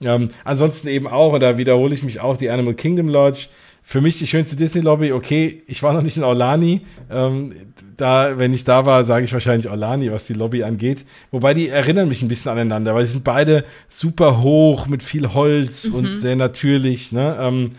Ähm, ansonsten eben auch, und da wiederhole ich mich auch, die Animal Kingdom Lodge. Für mich die schönste Disney-Lobby, okay, ich war noch nicht in Orlani. Ähm, da, wenn ich da war, sage ich wahrscheinlich Orlani, was die Lobby angeht. Wobei die erinnern mich ein bisschen aneinander, weil sie sind beide super hoch mit viel Holz mhm. und sehr natürlich. Ne? Ähm,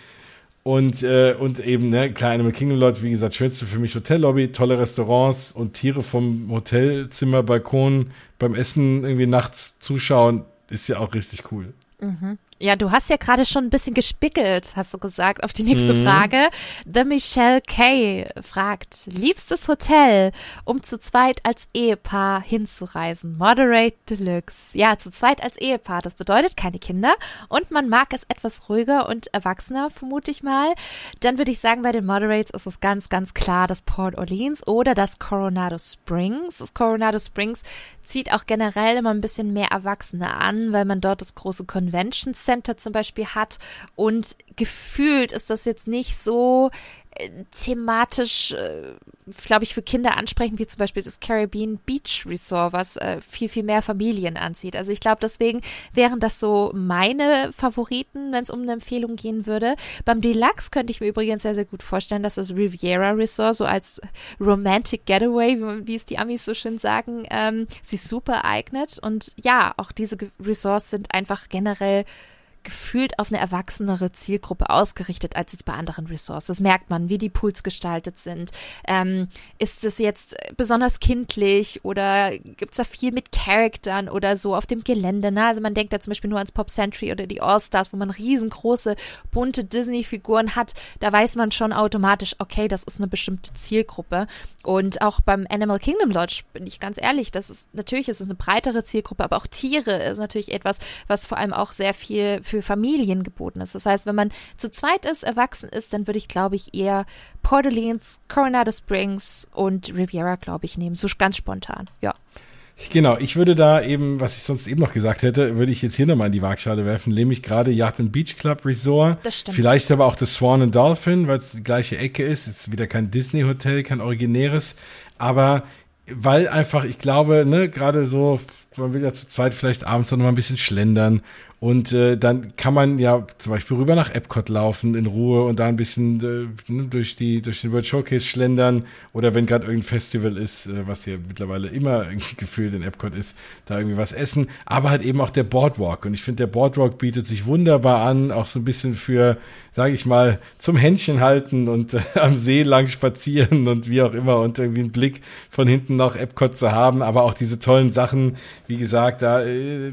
und, äh, und eben, ne, klar, Animal Kingdom Lodge, wie gesagt, schönste für mich Hotellobby, tolle Restaurants und Tiere vom Hotelzimmer, Balkon beim Essen irgendwie nachts zuschauen, ist ja auch richtig cool. Mhm. Ja, du hast ja gerade schon ein bisschen gespickelt, hast du gesagt, auf die nächste mhm. Frage. The Michelle Kay fragt, liebstes Hotel, um zu zweit als Ehepaar hinzureisen. Moderate Deluxe. Ja, zu zweit als Ehepaar. Das bedeutet keine Kinder und man mag es etwas ruhiger und erwachsener, vermute ich mal. Dann würde ich sagen, bei den Moderates ist es ganz, ganz klar das Port Orleans oder das Coronado Springs. Das Coronado Springs zieht auch generell immer ein bisschen mehr Erwachsene an, weil man dort das große Convention Center zum Beispiel hat und gefühlt ist das jetzt nicht so äh, thematisch, äh, glaube ich, für Kinder ansprechend, wie zum Beispiel das Caribbean Beach Resort, was äh, viel, viel mehr Familien anzieht. Also ich glaube, deswegen wären das so meine Favoriten, wenn es um eine Empfehlung gehen würde. Beim Deluxe könnte ich mir übrigens sehr, sehr gut vorstellen, dass das Riviera Resort so als Romantic Getaway, wie, wie es die Amis so schön sagen, ähm, sich super eignet. Und ja, auch diese Resorts sind einfach generell gefühlt auf eine erwachsenere Zielgruppe ausgerichtet als jetzt bei anderen Resorts. Das merkt man, wie die Pools gestaltet sind. Ähm, ist es jetzt besonders kindlich oder gibt es da viel mit Charaktern oder so auf dem Gelände? Ne? Also man denkt da zum Beispiel nur ans Pop Century oder die All-Stars, wo man riesengroße, bunte Disney-Figuren hat. Da weiß man schon automatisch, okay, das ist eine bestimmte Zielgruppe. Und auch beim Animal Kingdom Lodge bin ich ganz ehrlich, das ist natürlich ist es eine breitere Zielgruppe, aber auch Tiere ist natürlich etwas, was vor allem auch sehr viel für Familien geboten ist. Das heißt, wenn man zu zweit ist, erwachsen ist, dann würde ich, glaube ich, eher Port Orleans, Coronado Springs und Riviera, glaube ich, nehmen. So ganz spontan, ja. Genau, ich würde da eben, was ich sonst eben noch gesagt hätte, würde ich jetzt hier nochmal in die Waagschale werfen, nämlich gerade Yacht and Beach Club Resort. Das stimmt. Vielleicht aber auch das Swan and Dolphin, weil es die gleiche Ecke ist. Jetzt wieder kein Disney-Hotel, kein originäres. Aber weil einfach, ich glaube, ne, gerade so man will ja zu zweit vielleicht abends dann noch mal ein bisschen schlendern und äh, dann kann man ja zum Beispiel rüber nach Epcot laufen in Ruhe und da ein bisschen äh, ne, durch die durch den World Showcase schlendern. Oder wenn gerade irgendein Festival ist, äh, was hier mittlerweile immer gefühlt in Epcot ist, da irgendwie was essen. Aber halt eben auch der Boardwalk. Und ich finde der Boardwalk bietet sich wunderbar an, auch so ein bisschen für, sage ich mal, zum Händchen halten und äh, am See lang spazieren und wie auch immer und irgendwie einen Blick von hinten nach Epcot zu haben, aber auch diese tollen Sachen, wie gesagt, da äh,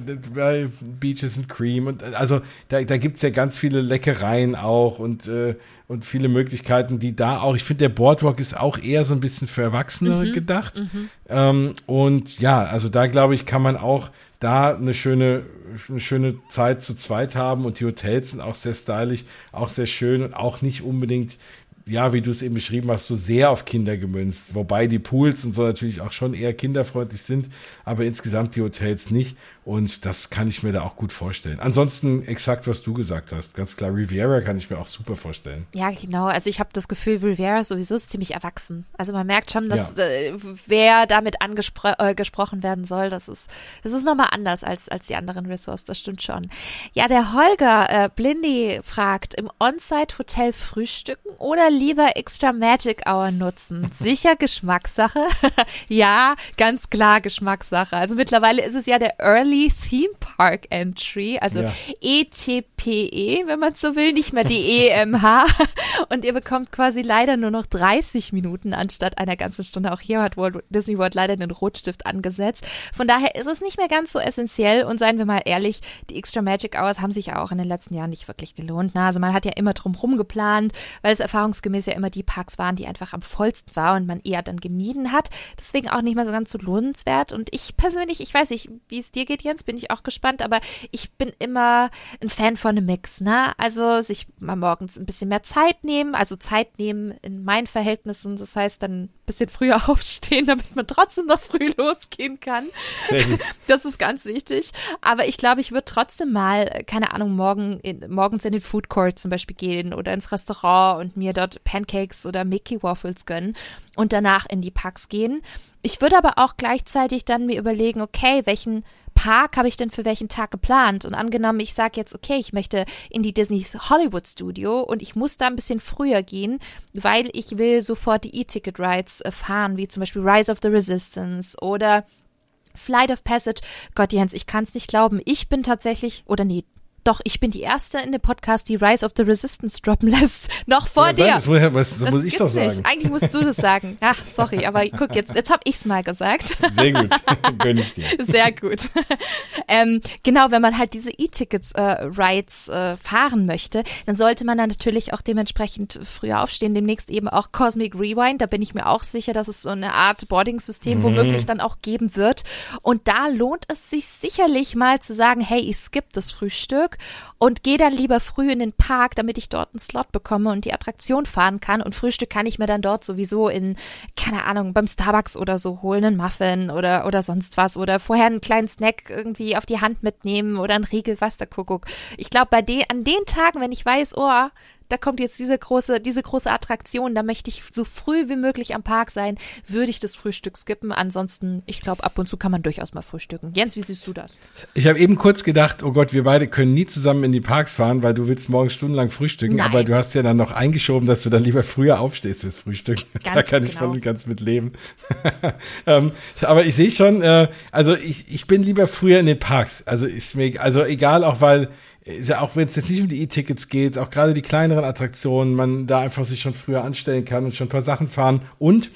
Beaches and Cream und also da, da gibt's ja ganz viele Leckereien auch und, äh, und viele Möglichkeiten, die da auch, ich finde, der Boardwalk ist auch eher so ein bisschen für Erwachsene mhm, gedacht. Mhm. Ähm, und ja, also da glaube ich, kann man auch da eine schöne, eine schöne Zeit zu zweit haben und die Hotels sind auch sehr stylisch, auch sehr schön und auch nicht unbedingt ja, wie du es eben beschrieben hast, so sehr auf Kinder gemünzt. Wobei die Pools und so natürlich auch schon eher kinderfreundlich sind, aber insgesamt die Hotels nicht. Und das kann ich mir da auch gut vorstellen. Ansonsten exakt, was du gesagt hast. Ganz klar, Riviera kann ich mir auch super vorstellen. Ja, genau. Also ich habe das Gefühl, Riviera sowieso ist ziemlich erwachsen. Also man merkt schon, dass ja. äh, wer damit angesprochen äh, werden soll, das ist, das ist nochmal anders als, als die anderen Ressorts. Das stimmt schon. Ja, der Holger äh, Blindy fragt, im On-Site-Hotel frühstücken oder lieber extra Magic Hour nutzen? Sicher Geschmackssache? ja, ganz klar Geschmackssache. Also mittlerweile ist es ja der Early Theme Park Entry, also ja. ETPE, e, wenn man so will, nicht mehr die EMH. Und ihr bekommt quasi leider nur noch 30 Minuten anstatt einer ganzen Stunde. Auch hier hat Walt Disney World leider den Rotstift angesetzt. Von daher ist es nicht mehr ganz so essentiell. Und seien wir mal ehrlich, die Extra Magic Hours haben sich ja auch in den letzten Jahren nicht wirklich gelohnt. Na, also man hat ja immer drum geplant, weil es erfahrungsgemäß ja immer die Parks waren, die einfach am vollsten war und man eher dann gemieden hat. Deswegen auch nicht mehr so ganz so lohnenswert. Und ich persönlich, ich weiß nicht, wie es dir geht, Jens, bin ich auch gespannt, aber ich bin immer ein Fan von einem Mix, ne? Also sich mal morgens ein bisschen mehr Zeit nehmen, also Zeit nehmen in meinen Verhältnissen, das heißt dann ein bisschen früher aufstehen, damit man trotzdem noch früh losgehen kann. Das ist ganz wichtig. Aber ich glaube, ich würde trotzdem mal, keine Ahnung, morgen in, morgens in den Food Court zum Beispiel gehen oder ins Restaurant und mir dort Pancakes oder Mickey Waffles gönnen und danach in die Parks gehen. Ich würde aber auch gleichzeitig dann mir überlegen, okay, welchen Park habe ich denn für welchen Tag geplant? Und angenommen, ich sage jetzt, okay, ich möchte in die Disney Hollywood Studio und ich muss da ein bisschen früher gehen, weil ich will sofort die E-Ticket Rides äh, fahren, wie zum Beispiel Rise of the Resistance oder Flight of Passage. Gott, Jens, ich kann es nicht glauben. Ich bin tatsächlich, oder nee, doch, ich bin die Erste in dem Podcast, die Rise of the Resistance droppen lässt. Noch vor ja, dir. Das, muss, das, das muss ich doch sagen. Nicht. Eigentlich musst du das sagen. Ach, sorry, aber guck, jetzt, jetzt habe ich's mal gesagt. Sehr gut. Gönn ich dir. Sehr gut. Ähm, genau, wenn man halt diese E-Tickets äh, Rides äh, fahren möchte, dann sollte man dann natürlich auch dementsprechend früher aufstehen. Demnächst eben auch Cosmic Rewind. Da bin ich mir auch sicher, dass es so eine Art Boarding-System mhm. womöglich dann auch geben wird. Und da lohnt es sich sicherlich mal zu sagen, hey, ich skippe das Frühstück Frühstück und gehe dann lieber früh in den Park, damit ich dort einen Slot bekomme und die Attraktion fahren kann. Und Frühstück kann ich mir dann dort sowieso in, keine Ahnung, beim Starbucks oder so holen, einen Muffin oder, oder sonst was. Oder vorher einen kleinen Snack irgendwie auf die Hand mitnehmen oder einen Riegel, was der Kuckuck. Ich glaube, bei den, an den Tagen, wenn ich weiß, oh, da kommt jetzt diese große, diese große Attraktion, da möchte ich so früh wie möglich am Park sein, würde ich das Frühstück skippen. Ansonsten, ich glaube, ab und zu kann man durchaus mal frühstücken. Jens, wie siehst du das? Ich habe eben kurz gedacht, oh Gott, wir beide können nie zusammen in die Parks fahren, weil du willst morgens stundenlang frühstücken, Nein. aber du hast ja dann noch eingeschoben, dass du dann lieber früher aufstehst fürs Frühstück. Ganz da kann genau. ich voll und ganz mit leben. ähm, aber ich sehe schon, äh, also ich, ich bin lieber früher in den Parks. Also ist mir, also egal auch, weil ist ja auch wenn es jetzt nicht um die E-Tickets geht, auch gerade die kleineren Attraktionen, man da einfach sich schon früher anstellen kann und schon ein paar Sachen fahren und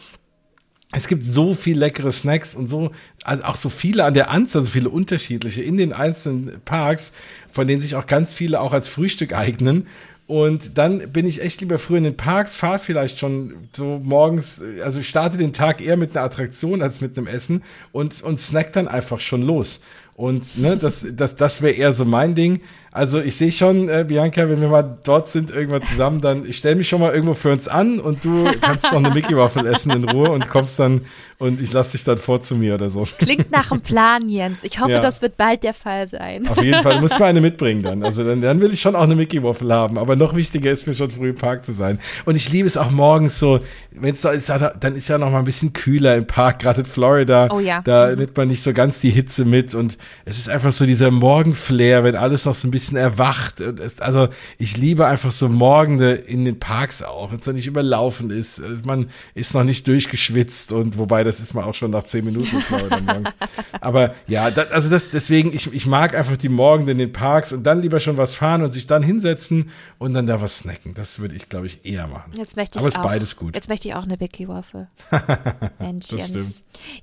es gibt so viel leckere Snacks und so, also auch so viele an der Anzahl, so viele unterschiedliche in den einzelnen Parks, von denen sich auch ganz viele auch als Frühstück eignen. Und dann bin ich echt lieber früher in den Parks, fahre vielleicht schon so morgens, also ich starte den Tag eher mit einer Attraktion als mit einem Essen und, und snack dann einfach schon los. Und ne, das, das, das wäre eher so mein Ding. Also ich sehe schon, äh, Bianca, wenn wir mal dort sind, irgendwann zusammen, dann ich stelle mich schon mal irgendwo für uns an und du kannst noch eine Mickey Waffel essen in Ruhe und kommst dann und ich lasse dich dann vor zu mir oder so. Das klingt nach einem Plan, Jens. Ich hoffe, ja. das wird bald der Fall sein. Auf jeden Fall, du musst mir eine mitbringen dann. Also dann, dann will ich schon auch eine Mickey Waffel haben. Aber noch wichtiger ist mir schon früh im Park zu sein. Und ich liebe es auch morgens so, wenn es so ist, dann ist ja noch mal ein bisschen kühler im Park, gerade in Florida. Oh ja. Da mhm. nimmt man nicht so ganz die Hitze mit und es ist einfach so dieser Morgenflair, wenn alles noch so ein bisschen erwacht. Und es, also ich liebe einfach so Morgende in den Parks auch, wenn es noch nicht überlaufen ist. Man ist noch nicht durchgeschwitzt und wobei das ist man auch schon nach zehn Minuten. Aber ja, das, also das, deswegen, ich, ich mag einfach die Morgen in den Parks und dann lieber schon was fahren und sich dann hinsetzen und dann da was snacken. Das würde ich, glaube ich, eher machen. Jetzt möchte ich Aber es ist beides gut. Jetzt möchte ich auch eine Vicky Waffel. Mensch, das stimmt.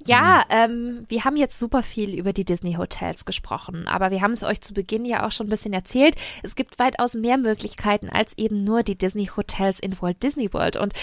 Ja, mhm. ähm, wir haben jetzt super viel über die Disney Hotels gesprochen, aber wir haben es euch zu Beginn ja auch schon ein bisschen erzählt. Es gibt weitaus mehr Möglichkeiten als eben nur die Disney Hotels in Walt Disney World und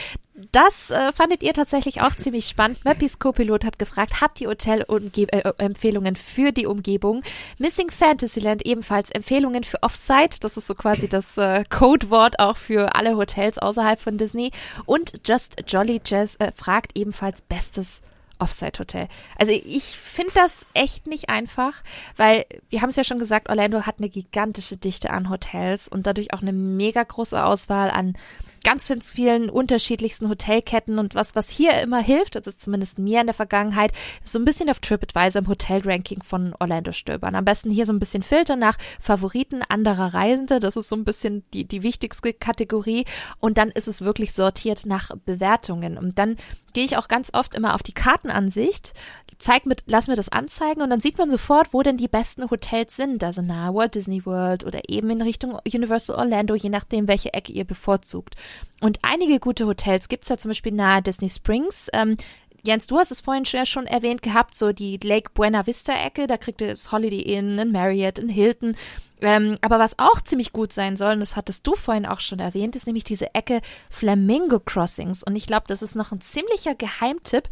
das äh, fandet ihr tatsächlich auch ziemlich spannend. Mappys Co-Pilot hat gefragt, habt ihr Hotel-Empfehlungen äh, für die Umgebung? Missing Fantasyland ebenfalls Empfehlungen für Offsite. Das ist so quasi das äh, Codewort auch für alle Hotels außerhalb von Disney. Und Just Jolly Jazz äh, fragt ebenfalls bestes Offsite-Hotel. Also ich finde das echt nicht einfach, weil wir haben es ja schon gesagt, Orlando hat eine gigantische Dichte an Hotels und dadurch auch eine mega große Auswahl an ganz, ganz vielen unterschiedlichsten Hotelketten und was, was hier immer hilft, ist zumindest mir in der Vergangenheit, so ein bisschen auf TripAdvisor im Hotelranking von Orlando stöbern. Am besten hier so ein bisschen filtern nach Favoriten anderer Reisende. Das ist so ein bisschen die, die wichtigste Kategorie. Und dann ist es wirklich sortiert nach Bewertungen. Und dann gehe ich auch ganz oft immer auf die Kartenansicht, zeig mit, lass mir das anzeigen und dann sieht man sofort, wo denn die besten Hotels sind. Also nahe Walt Disney World oder eben in Richtung Universal Orlando, je nachdem, welche Ecke ihr bevorzugt. Und einige gute Hotels gibt es da zum Beispiel nahe Disney Springs. Ähm, Jens, du hast es vorhin schon erwähnt gehabt, so die Lake Buena Vista Ecke, da kriegt ihr das Holiday Inn, ein Marriott, ein Hilton. Ähm, aber was auch ziemlich gut sein soll, und das hattest du vorhin auch schon erwähnt, ist nämlich diese Ecke Flamingo Crossings. Und ich glaube, das ist noch ein ziemlicher Geheimtipp,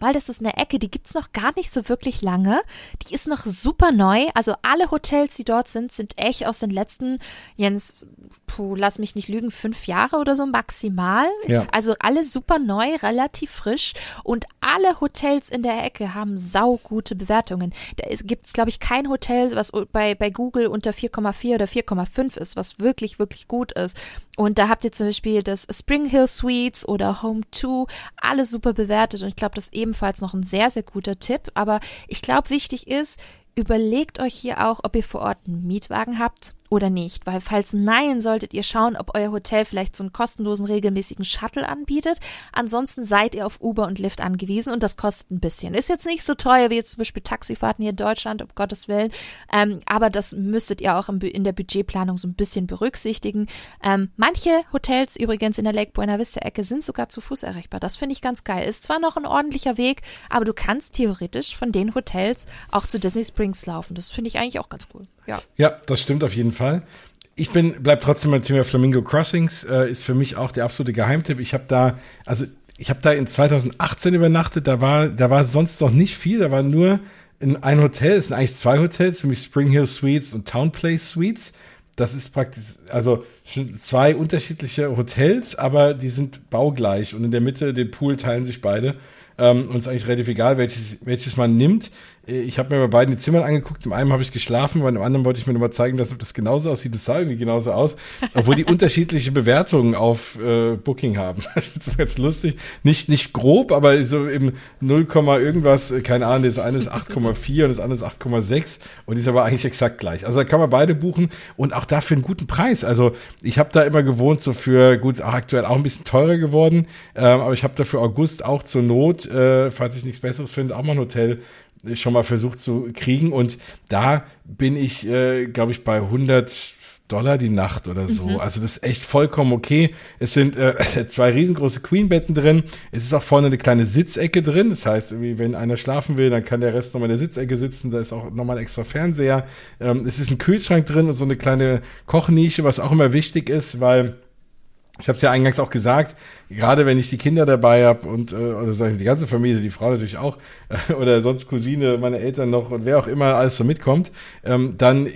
weil das ist eine Ecke, die gibt's noch gar nicht so wirklich lange. Die ist noch super neu. Also alle Hotels, die dort sind, sind echt aus den letzten, Jens, puh, lass mich nicht lügen, fünf Jahre oder so maximal. Ja. Also alle super neu, relativ frisch. Und alle Hotels in der Ecke haben saugute Bewertungen. Da gibt's, glaube ich, kein Hotel, was bei, bei Google unter 4,4 oder 4,5 ist, was wirklich, wirklich gut ist. Und da habt ihr zum Beispiel das Spring Hill Suites oder Home 2, alles super bewertet. Und ich glaube, das ist ebenfalls noch ein sehr, sehr guter Tipp. Aber ich glaube, wichtig ist, überlegt euch hier auch, ob ihr vor Ort einen Mietwagen habt oder nicht, weil falls nein, solltet ihr schauen, ob euer Hotel vielleicht so einen kostenlosen regelmäßigen Shuttle anbietet. Ansonsten seid ihr auf Uber und Lyft angewiesen und das kostet ein bisschen. Ist jetzt nicht so teuer wie jetzt zum Beispiel Taxifahrten hier in Deutschland, um Gottes Willen, ähm, aber das müsstet ihr auch in der Budgetplanung so ein bisschen berücksichtigen. Ähm, manche Hotels übrigens in der Lake Buena Vista Ecke sind sogar zu Fuß erreichbar. Das finde ich ganz geil. Ist zwar noch ein ordentlicher Weg, aber du kannst theoretisch von den Hotels auch zu Disney Springs laufen. Das finde ich eigentlich auch ganz cool. Ja. ja, das stimmt auf jeden Fall. Ich bin, bleib trotzdem beim Thema Flamingo Crossings, äh, ist für mich auch der absolute Geheimtipp. Ich habe da, also ich habe da in 2018 übernachtet, da war, da war sonst noch nicht viel, da war nur in ein Hotel, es sind eigentlich zwei Hotels, nämlich Spring Hill Suites und Town Place Suites. Das ist praktisch, also zwei unterschiedliche Hotels, aber die sind baugleich und in der Mitte, den Pool teilen sich beide. Ähm, und es ist eigentlich relativ egal, welches, welches man nimmt. Ich habe mir bei beiden die Zimmern angeguckt. Im einen habe ich geschlafen, bei dem anderen wollte ich mir nochmal zeigen, dass das genauso aussieht. Das sah irgendwie genauso aus, obwohl die unterschiedliche Bewertungen auf äh, Booking haben. Das ist jetzt lustig. Nicht, nicht grob, aber so im 0, irgendwas, äh, keine Ahnung, das eine ist 8,4 und das andere ist 8,6 und die ist aber eigentlich exakt gleich. Also da kann man beide buchen und auch dafür einen guten Preis. Also ich habe da immer gewohnt, so für, gut, aktuell auch ein bisschen teurer geworden, ähm, aber ich habe da für August auch zur Not, äh, falls ich nichts Besseres finde, auch mal ein Hotel schon mal versucht zu kriegen. Und da bin ich, äh, glaube ich, bei 100 Dollar die Nacht oder so. Mhm. Also das ist echt vollkommen okay. Es sind äh, zwei riesengroße Queen-Betten drin. Es ist auch vorne eine kleine Sitzecke drin. Das heißt, wenn einer schlafen will, dann kann der Rest nochmal in der Sitzecke sitzen. Da ist auch nochmal ein extra Fernseher. Ähm, es ist ein Kühlschrank drin und so eine kleine Kochnische, was auch immer wichtig ist, weil ich habe es ja eingangs auch gesagt, gerade wenn ich die Kinder dabei habe und äh, oder sage ich die ganze Familie, die Frau natürlich auch äh, oder sonst Cousine, meine Eltern noch und wer auch immer alles so mitkommt, ähm, dann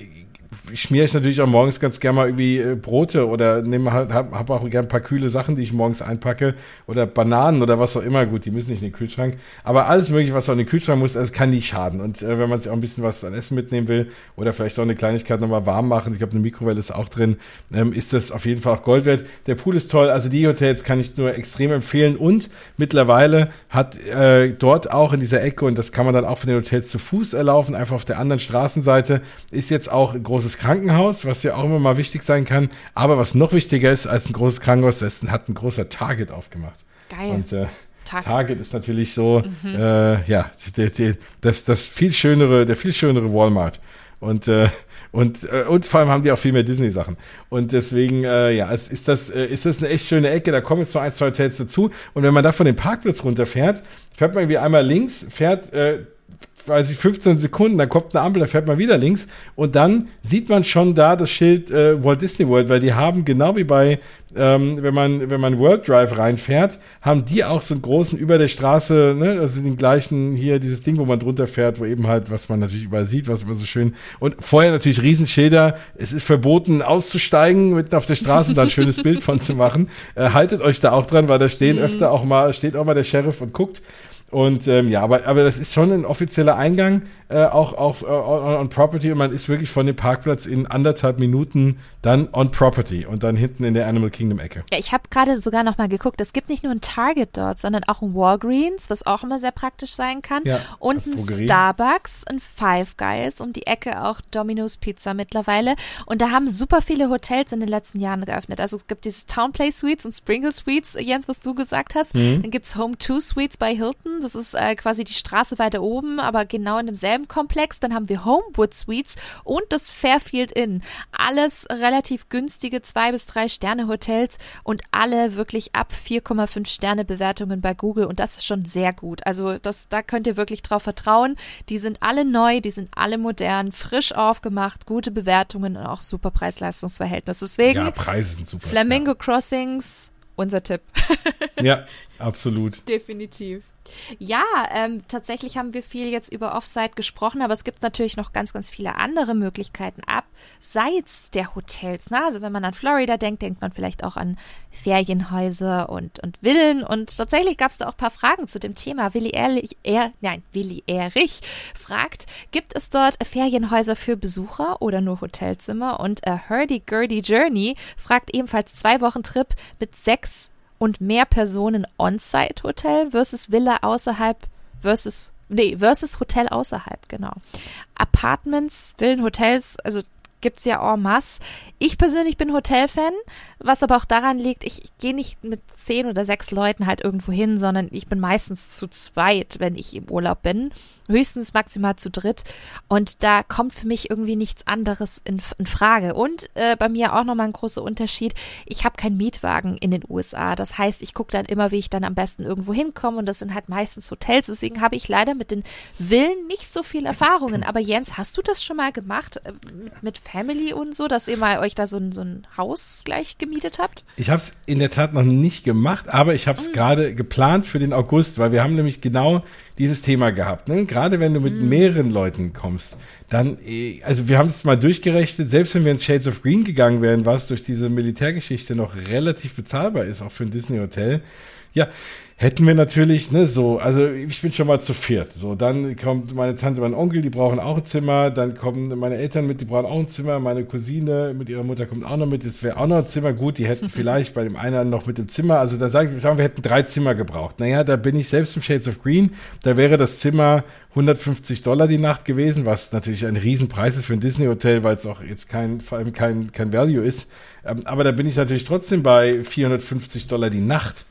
schmiere ich natürlich auch morgens ganz gerne mal irgendwie äh, Brote oder nehme halt, habe hab auch gerne ein paar kühle Sachen, die ich morgens einpacke oder Bananen oder was auch immer. Gut, die müssen nicht in den Kühlschrank. Aber alles mögliche, was auch in den Kühlschrank muss, das kann nicht schaden. Und äh, wenn man sich auch ein bisschen was an Essen mitnehmen will oder vielleicht auch eine Kleinigkeit nochmal warm machen, ich glaube, eine Mikrowelle ist auch drin, ähm, ist das auf jeden Fall auch Gold wert. Der Pool ist toll. Also die Hotels kann ich nur extrem empfehlen. Und mittlerweile hat äh, dort auch in dieser Ecke, und das kann man dann auch von den Hotels zu Fuß erlaufen, einfach auf der anderen Straßenseite, ist jetzt auch ein großes Krankenhaus, was ja auch immer mal wichtig sein kann. Aber was noch wichtiger ist als ein großes Krankenhaus, das hat ein großer Target aufgemacht. Geil. Und äh, Target. Target. ist natürlich so, mhm. äh, ja, der, der, das, das viel schönere, der viel schönere Walmart. Und äh, und, äh, und vor allem haben die auch viel mehr Disney-Sachen. Und deswegen, äh, ja, es ist das, äh, ist das eine echt schöne Ecke. Da kommen jetzt noch ein, zwei Hotels dazu. Und wenn man da von dem Parkplatz runterfährt, fährt man irgendwie einmal links, fährt äh, weiß ich, 15 Sekunden, dann kommt eine Ampel, dann fährt man wieder links und dann sieht man schon da das Schild äh, Walt Disney World, weil die haben genau wie bei, ähm, wenn man wenn man World Drive reinfährt, haben die auch so einen großen über der Straße, ne, also den gleichen hier dieses Ding, wo man drunter fährt, wo eben halt, was man natürlich überall sieht, was immer so schön und vorher natürlich Riesenschilder, es ist verboten auszusteigen mitten auf der Straße und da ein schönes Bild von zu machen. Äh, haltet euch da auch dran, weil da stehen mhm. öfter auch mal steht auch mal der Sheriff und guckt und ähm, ja, aber, aber das ist schon ein offizieller Eingang, äh, auch auf äh, on, on, Property und man ist wirklich von dem Parkplatz in anderthalb Minuten dann on Property und dann hinten in der Animal Kingdom Ecke. Ja, ich habe gerade sogar noch mal geguckt, es gibt nicht nur ein Target dort, sondern auch ein Walgreens, was auch immer sehr praktisch sein kann ja, und ein Starbucks, ein Five Guys um die Ecke auch Domino's Pizza mittlerweile und da haben super viele Hotels in den letzten Jahren geöffnet. Also es gibt dieses Town Play Suites und Sprinkle Suites, Jens, was du gesagt hast. Mhm. Dann gibt's Home 2 Suites bei Hilton das ist äh, quasi die Straße weiter oben, aber genau in demselben Komplex. Dann haben wir Homewood Suites und das Fairfield Inn. Alles relativ günstige zwei bis drei Sterne Hotels und alle wirklich ab 4,5 Sterne Bewertungen bei Google und das ist schon sehr gut. Also das, da könnt ihr wirklich drauf vertrauen. Die sind alle neu, die sind alle modern, frisch aufgemacht, gute Bewertungen und auch super Preis-Leistungs-Verhältnis. Deswegen ja, Preise sind super. Flamingo ja. Crossings, unser Tipp. ja, absolut. Definitiv. Ja, ähm, tatsächlich haben wir viel jetzt über Offsite gesprochen, aber es gibt natürlich noch ganz, ganz viele andere Möglichkeiten abseits der Hotels. Ne? Also wenn man an Florida denkt, denkt man vielleicht auch an Ferienhäuser und, und Villen. Und tatsächlich gab es da auch ein paar Fragen zu dem Thema. Willi Ehrlich, er, nein, Willi Erich fragt, gibt es dort Ferienhäuser für Besucher oder nur Hotelzimmer? Und Hurdy Gurdy Journey fragt ebenfalls zwei Wochen Trip mit sechs und mehr Personen On-Site-Hotel versus Villa außerhalb versus nee, versus Hotel außerhalb, genau. Apartments, Villen, Hotels, also gibt es ja en masse. Ich persönlich bin Hotelfan, was aber auch daran liegt, ich, ich gehe nicht mit zehn oder sechs Leuten halt irgendwo hin, sondern ich bin meistens zu zweit, wenn ich im Urlaub bin. Höchstens maximal zu dritt. Und da kommt für mich irgendwie nichts anderes in, in Frage. Und äh, bei mir auch nochmal ein großer Unterschied. Ich habe keinen Mietwagen in den USA. Das heißt, ich gucke dann immer, wie ich dann am besten irgendwo hinkomme. Und das sind halt meistens Hotels. Deswegen habe ich leider mit den Villen nicht so viel Erfahrungen. Aber Jens, hast du das schon mal gemacht äh, mit, Family und so, dass ihr mal euch da so ein, so ein Haus gleich gemietet habt? Ich habe es in der Tat noch nicht gemacht, aber ich habe es mhm. gerade geplant für den August, weil wir haben nämlich genau dieses Thema gehabt. Ne? Gerade wenn du mit mhm. mehreren Leuten kommst, dann, äh, also wir haben es mal durchgerechnet, selbst wenn wir ins Shades of Green gegangen wären, was durch diese Militärgeschichte noch relativ bezahlbar ist, auch für ein Disney-Hotel, ja, hätten wir natürlich, ne, so, also ich bin schon mal zu viert. So, dann kommt meine Tante, mein Onkel, die brauchen auch ein Zimmer, dann kommen meine Eltern mit, die brauchen auch ein Zimmer, meine Cousine mit ihrer Mutter kommt auch noch mit, das wäre auch noch ein Zimmer. Gut, die hätten vielleicht bei dem einen noch mit dem Zimmer, also da sagen, sagen wir hätten drei Zimmer gebraucht. Naja, da bin ich selbst im Shades of Green, da wäre das Zimmer 150 Dollar die Nacht gewesen, was natürlich ein Riesenpreis ist für ein Disney-Hotel, weil es auch jetzt kein, vor allem kein, kein Value ist. Ähm, aber da bin ich natürlich trotzdem bei 450 Dollar die Nacht.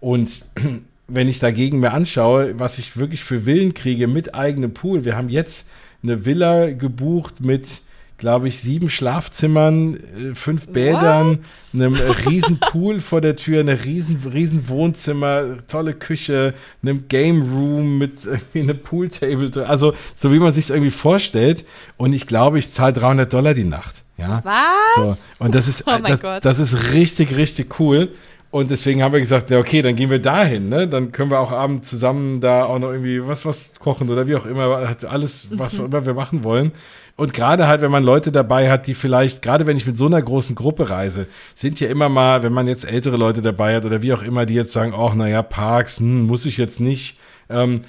Und wenn ich dagegen mir anschaue, was ich wirklich für Villen kriege mit eigenem Pool, wir haben jetzt eine Villa gebucht mit, glaube ich, sieben Schlafzimmern, äh, fünf Bädern, What? einem riesen Pool vor der Tür, eine riesen, riesen Wohnzimmer, tolle Küche, einem Game Room mit irgendwie einem Pooltable, also so wie man sich irgendwie vorstellt. Und ich glaube, ich zahle 300 Dollar die Nacht. Ja. Was? So. Und das ist, oh das, das ist richtig, richtig cool. Und deswegen haben wir gesagt, ja, okay, dann gehen wir dahin, ne? Dann können wir auch abends zusammen da auch noch irgendwie was, was kochen oder wie auch immer, alles, was auch immer wir machen wollen. Und gerade halt, wenn man Leute dabei hat, die vielleicht, gerade wenn ich mit so einer großen Gruppe reise, sind ja immer mal, wenn man jetzt ältere Leute dabei hat oder wie auch immer, die jetzt sagen, ach, naja, Parks, hm, muss ich jetzt nicht. Ähm,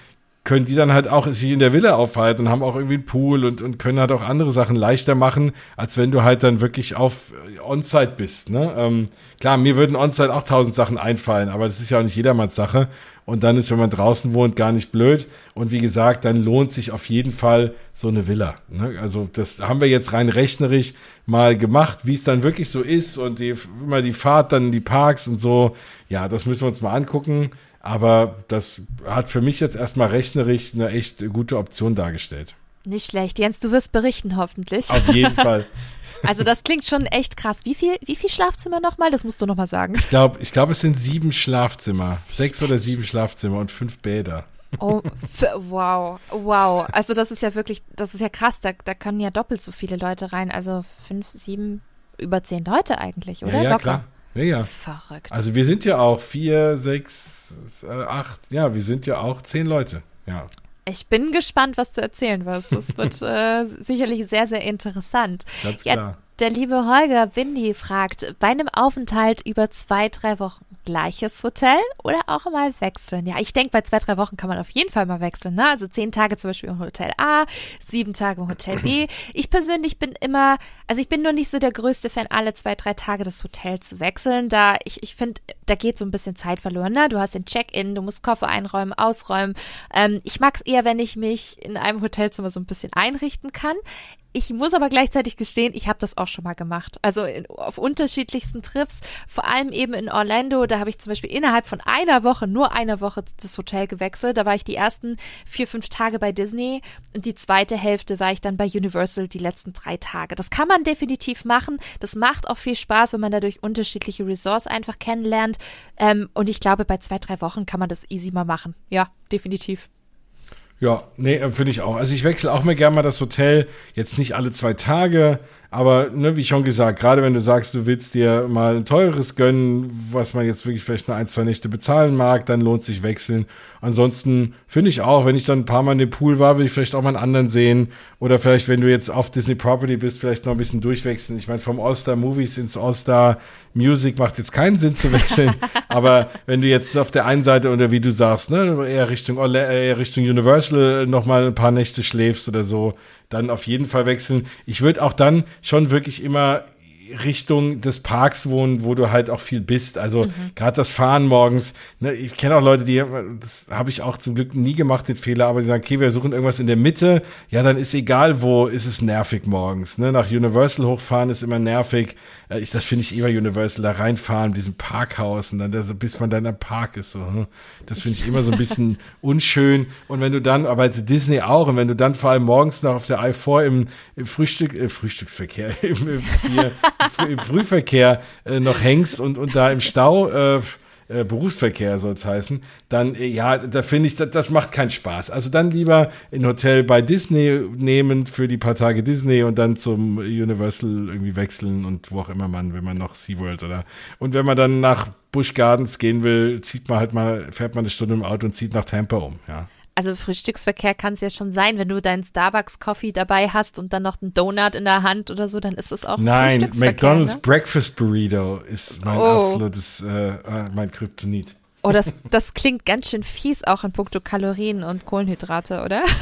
können die dann halt auch sich in der Villa aufhalten und haben auch irgendwie einen Pool und, und können halt auch andere Sachen leichter machen, als wenn du halt dann wirklich auf äh, On-Site bist. Ne? Ähm, klar, mir würden On-Site auch tausend Sachen einfallen, aber das ist ja auch nicht jedermanns Sache. Und dann ist, wenn man draußen wohnt, gar nicht blöd. Und wie gesagt, dann lohnt sich auf jeden Fall so eine Villa. Ne? Also das haben wir jetzt rein rechnerisch mal gemacht, wie es dann wirklich so ist und die, immer die Fahrt, dann die Parks und so. Ja, das müssen wir uns mal angucken. Aber das hat für mich jetzt erstmal rechnerisch eine echt gute Option dargestellt. Nicht schlecht. Jens, du wirst berichten, hoffentlich. Auf jeden Fall. Also das klingt schon echt krass. Wie viel, wie viel Schlafzimmer nochmal? Das musst du nochmal sagen. Ich glaube, ich glaub, es sind sieben Schlafzimmer. Sieben. Sechs oder sieben Schlafzimmer und fünf Bäder. Oh, wow, wow. Also das ist ja wirklich, das ist ja krass. Da, da können ja doppelt so viele Leute rein. Also fünf, sieben, über zehn Leute eigentlich, oder? Ja, ja Locker. klar. Ja, ja. Verrückt. Also wir sind ja auch vier, sechs, äh, acht, ja, wir sind ja auch zehn Leute. Ja. Ich bin gespannt, was du erzählen wirst. Das wird äh, sicherlich sehr, sehr interessant. Ganz klar. Ja, der liebe Holger Bindi fragt, bei einem Aufenthalt über zwei, drei Wochen gleiches Hotel oder auch mal wechseln? Ja, ich denke, bei zwei, drei Wochen kann man auf jeden Fall mal wechseln. Ne? Also zehn Tage zum Beispiel im Hotel A, sieben Tage im Hotel B. Ich persönlich bin immer, also ich bin nur nicht so der größte Fan, alle zwei, drei Tage das Hotel zu wechseln. Da ich, ich finde, da geht so ein bisschen Zeit verloren. Ne? Du hast den Check-in, du musst Koffer einräumen, ausräumen. Ähm, ich mag es eher, wenn ich mich in einem Hotelzimmer so ein bisschen einrichten kann. Ich muss aber gleichzeitig gestehen, ich habe das auch schon mal gemacht. Also in, auf unterschiedlichsten Trips, vor allem eben in Orlando. Da habe ich zum Beispiel innerhalb von einer Woche, nur einer Woche das Hotel gewechselt. Da war ich die ersten vier, fünf Tage bei Disney und die zweite Hälfte war ich dann bei Universal die letzten drei Tage. Das kann man definitiv machen. Das macht auch viel Spaß, wenn man dadurch unterschiedliche Resorts einfach kennenlernt. Ähm, und ich glaube, bei zwei, drei Wochen kann man das easy mal machen. Ja, definitiv. Ja, nee, äh, finde ich auch. Also ich wechsle auch mir gerne mal das Hotel, jetzt nicht alle zwei Tage, aber ne, wie schon gesagt, gerade wenn du sagst, du willst dir mal ein teures gönnen, was man jetzt wirklich vielleicht nur ein, zwei Nächte bezahlen mag, dann lohnt sich wechseln. Ansonsten finde ich auch, wenn ich dann ein paar Mal in dem Pool war, will ich vielleicht auch mal einen anderen sehen. Oder vielleicht, wenn du jetzt auf Disney Property bist, vielleicht noch ein bisschen durchwechseln. Ich meine, vom All-Star Movies ins All-Star Music macht jetzt keinen Sinn zu wechseln. aber wenn du jetzt auf der einen Seite oder wie du sagst, ne, eher Richtung, eher Richtung Universal noch mal ein paar Nächte schläfst oder so, dann auf jeden Fall wechseln. Ich würde auch dann schon wirklich immer Richtung des Parks wohnen, wo du halt auch viel bist. Also mhm. gerade das Fahren morgens. Ne, ich kenne auch Leute, die, das habe ich auch zum Glück nie gemacht, den Fehler, aber die sagen, okay, wir suchen irgendwas in der Mitte. Ja, dann ist egal wo, ist es nervig morgens. Ne? Nach Universal hochfahren ist immer nervig. Ich, das finde ich immer Universal, da reinfahren, diesem Parkhaus und dann, da, bis man dann am Park ist. So, hm. Das finde ich immer so ein bisschen unschön. Und wenn du dann, aber Disney auch, und wenn du dann vor allem morgens noch auf der I4 im, im Frühstück, äh, Frühstücksverkehr, im, im, hier, im Frühverkehr äh, noch hängst und, und da im Stau, äh, äh, Berufsverkehr soll es heißen, dann äh, ja, da finde ich, das, das macht keinen Spaß. Also dann lieber ein Hotel bei Disney nehmen für die paar Tage Disney und dann zum Universal irgendwie wechseln und wo auch immer man, wenn man noch SeaWorld oder und wenn man dann nach Busch Gardens gehen will, zieht man halt mal, fährt man eine Stunde im Auto und zieht nach Tampa um, ja also Frühstücksverkehr kann es ja schon sein, wenn du deinen Starbucks-Coffee dabei hast und dann noch einen Donut in der Hand oder so, dann ist es auch Nein, McDonald's ne? Breakfast Burrito ist mein oh. absolutes, äh, äh, mein Kryptonit. Oh, das, das klingt ganz schön fies auch in puncto Kalorien und Kohlenhydrate, oder?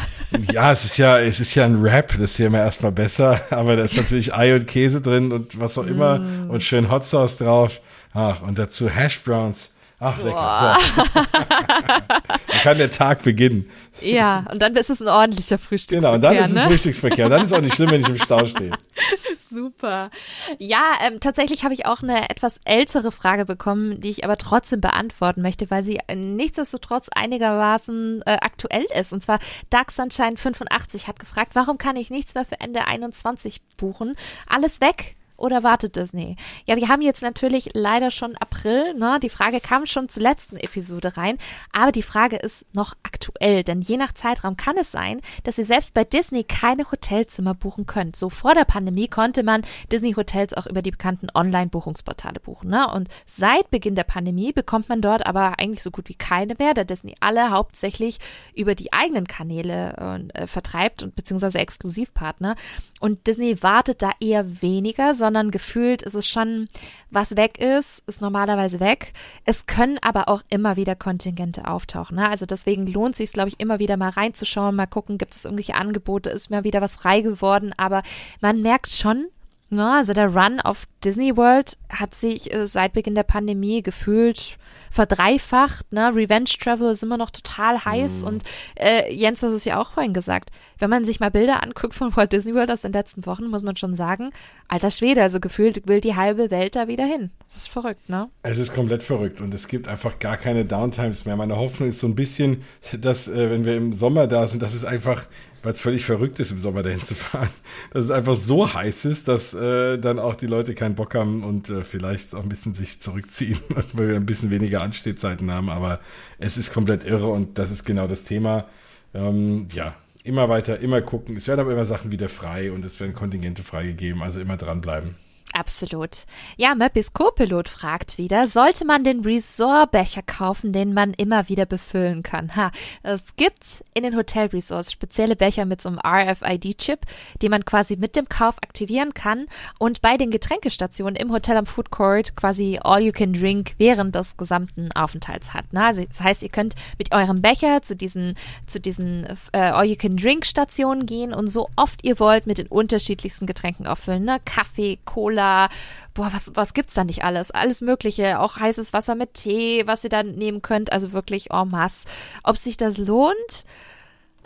Ja, es ist ja, es ist ja ein Wrap, das ist ja immer erstmal besser, aber da ist natürlich Ei und Käse drin und was auch immer mm. und schön Hot Sauce drauf. Ach, und dazu Hash Browns. Ach, lecker. So. dann kann der Tag beginnen. Ja, und dann ist es ein ordentlicher Frühstücksverkehr. Genau, und dann ist es ein ne? Frühstücksverkehr. Dann ist es auch nicht schlimm, wenn ich im Stau stehe. Super. Ja, ähm, tatsächlich habe ich auch eine etwas ältere Frage bekommen, die ich aber trotzdem beantworten möchte, weil sie nichtsdestotrotz einigermaßen äh, aktuell ist. Und zwar Dark Sunshine 85 hat gefragt, warum kann ich nichts mehr für Ende 21 buchen? Alles weg? Oder wartet Disney? Ja, wir haben jetzt natürlich leider schon April, ne? Die Frage kam schon zur letzten Episode rein, aber die Frage ist noch aktuell, denn je nach Zeitraum kann es sein, dass ihr selbst bei Disney keine Hotelzimmer buchen könnt. So vor der Pandemie konnte man Disney Hotels auch über die bekannten Online-Buchungsportale buchen, ne? Und seit Beginn der Pandemie bekommt man dort aber eigentlich so gut wie keine mehr, da Disney alle hauptsächlich über die eigenen Kanäle äh, vertreibt und beziehungsweise Exklusivpartner. Und Disney wartet da eher weniger, sondern gefühlt ist es schon, was weg ist, ist normalerweise weg. Es können aber auch immer wieder Kontingente auftauchen. Ne? Also deswegen lohnt sich glaube ich, immer wieder mal reinzuschauen, mal gucken, gibt es irgendwelche Angebote, ist mal wieder was frei geworden. Aber man merkt schon, ne, also der Run auf Disney World hat sich äh, seit Beginn der Pandemie gefühlt verdreifacht. Ne? Revenge Travel ist immer noch total heiß. Mhm. Und äh, Jens, das ist ja auch vorhin gesagt, wenn man sich mal Bilder anguckt von Walt Disney World aus den letzten Wochen, muss man schon sagen, alter Schwede, also gefühlt will die halbe Welt da wieder hin. Das ist verrückt, ne? Es ist komplett verrückt und es gibt einfach gar keine Downtimes mehr. Meine Hoffnung ist so ein bisschen, dass, äh, wenn wir im Sommer da sind, dass es einfach weil es völlig verrückt ist, im Sommer dahin zu fahren, dass es einfach so heiß ist, dass äh, dann auch die Leute keinen Bock haben und äh, vielleicht auch ein bisschen sich zurückziehen, weil wir ein bisschen weniger Anstehzeiten haben. Aber es ist komplett irre und das ist genau das Thema. Ähm, ja, immer weiter, immer gucken. Es werden aber immer Sachen wieder frei und es werden Kontingente freigegeben, also immer dranbleiben. Absolut. Ja, Möppis Co-Pilot fragt wieder, sollte man den Resort-Becher kaufen, den man immer wieder befüllen kann? Ha, es gibt in den Hotel-Resorts spezielle Becher mit so einem RFID-Chip, die man quasi mit dem Kauf aktivieren kann und bei den Getränkestationen im Hotel am Food Court quasi all you can drink während des gesamten Aufenthalts hat. Ne? Also das heißt, ihr könnt mit eurem Becher zu diesen, zu diesen äh, all you can drink Stationen gehen und so oft ihr wollt mit den unterschiedlichsten Getränken auffüllen. Ne? Kaffee, Cola, Cola, boah, was, was gibt's da nicht alles? Alles Mögliche, auch heißes Wasser mit Tee, was ihr dann nehmen könnt, also wirklich en masse. Ob sich das lohnt?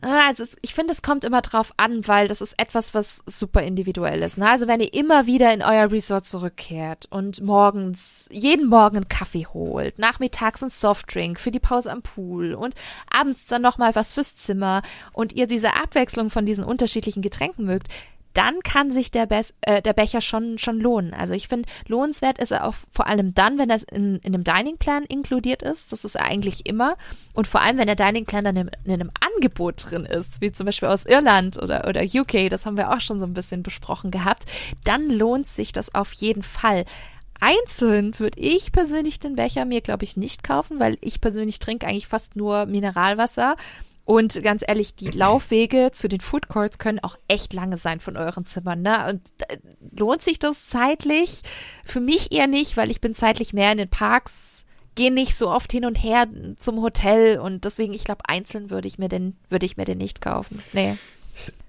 Ah, also ich finde, es kommt immer drauf an, weil das ist etwas, was super individuell ist. Ne? Also wenn ihr immer wieder in euer Resort zurückkehrt und morgens, jeden Morgen einen Kaffee holt, nachmittags einen Softdrink für die Pause am Pool und abends dann nochmal was fürs Zimmer und ihr diese Abwechslung von diesen unterschiedlichen Getränken mögt, dann kann sich der, Be äh, der Becher schon, schon lohnen. Also ich finde, lohnenswert ist er auch vor allem dann, wenn das in, in einem Dining Plan inkludiert ist. Das ist eigentlich immer. Und vor allem, wenn der Dining Plan dann in, in einem Angebot drin ist, wie zum Beispiel aus Irland oder, oder UK, das haben wir auch schon so ein bisschen besprochen gehabt, dann lohnt sich das auf jeden Fall. Einzeln würde ich persönlich den Becher mir, glaube ich, nicht kaufen, weil ich persönlich trinke eigentlich fast nur Mineralwasser. Und ganz ehrlich, die Laufwege zu den Food Courts können auch echt lange sein von euren Zimmern. Ne? Und äh, lohnt sich das zeitlich? Für mich eher nicht, weil ich bin zeitlich mehr in den Parks, gehe nicht so oft hin und her zum Hotel und deswegen, ich glaube, einzeln würde ich mir würde ich mir den nicht kaufen. Nee.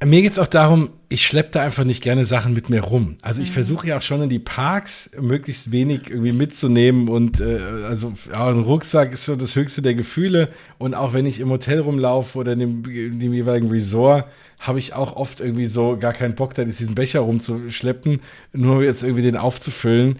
Mir geht's auch darum, ich schleppe da einfach nicht gerne Sachen mit mir rum. Also ich mhm. versuche ja auch schon in die Parks möglichst wenig irgendwie mitzunehmen und äh, also ja, ein Rucksack ist so das höchste der Gefühle und auch wenn ich im Hotel rumlaufe oder in dem, in dem jeweiligen Resort, habe ich auch oft irgendwie so gar keinen Bock, da diesen Becher rumzuschleppen, nur jetzt irgendwie den aufzufüllen.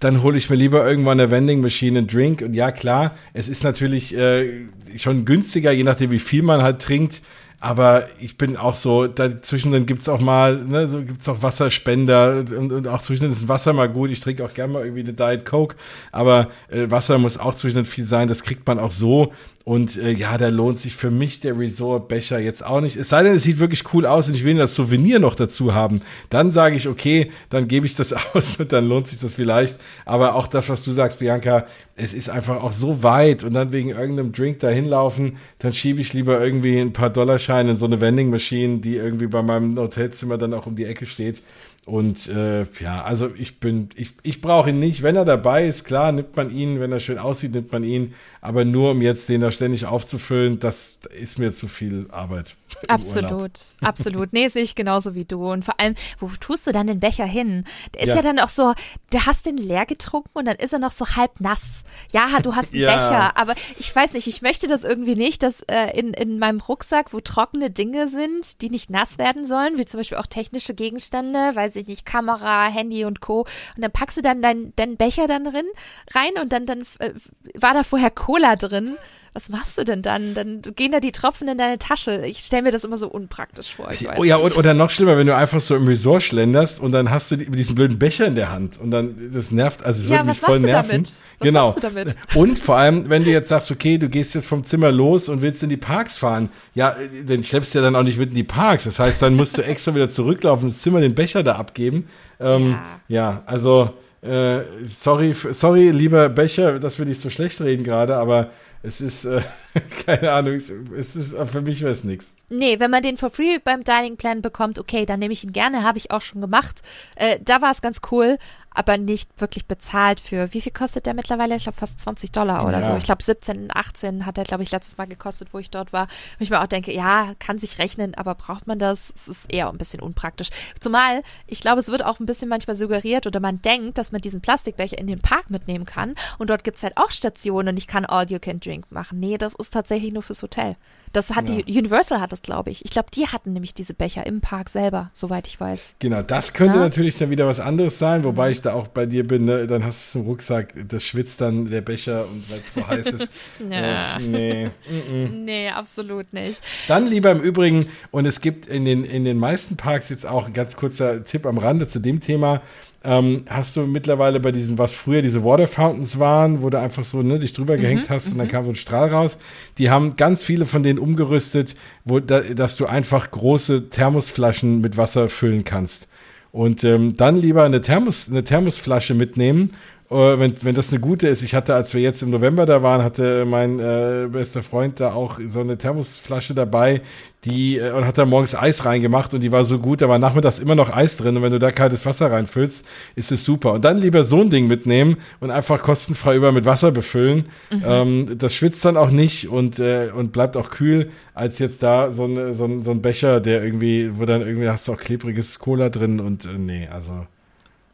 Dann hole ich mir lieber irgendwann eine Vending Machine einen Drink und ja klar, es ist natürlich äh, schon günstiger, je nachdem wie viel man halt trinkt aber ich bin auch so, dazwischen dann gibt's auch mal, ne, so gibt's auch Wasserspender und, und auch zwischendurch ist Wasser mal gut. Ich trinke auch gerne mal irgendwie eine Diet Coke, aber äh, Wasser muss auch zwischendurch viel sein. Das kriegt man auch so. Und äh, ja, da lohnt sich für mich der Resort-Becher jetzt auch nicht. Es sei denn, es sieht wirklich cool aus und ich will das Souvenir noch dazu haben. Dann sage ich, okay, dann gebe ich das aus und dann lohnt sich das vielleicht. Aber auch das, was du sagst, Bianca, es ist einfach auch so weit und dann wegen irgendeinem Drink da hinlaufen, dann schiebe ich lieber irgendwie ein paar Dollarscheine in so eine Vending Machine, die irgendwie bei meinem Hotelzimmer dann auch um die Ecke steht. Und äh, ja, also ich bin, ich, ich brauche ihn nicht. Wenn er dabei ist, klar, nimmt man ihn. Wenn er schön aussieht, nimmt man ihn. Aber nur um jetzt den da ständig aufzufüllen, das ist mir zu viel Arbeit. Absolut, absolut. Nee, sehe ich genauso wie du. Und vor allem, wo tust du dann den Becher hin? Der ist ja, ja dann auch so, du hast den leer getrunken und dann ist er noch so halb nass. Ja, du hast einen ja. Becher, aber ich weiß nicht, ich möchte das irgendwie nicht, dass äh, in, in meinem Rucksack, wo trockene Dinge sind, die nicht nass werden sollen, wie zum Beispiel auch technische Gegenstände, weiß ich nicht, Kamera, Handy und Co. Und dann packst du dann deinen dein Becher dann drin, rein und dann, dann äh, war da vorher Cola drin was machst du denn dann? Dann gehen da die Tropfen in deine Tasche. Ich stelle mir das immer so unpraktisch vor. oh ja, und, oder noch schlimmer, wenn du einfach so im Resort schlenderst und dann hast du diesen blöden Becher in der Hand und dann, das nervt, also es ja, würde mich voll nerven. Was genau. Machst du damit? Und vor allem, wenn du jetzt sagst, okay, du gehst jetzt vom Zimmer los und willst in die Parks fahren, ja, dann schleppst du ja dann auch nicht mit in die Parks. Das heißt, dann musst du extra wieder zurücklaufen, ins Zimmer den Becher da abgeben. Ähm, ja. ja, also, äh, sorry, sorry, lieber Becher, dass wir nicht so schlecht reden gerade, aber es ist, äh, keine Ahnung, es ist, für mich wäre es nichts. Nee, wenn man den for free beim Dining Plan bekommt, okay, dann nehme ich ihn gerne, habe ich auch schon gemacht. Äh, da war es ganz cool, aber nicht wirklich bezahlt für, wie viel kostet der mittlerweile? Ich glaube fast 20 Dollar oder ja. so. Ich glaube 17, 18 hat er, glaube ich, letztes Mal gekostet, wo ich dort war. Und ich mir auch denke, ja, kann sich rechnen, aber braucht man das? Es ist eher ein bisschen unpraktisch. Zumal, ich glaube, es wird auch ein bisschen manchmal suggeriert oder man denkt, dass man diesen Plastikbecher in den Park mitnehmen kann. Und dort gibt es halt auch Stationen und ich kann All You Can Drink machen. Nee, das ist tatsächlich nur fürs Hotel. Das hat ja. die Universal hat das, glaube ich. Ich glaube, die hatten nämlich diese Becher im Park selber, soweit ich weiß. Genau, das könnte ja. natürlich dann wieder was anderes sein, wobei mhm. ich da auch bei dir bin, ne? dann hast du es im Rucksack, das schwitzt dann der Becher und weil es so heiß ist. ja. äh, nee. Mm nee, absolut nicht. Dann lieber im Übrigen, und es gibt in den, in den meisten Parks jetzt auch ein ganz kurzer Tipp am Rande zu dem Thema, ähm, hast du mittlerweile bei diesen, was früher diese Water Fountains waren, wo du einfach so ne, dich drüber mhm, gehängt hast und dann mhm. kam so ein Strahl raus. Die haben ganz viele von denen umgerüstet, wo da, dass du einfach große Thermosflaschen mit Wasser füllen kannst. Und ähm, dann lieber eine, Thermos, eine Thermosflasche mitnehmen wenn, wenn das eine gute ist. Ich hatte, als wir jetzt im November da waren, hatte mein äh, bester Freund da auch so eine Thermosflasche dabei, die äh, und hat da morgens Eis reingemacht und die war so gut, da war nachmittags immer noch Eis drin und wenn du da kaltes Wasser reinfüllst, ist es super. Und dann lieber so ein Ding mitnehmen und einfach kostenfrei über mit Wasser befüllen. Mhm. Ähm, das schwitzt dann auch nicht und, äh, und bleibt auch kühl, als jetzt da so, ein so, ein so ein Becher, der irgendwie, wo dann irgendwie hast du auch klebriges Cola drin und äh, nee, also.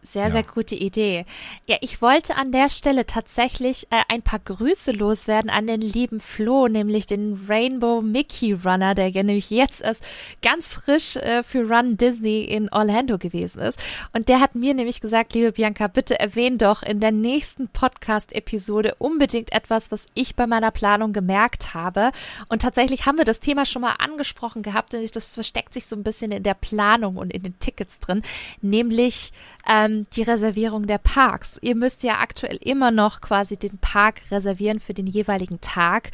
Sehr, ja. sehr gute Idee. Ja, ich wollte an der Stelle tatsächlich äh, ein paar Grüße loswerden an den lieben Flo, nämlich den Rainbow Mickey Runner, der ja nämlich jetzt erst ganz frisch äh, für Run Disney in Orlando gewesen ist. Und der hat mir nämlich gesagt, liebe Bianca, bitte erwähn doch in der nächsten Podcast-Episode unbedingt etwas, was ich bei meiner Planung gemerkt habe. Und tatsächlich haben wir das Thema schon mal angesprochen gehabt, und das versteckt sich so ein bisschen in der Planung und in den Tickets drin, nämlich ähm, die Reservierung der Parks. Ihr müsst ja aktuell immer noch quasi den Park reservieren für den jeweiligen Tag.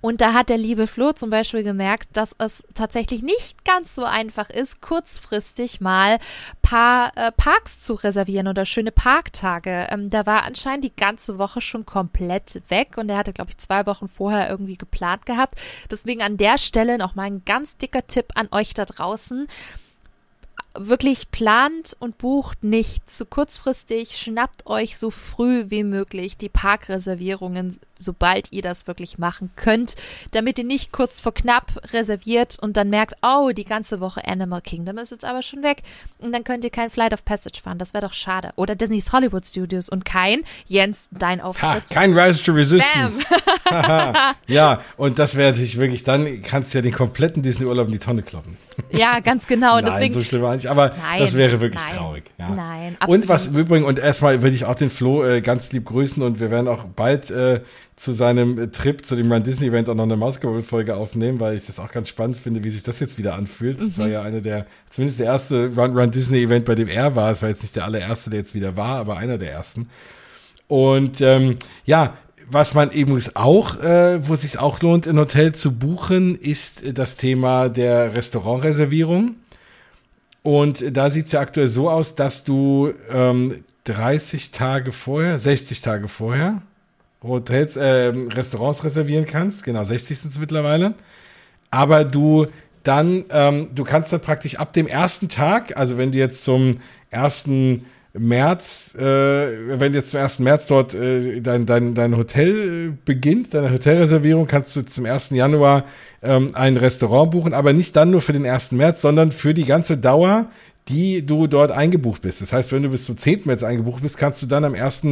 Und da hat der liebe Flo zum Beispiel gemerkt, dass es tatsächlich nicht ganz so einfach ist, kurzfristig mal paar äh, Parks zu reservieren oder schöne Parktage. Ähm, da war anscheinend die ganze Woche schon komplett weg und er hatte, glaube ich, zwei Wochen vorher irgendwie geplant gehabt. Deswegen an der Stelle nochmal ein ganz dicker Tipp an euch da draußen wirklich plant und bucht nicht zu kurzfristig, schnappt euch so früh wie möglich die Parkreservierungen, sobald ihr das wirklich machen könnt, damit ihr nicht kurz vor knapp reserviert und dann merkt, oh, die ganze Woche Animal Kingdom ist jetzt aber schon weg und dann könnt ihr kein Flight of Passage fahren, das wäre doch schade. Oder Disney's Hollywood Studios und kein, Jens, dein Auftritt. Ha, kein Rise to Resistance. ja, und das wäre natürlich wirklich, dann kannst du ja den kompletten Disney-Urlaub in die Tonne kloppen. Ja, ganz genau. nein, deswegen, so schlimm war nicht, aber nein, das wäre wirklich nein, traurig. Ja. Nein, absolut. Und was im Übrigen, und erstmal würde ich auch den Flo äh, ganz lieb grüßen und wir werden auch bald äh, zu seinem äh, Trip zu dem Run Disney Event auch noch eine Mausgabel-Folge aufnehmen, weil ich das auch ganz spannend finde, wie sich das jetzt wieder anfühlt. Das mhm. war ja eine der, zumindest der erste Run, Run Disney Event, bei dem er war. Es war jetzt nicht der allererste, der jetzt wieder war, aber einer der ersten. Und ähm, ja, was man eben auch, äh, wo es sich auch lohnt, ein Hotel zu buchen, ist das Thema der Restaurantreservierung. Und da sieht es ja aktuell so aus, dass du ähm, 30 Tage vorher, 60 Tage vorher Hotels, äh, Restaurants reservieren kannst. Genau, 60 sind es mittlerweile. Aber du dann, ähm, du kannst dann praktisch ab dem ersten Tag, also wenn du jetzt zum ersten März, äh, wenn jetzt zum 1. März dort äh, dein, dein, dein Hotel äh, beginnt, deine Hotelreservierung, kannst du zum 1. Januar ähm, ein Restaurant buchen, aber nicht dann nur für den 1. März, sondern für die ganze Dauer, die du dort eingebucht bist. Das heißt, wenn du bis zum 10. März eingebucht bist, kannst du dann am 1.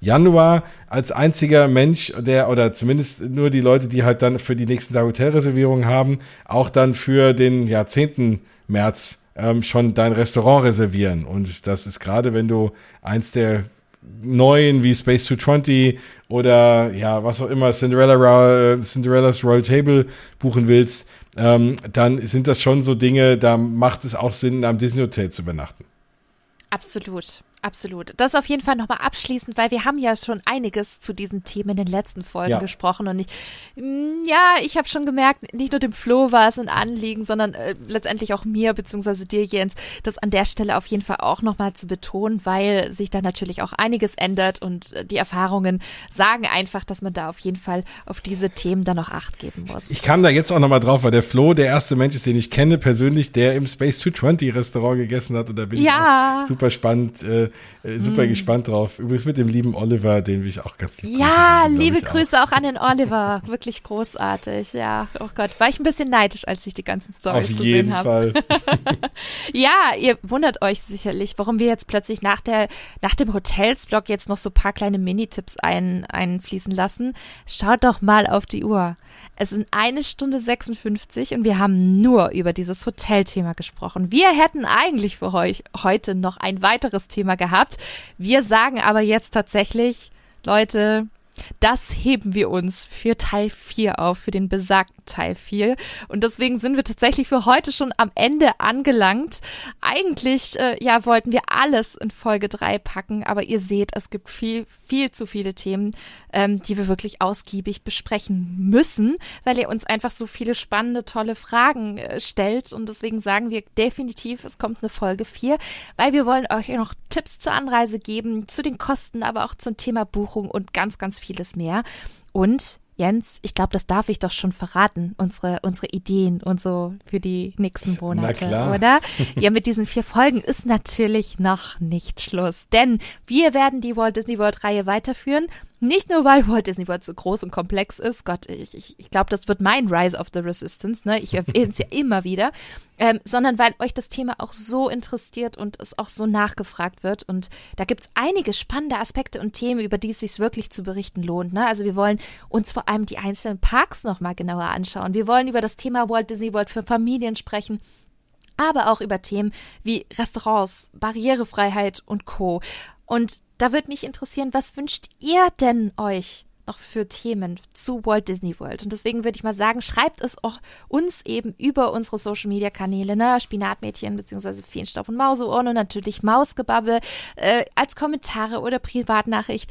Januar als einziger Mensch, der, oder zumindest nur die Leute, die halt dann für die nächsten Tage Hotelreservierungen haben, auch dann für den ja, 10. März ähm, schon dein Restaurant reservieren. Und das ist gerade, wenn du eins der neuen wie Space 220 oder ja, was auch immer, Cinderella, äh, Cinderella's Royal Table buchen willst, ähm, dann sind das schon so Dinge, da macht es auch Sinn, am Disney Hotel zu übernachten. Absolut. Absolut. Das auf jeden Fall nochmal abschließend, weil wir haben ja schon einiges zu diesen Themen in den letzten Folgen ja. gesprochen und ich, mm, ja, ich habe schon gemerkt, nicht nur dem Flo war es ein Anliegen, sondern äh, letztendlich auch mir beziehungsweise dir, Jens, das an der Stelle auf jeden Fall auch nochmal zu betonen, weil sich da natürlich auch einiges ändert und äh, die Erfahrungen sagen einfach, dass man da auf jeden Fall auf diese Themen dann noch Acht geben muss. Ich kam da jetzt auch nochmal drauf, weil der Flo der erste Mensch ist, den ich kenne persönlich, der im Space 220 Restaurant gegessen hat und da bin ja. ich super spannend äh, äh, super mm. gespannt drauf. Übrigens mit dem lieben Oliver, den will ich auch ganz lieb Ja, grüßen, liebe Grüße auch. auch. an den Oliver. Wirklich großartig. Ja, oh Gott, war ich ein bisschen neidisch, als ich die ganzen Stories gesehen habe. Auf jeden Fall. ja, ihr wundert euch sicherlich, warum wir jetzt plötzlich nach der nach dem Hotelsblog jetzt noch so ein paar kleine Minitipps ein, einfließen lassen. Schaut doch mal auf die Uhr. Es sind eine Stunde 56 und wir haben nur über dieses Hotelthema gesprochen. Wir hätten eigentlich für euch heute noch ein weiteres Thema gehabt. Wir sagen aber jetzt tatsächlich, Leute, das heben wir uns für Teil 4 auf, für den besagten Teil 4. Und deswegen sind wir tatsächlich für heute schon am Ende angelangt. Eigentlich, äh, ja, wollten wir alles in Folge 3 packen, aber ihr seht, es gibt viel, viel zu viele Themen, ähm, die wir wirklich ausgiebig besprechen müssen, weil ihr uns einfach so viele spannende, tolle Fragen äh, stellt. Und deswegen sagen wir definitiv, es kommt eine Folge 4, weil wir wollen euch noch Tipps zur Anreise geben, zu den Kosten, aber auch zum Thema Buchung und ganz, ganz vieles mehr. Und Jens, ich glaube, das darf ich doch schon verraten, unsere, unsere Ideen und so für die nächsten Monate, oder? ja, mit diesen vier Folgen ist natürlich noch nicht Schluss, denn wir werden die Walt Disney World Reihe weiterführen nicht nur, weil Walt Disney World so groß und komplex ist. Gott, ich, ich, ich glaube, das wird mein Rise of the Resistance. Ne? Ich erwähne es ja immer wieder. Ähm, sondern weil euch das Thema auch so interessiert und es auch so nachgefragt wird. Und da gibt es einige spannende Aspekte und Themen, über die es sich wirklich zu berichten lohnt. Ne? Also wir wollen uns vor allem die einzelnen Parks nochmal genauer anschauen. Wir wollen über das Thema Walt Disney World für Familien sprechen aber auch über Themen wie Restaurants, Barrierefreiheit und Co. Und da würde mich interessieren, was wünscht ihr denn euch noch für Themen zu Walt Disney World? Und deswegen würde ich mal sagen, schreibt es auch uns eben über unsere Social Media Kanäle, ne? Spinatmädchen bzw. Feenstaub und Mauseohren und natürlich Mausgebabbel äh, als Kommentare oder Privatnachricht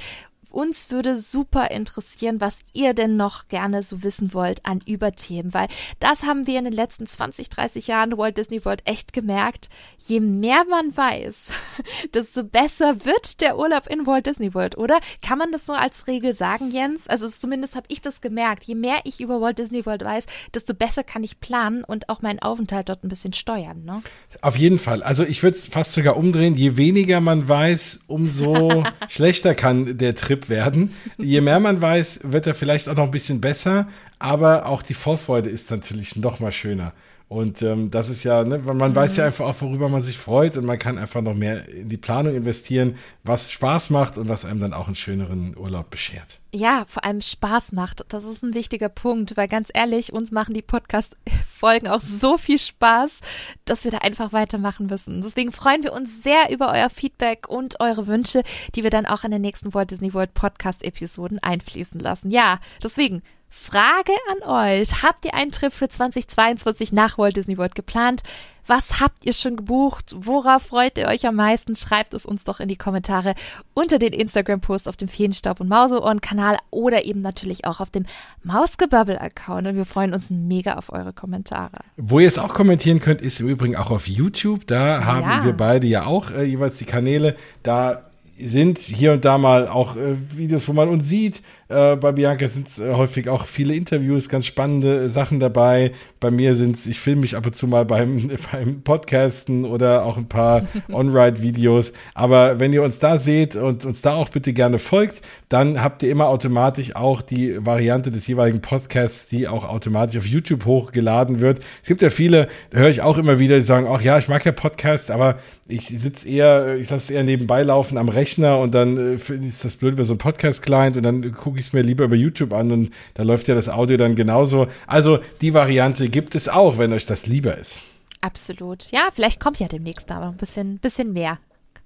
uns würde super interessieren, was ihr denn noch gerne so wissen wollt an Überthemen, weil das haben wir in den letzten 20, 30 Jahren Walt Disney World echt gemerkt. Je mehr man weiß, desto besser wird der Urlaub in Walt Disney World, oder? Kann man das so als Regel sagen, Jens? Also zumindest habe ich das gemerkt. Je mehr ich über Walt Disney World weiß, desto besser kann ich planen und auch meinen Aufenthalt dort ein bisschen steuern, ne? Auf jeden Fall. Also ich würde es fast sogar umdrehen. Je weniger man weiß, umso schlechter kann der Trip Tipp werden. Je mehr man weiß, wird er vielleicht auch noch ein bisschen besser, aber auch die Vorfreude ist natürlich noch mal schöner. Und ähm, das ist ja, ne, man mhm. weiß ja einfach auch, worüber man sich freut und man kann einfach noch mehr in die Planung investieren, was Spaß macht und was einem dann auch einen schöneren Urlaub beschert. Ja, vor allem Spaß macht. Das ist ein wichtiger Punkt, weil ganz ehrlich, uns machen die Podcast-Folgen auch so viel Spaß, dass wir da einfach weitermachen müssen. Deswegen freuen wir uns sehr über euer Feedback und eure Wünsche, die wir dann auch in den nächsten Walt Disney World Podcast-Episoden einfließen lassen. Ja, deswegen Frage an euch. Habt ihr einen Trip für 2022 nach Walt Disney World geplant? Was habt ihr schon gebucht? Worauf freut ihr euch am meisten? Schreibt es uns doch in die Kommentare unter den Instagram-Post auf dem Feenstaub- und Mauseohren-Kanal oder eben natürlich auch auf dem Mausgebubble-Account. Und wir freuen uns mega auf eure Kommentare. Wo ihr es auch kommentieren könnt, ist im Übrigen auch auf YouTube. Da haben ja. wir beide ja auch äh, jeweils die Kanäle. Da sind hier und da mal auch äh, Videos, wo man uns sieht. Äh, bei Bianca sind äh, häufig auch viele Interviews, ganz spannende Sachen dabei. Bei mir sind es, ich filme mich ab und zu mal beim, beim Podcasten oder auch ein paar On-Ride-Videos. Aber wenn ihr uns da seht und uns da auch bitte gerne folgt, dann habt ihr immer automatisch auch die Variante des jeweiligen Podcasts, die auch automatisch auf YouTube hochgeladen wird. Es gibt ja viele, da höre ich auch immer wieder, die sagen, ach ja, ich mag ja Podcasts, aber ich sitze eher, ich lasse es eher nebenbei laufen am Rechner und dann äh, ist das blöd über so ein Podcast-Client und dann gucke ich es mir lieber über YouTube an und da läuft ja das Audio dann genauso. Also die Variante gibt es auch, wenn euch das lieber ist. Absolut. Ja, vielleicht kommt ja demnächst aber ein bisschen, bisschen mehr.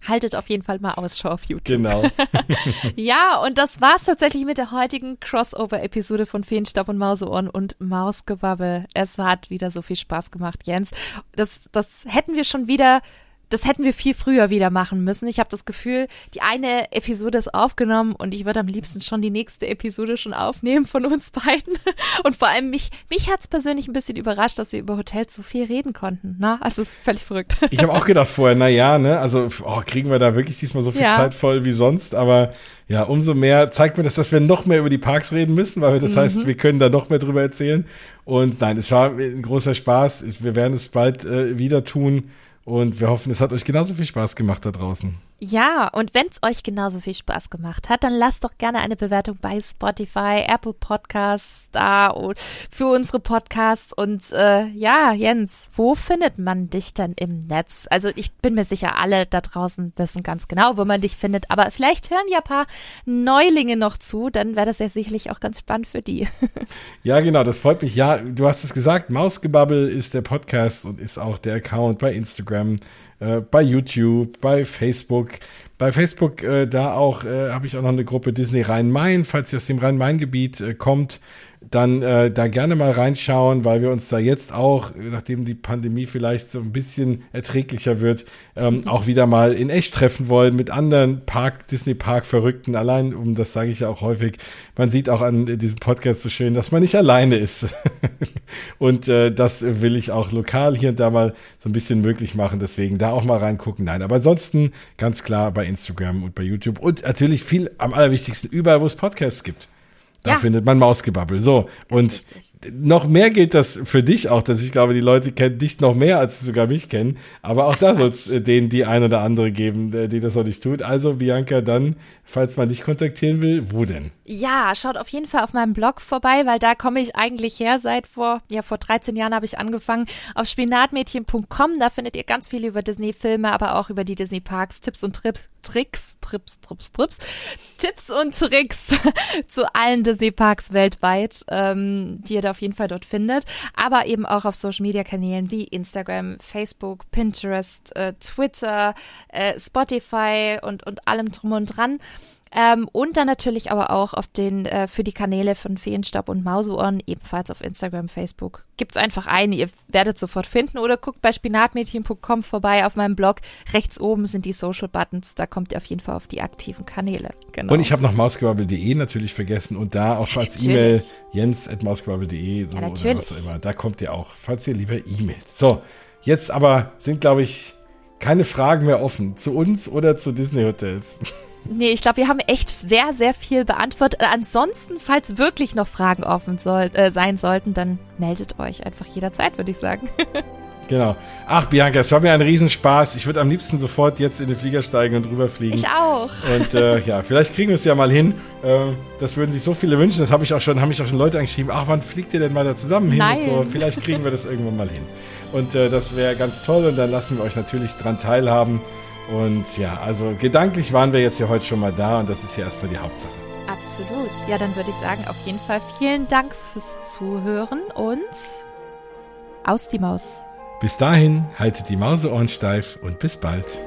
haltet auf jeden Fall mal Ausschau auf YouTube. Genau. ja, und das war's tatsächlich mit der heutigen Crossover-Episode von Feenstaub und Mauseohren und Mausgebabbel. Es hat wieder so viel Spaß gemacht, Jens. Das, das hätten wir schon wieder das hätten wir viel früher wieder machen müssen. Ich habe das Gefühl, die eine Episode ist aufgenommen und ich würde am liebsten schon die nächste Episode schon aufnehmen von uns beiden. Und vor allem mich, mich hat es persönlich ein bisschen überrascht, dass wir über Hotels so viel reden konnten. Ne? Also völlig verrückt. Ich habe auch gedacht vorher, na ja, ne, also oh, kriegen wir da wirklich diesmal so viel ja. Zeit voll wie sonst, aber ja, umso mehr zeigt mir das, dass wir noch mehr über die Parks reden müssen, weil wir, das mhm. heißt, wir können da noch mehr drüber erzählen. Und nein, es war ein großer Spaß. Wir werden es bald äh, wieder tun. Und wir hoffen, es hat euch genauso viel Spaß gemacht da draußen. Ja, und wenn es euch genauso viel Spaß gemacht hat, dann lasst doch gerne eine Bewertung bei Spotify, Apple Podcasts da und für unsere Podcasts. Und äh, ja, Jens, wo findet man dich denn im Netz? Also ich bin mir sicher, alle da draußen wissen ganz genau, wo man dich findet. Aber vielleicht hören ja ein paar Neulinge noch zu, dann wäre das ja sicherlich auch ganz spannend für die. ja, genau, das freut mich. Ja, du hast es gesagt, Mausgebabbel ist der Podcast und ist auch der Account bei Instagram äh, bei YouTube, bei Facebook. Bei Facebook, äh, da auch, äh, habe ich auch noch eine Gruppe Disney Rhein-Main. Falls ihr aus dem Rhein-Main-Gebiet äh, kommt, dann äh, da gerne mal reinschauen, weil wir uns da jetzt auch, nachdem die Pandemie vielleicht so ein bisschen erträglicher wird, ähm, auch wieder mal in echt treffen wollen mit anderen Park, Disney Park Verrückten. Allein, um das sage ich ja auch häufig, man sieht auch an diesem Podcast so schön, dass man nicht alleine ist. und äh, das will ich auch lokal hier und da mal so ein bisschen möglich machen. Deswegen da auch mal reingucken. Nein, aber ansonsten ganz klar bei Instagram und bei YouTube und natürlich viel am allerwichtigsten überall, wo es Podcasts gibt. Da ja. findet man Mausgebabbel. So. Und noch mehr gilt das für dich auch, dass ich glaube, die Leute kennen dich noch mehr, als sie sogar mich kennen. Aber auch da soll es äh, denen die ein oder andere geben, äh, die das noch nicht tut. Also, Bianca, dann, falls man dich kontaktieren will, wo denn? Ja, schaut auf jeden Fall auf meinem Blog vorbei, weil da komme ich eigentlich her seit vor, ja, vor 13 Jahren habe ich angefangen. Auf spinatmädchen.com, da findet ihr ganz viel über Disney-Filme, aber auch über die Disney-Parks, Tipps und Trips, Tricks, Trips, Trips, Trips, Tipps und Tricks zu allen Disney-Parks weltweit, ähm, die ihr da auf jeden Fall dort findet. Aber eben auch auf Social-Media-Kanälen wie Instagram, Facebook, Pinterest, äh, Twitter, äh, Spotify und, und allem drum und dran. Ähm, und dann natürlich aber auch auf den, äh, für die Kanäle von Feenstab und Mauseohren, ebenfalls auf Instagram, Facebook. Gibt's einfach ein, ihr werdet sofort finden oder guckt bei spinatmädchen.com vorbei auf meinem Blog. Rechts oben sind die Social Buttons, da kommt ihr auf jeden Fall auf die aktiven Kanäle. Genau. Und ich habe noch mausgebabbel.de natürlich vergessen und da auch ja, als E-Mail jens.mausgebabbel.de so ja, oder was auch immer. Da kommt ihr auch, falls ihr lieber E-Mailt. So, jetzt aber sind, glaube ich, keine Fragen mehr offen zu uns oder zu Disney Hotels. Nee, ich glaube, wir haben echt sehr, sehr viel beantwortet. Ansonsten, falls wirklich noch Fragen offen soll, äh, sein sollten, dann meldet euch einfach jederzeit, würde ich sagen. Genau. Ach, Bianca, es war mir ein Riesenspaß. Ich würde am liebsten sofort jetzt in den Flieger steigen und rüberfliegen. Ich auch. Und äh, ja, vielleicht kriegen wir es ja mal hin. Äh, das würden sich so viele wünschen. Das habe ich auch schon, haben mich auch schon Leute angeschrieben. Ach, wann fliegt ihr denn mal da zusammen hin? Nein. Und so. Vielleicht kriegen wir das irgendwann mal hin. Und äh, das wäre ganz toll. Und dann lassen wir euch natürlich dran teilhaben. Und ja, also gedanklich waren wir jetzt ja heute schon mal da und das ist ja erstmal die Hauptsache. Absolut. Ja, dann würde ich sagen, auf jeden Fall vielen Dank fürs Zuhören und aus die Maus. Bis dahin, haltet die Mauseohren steif und bis bald.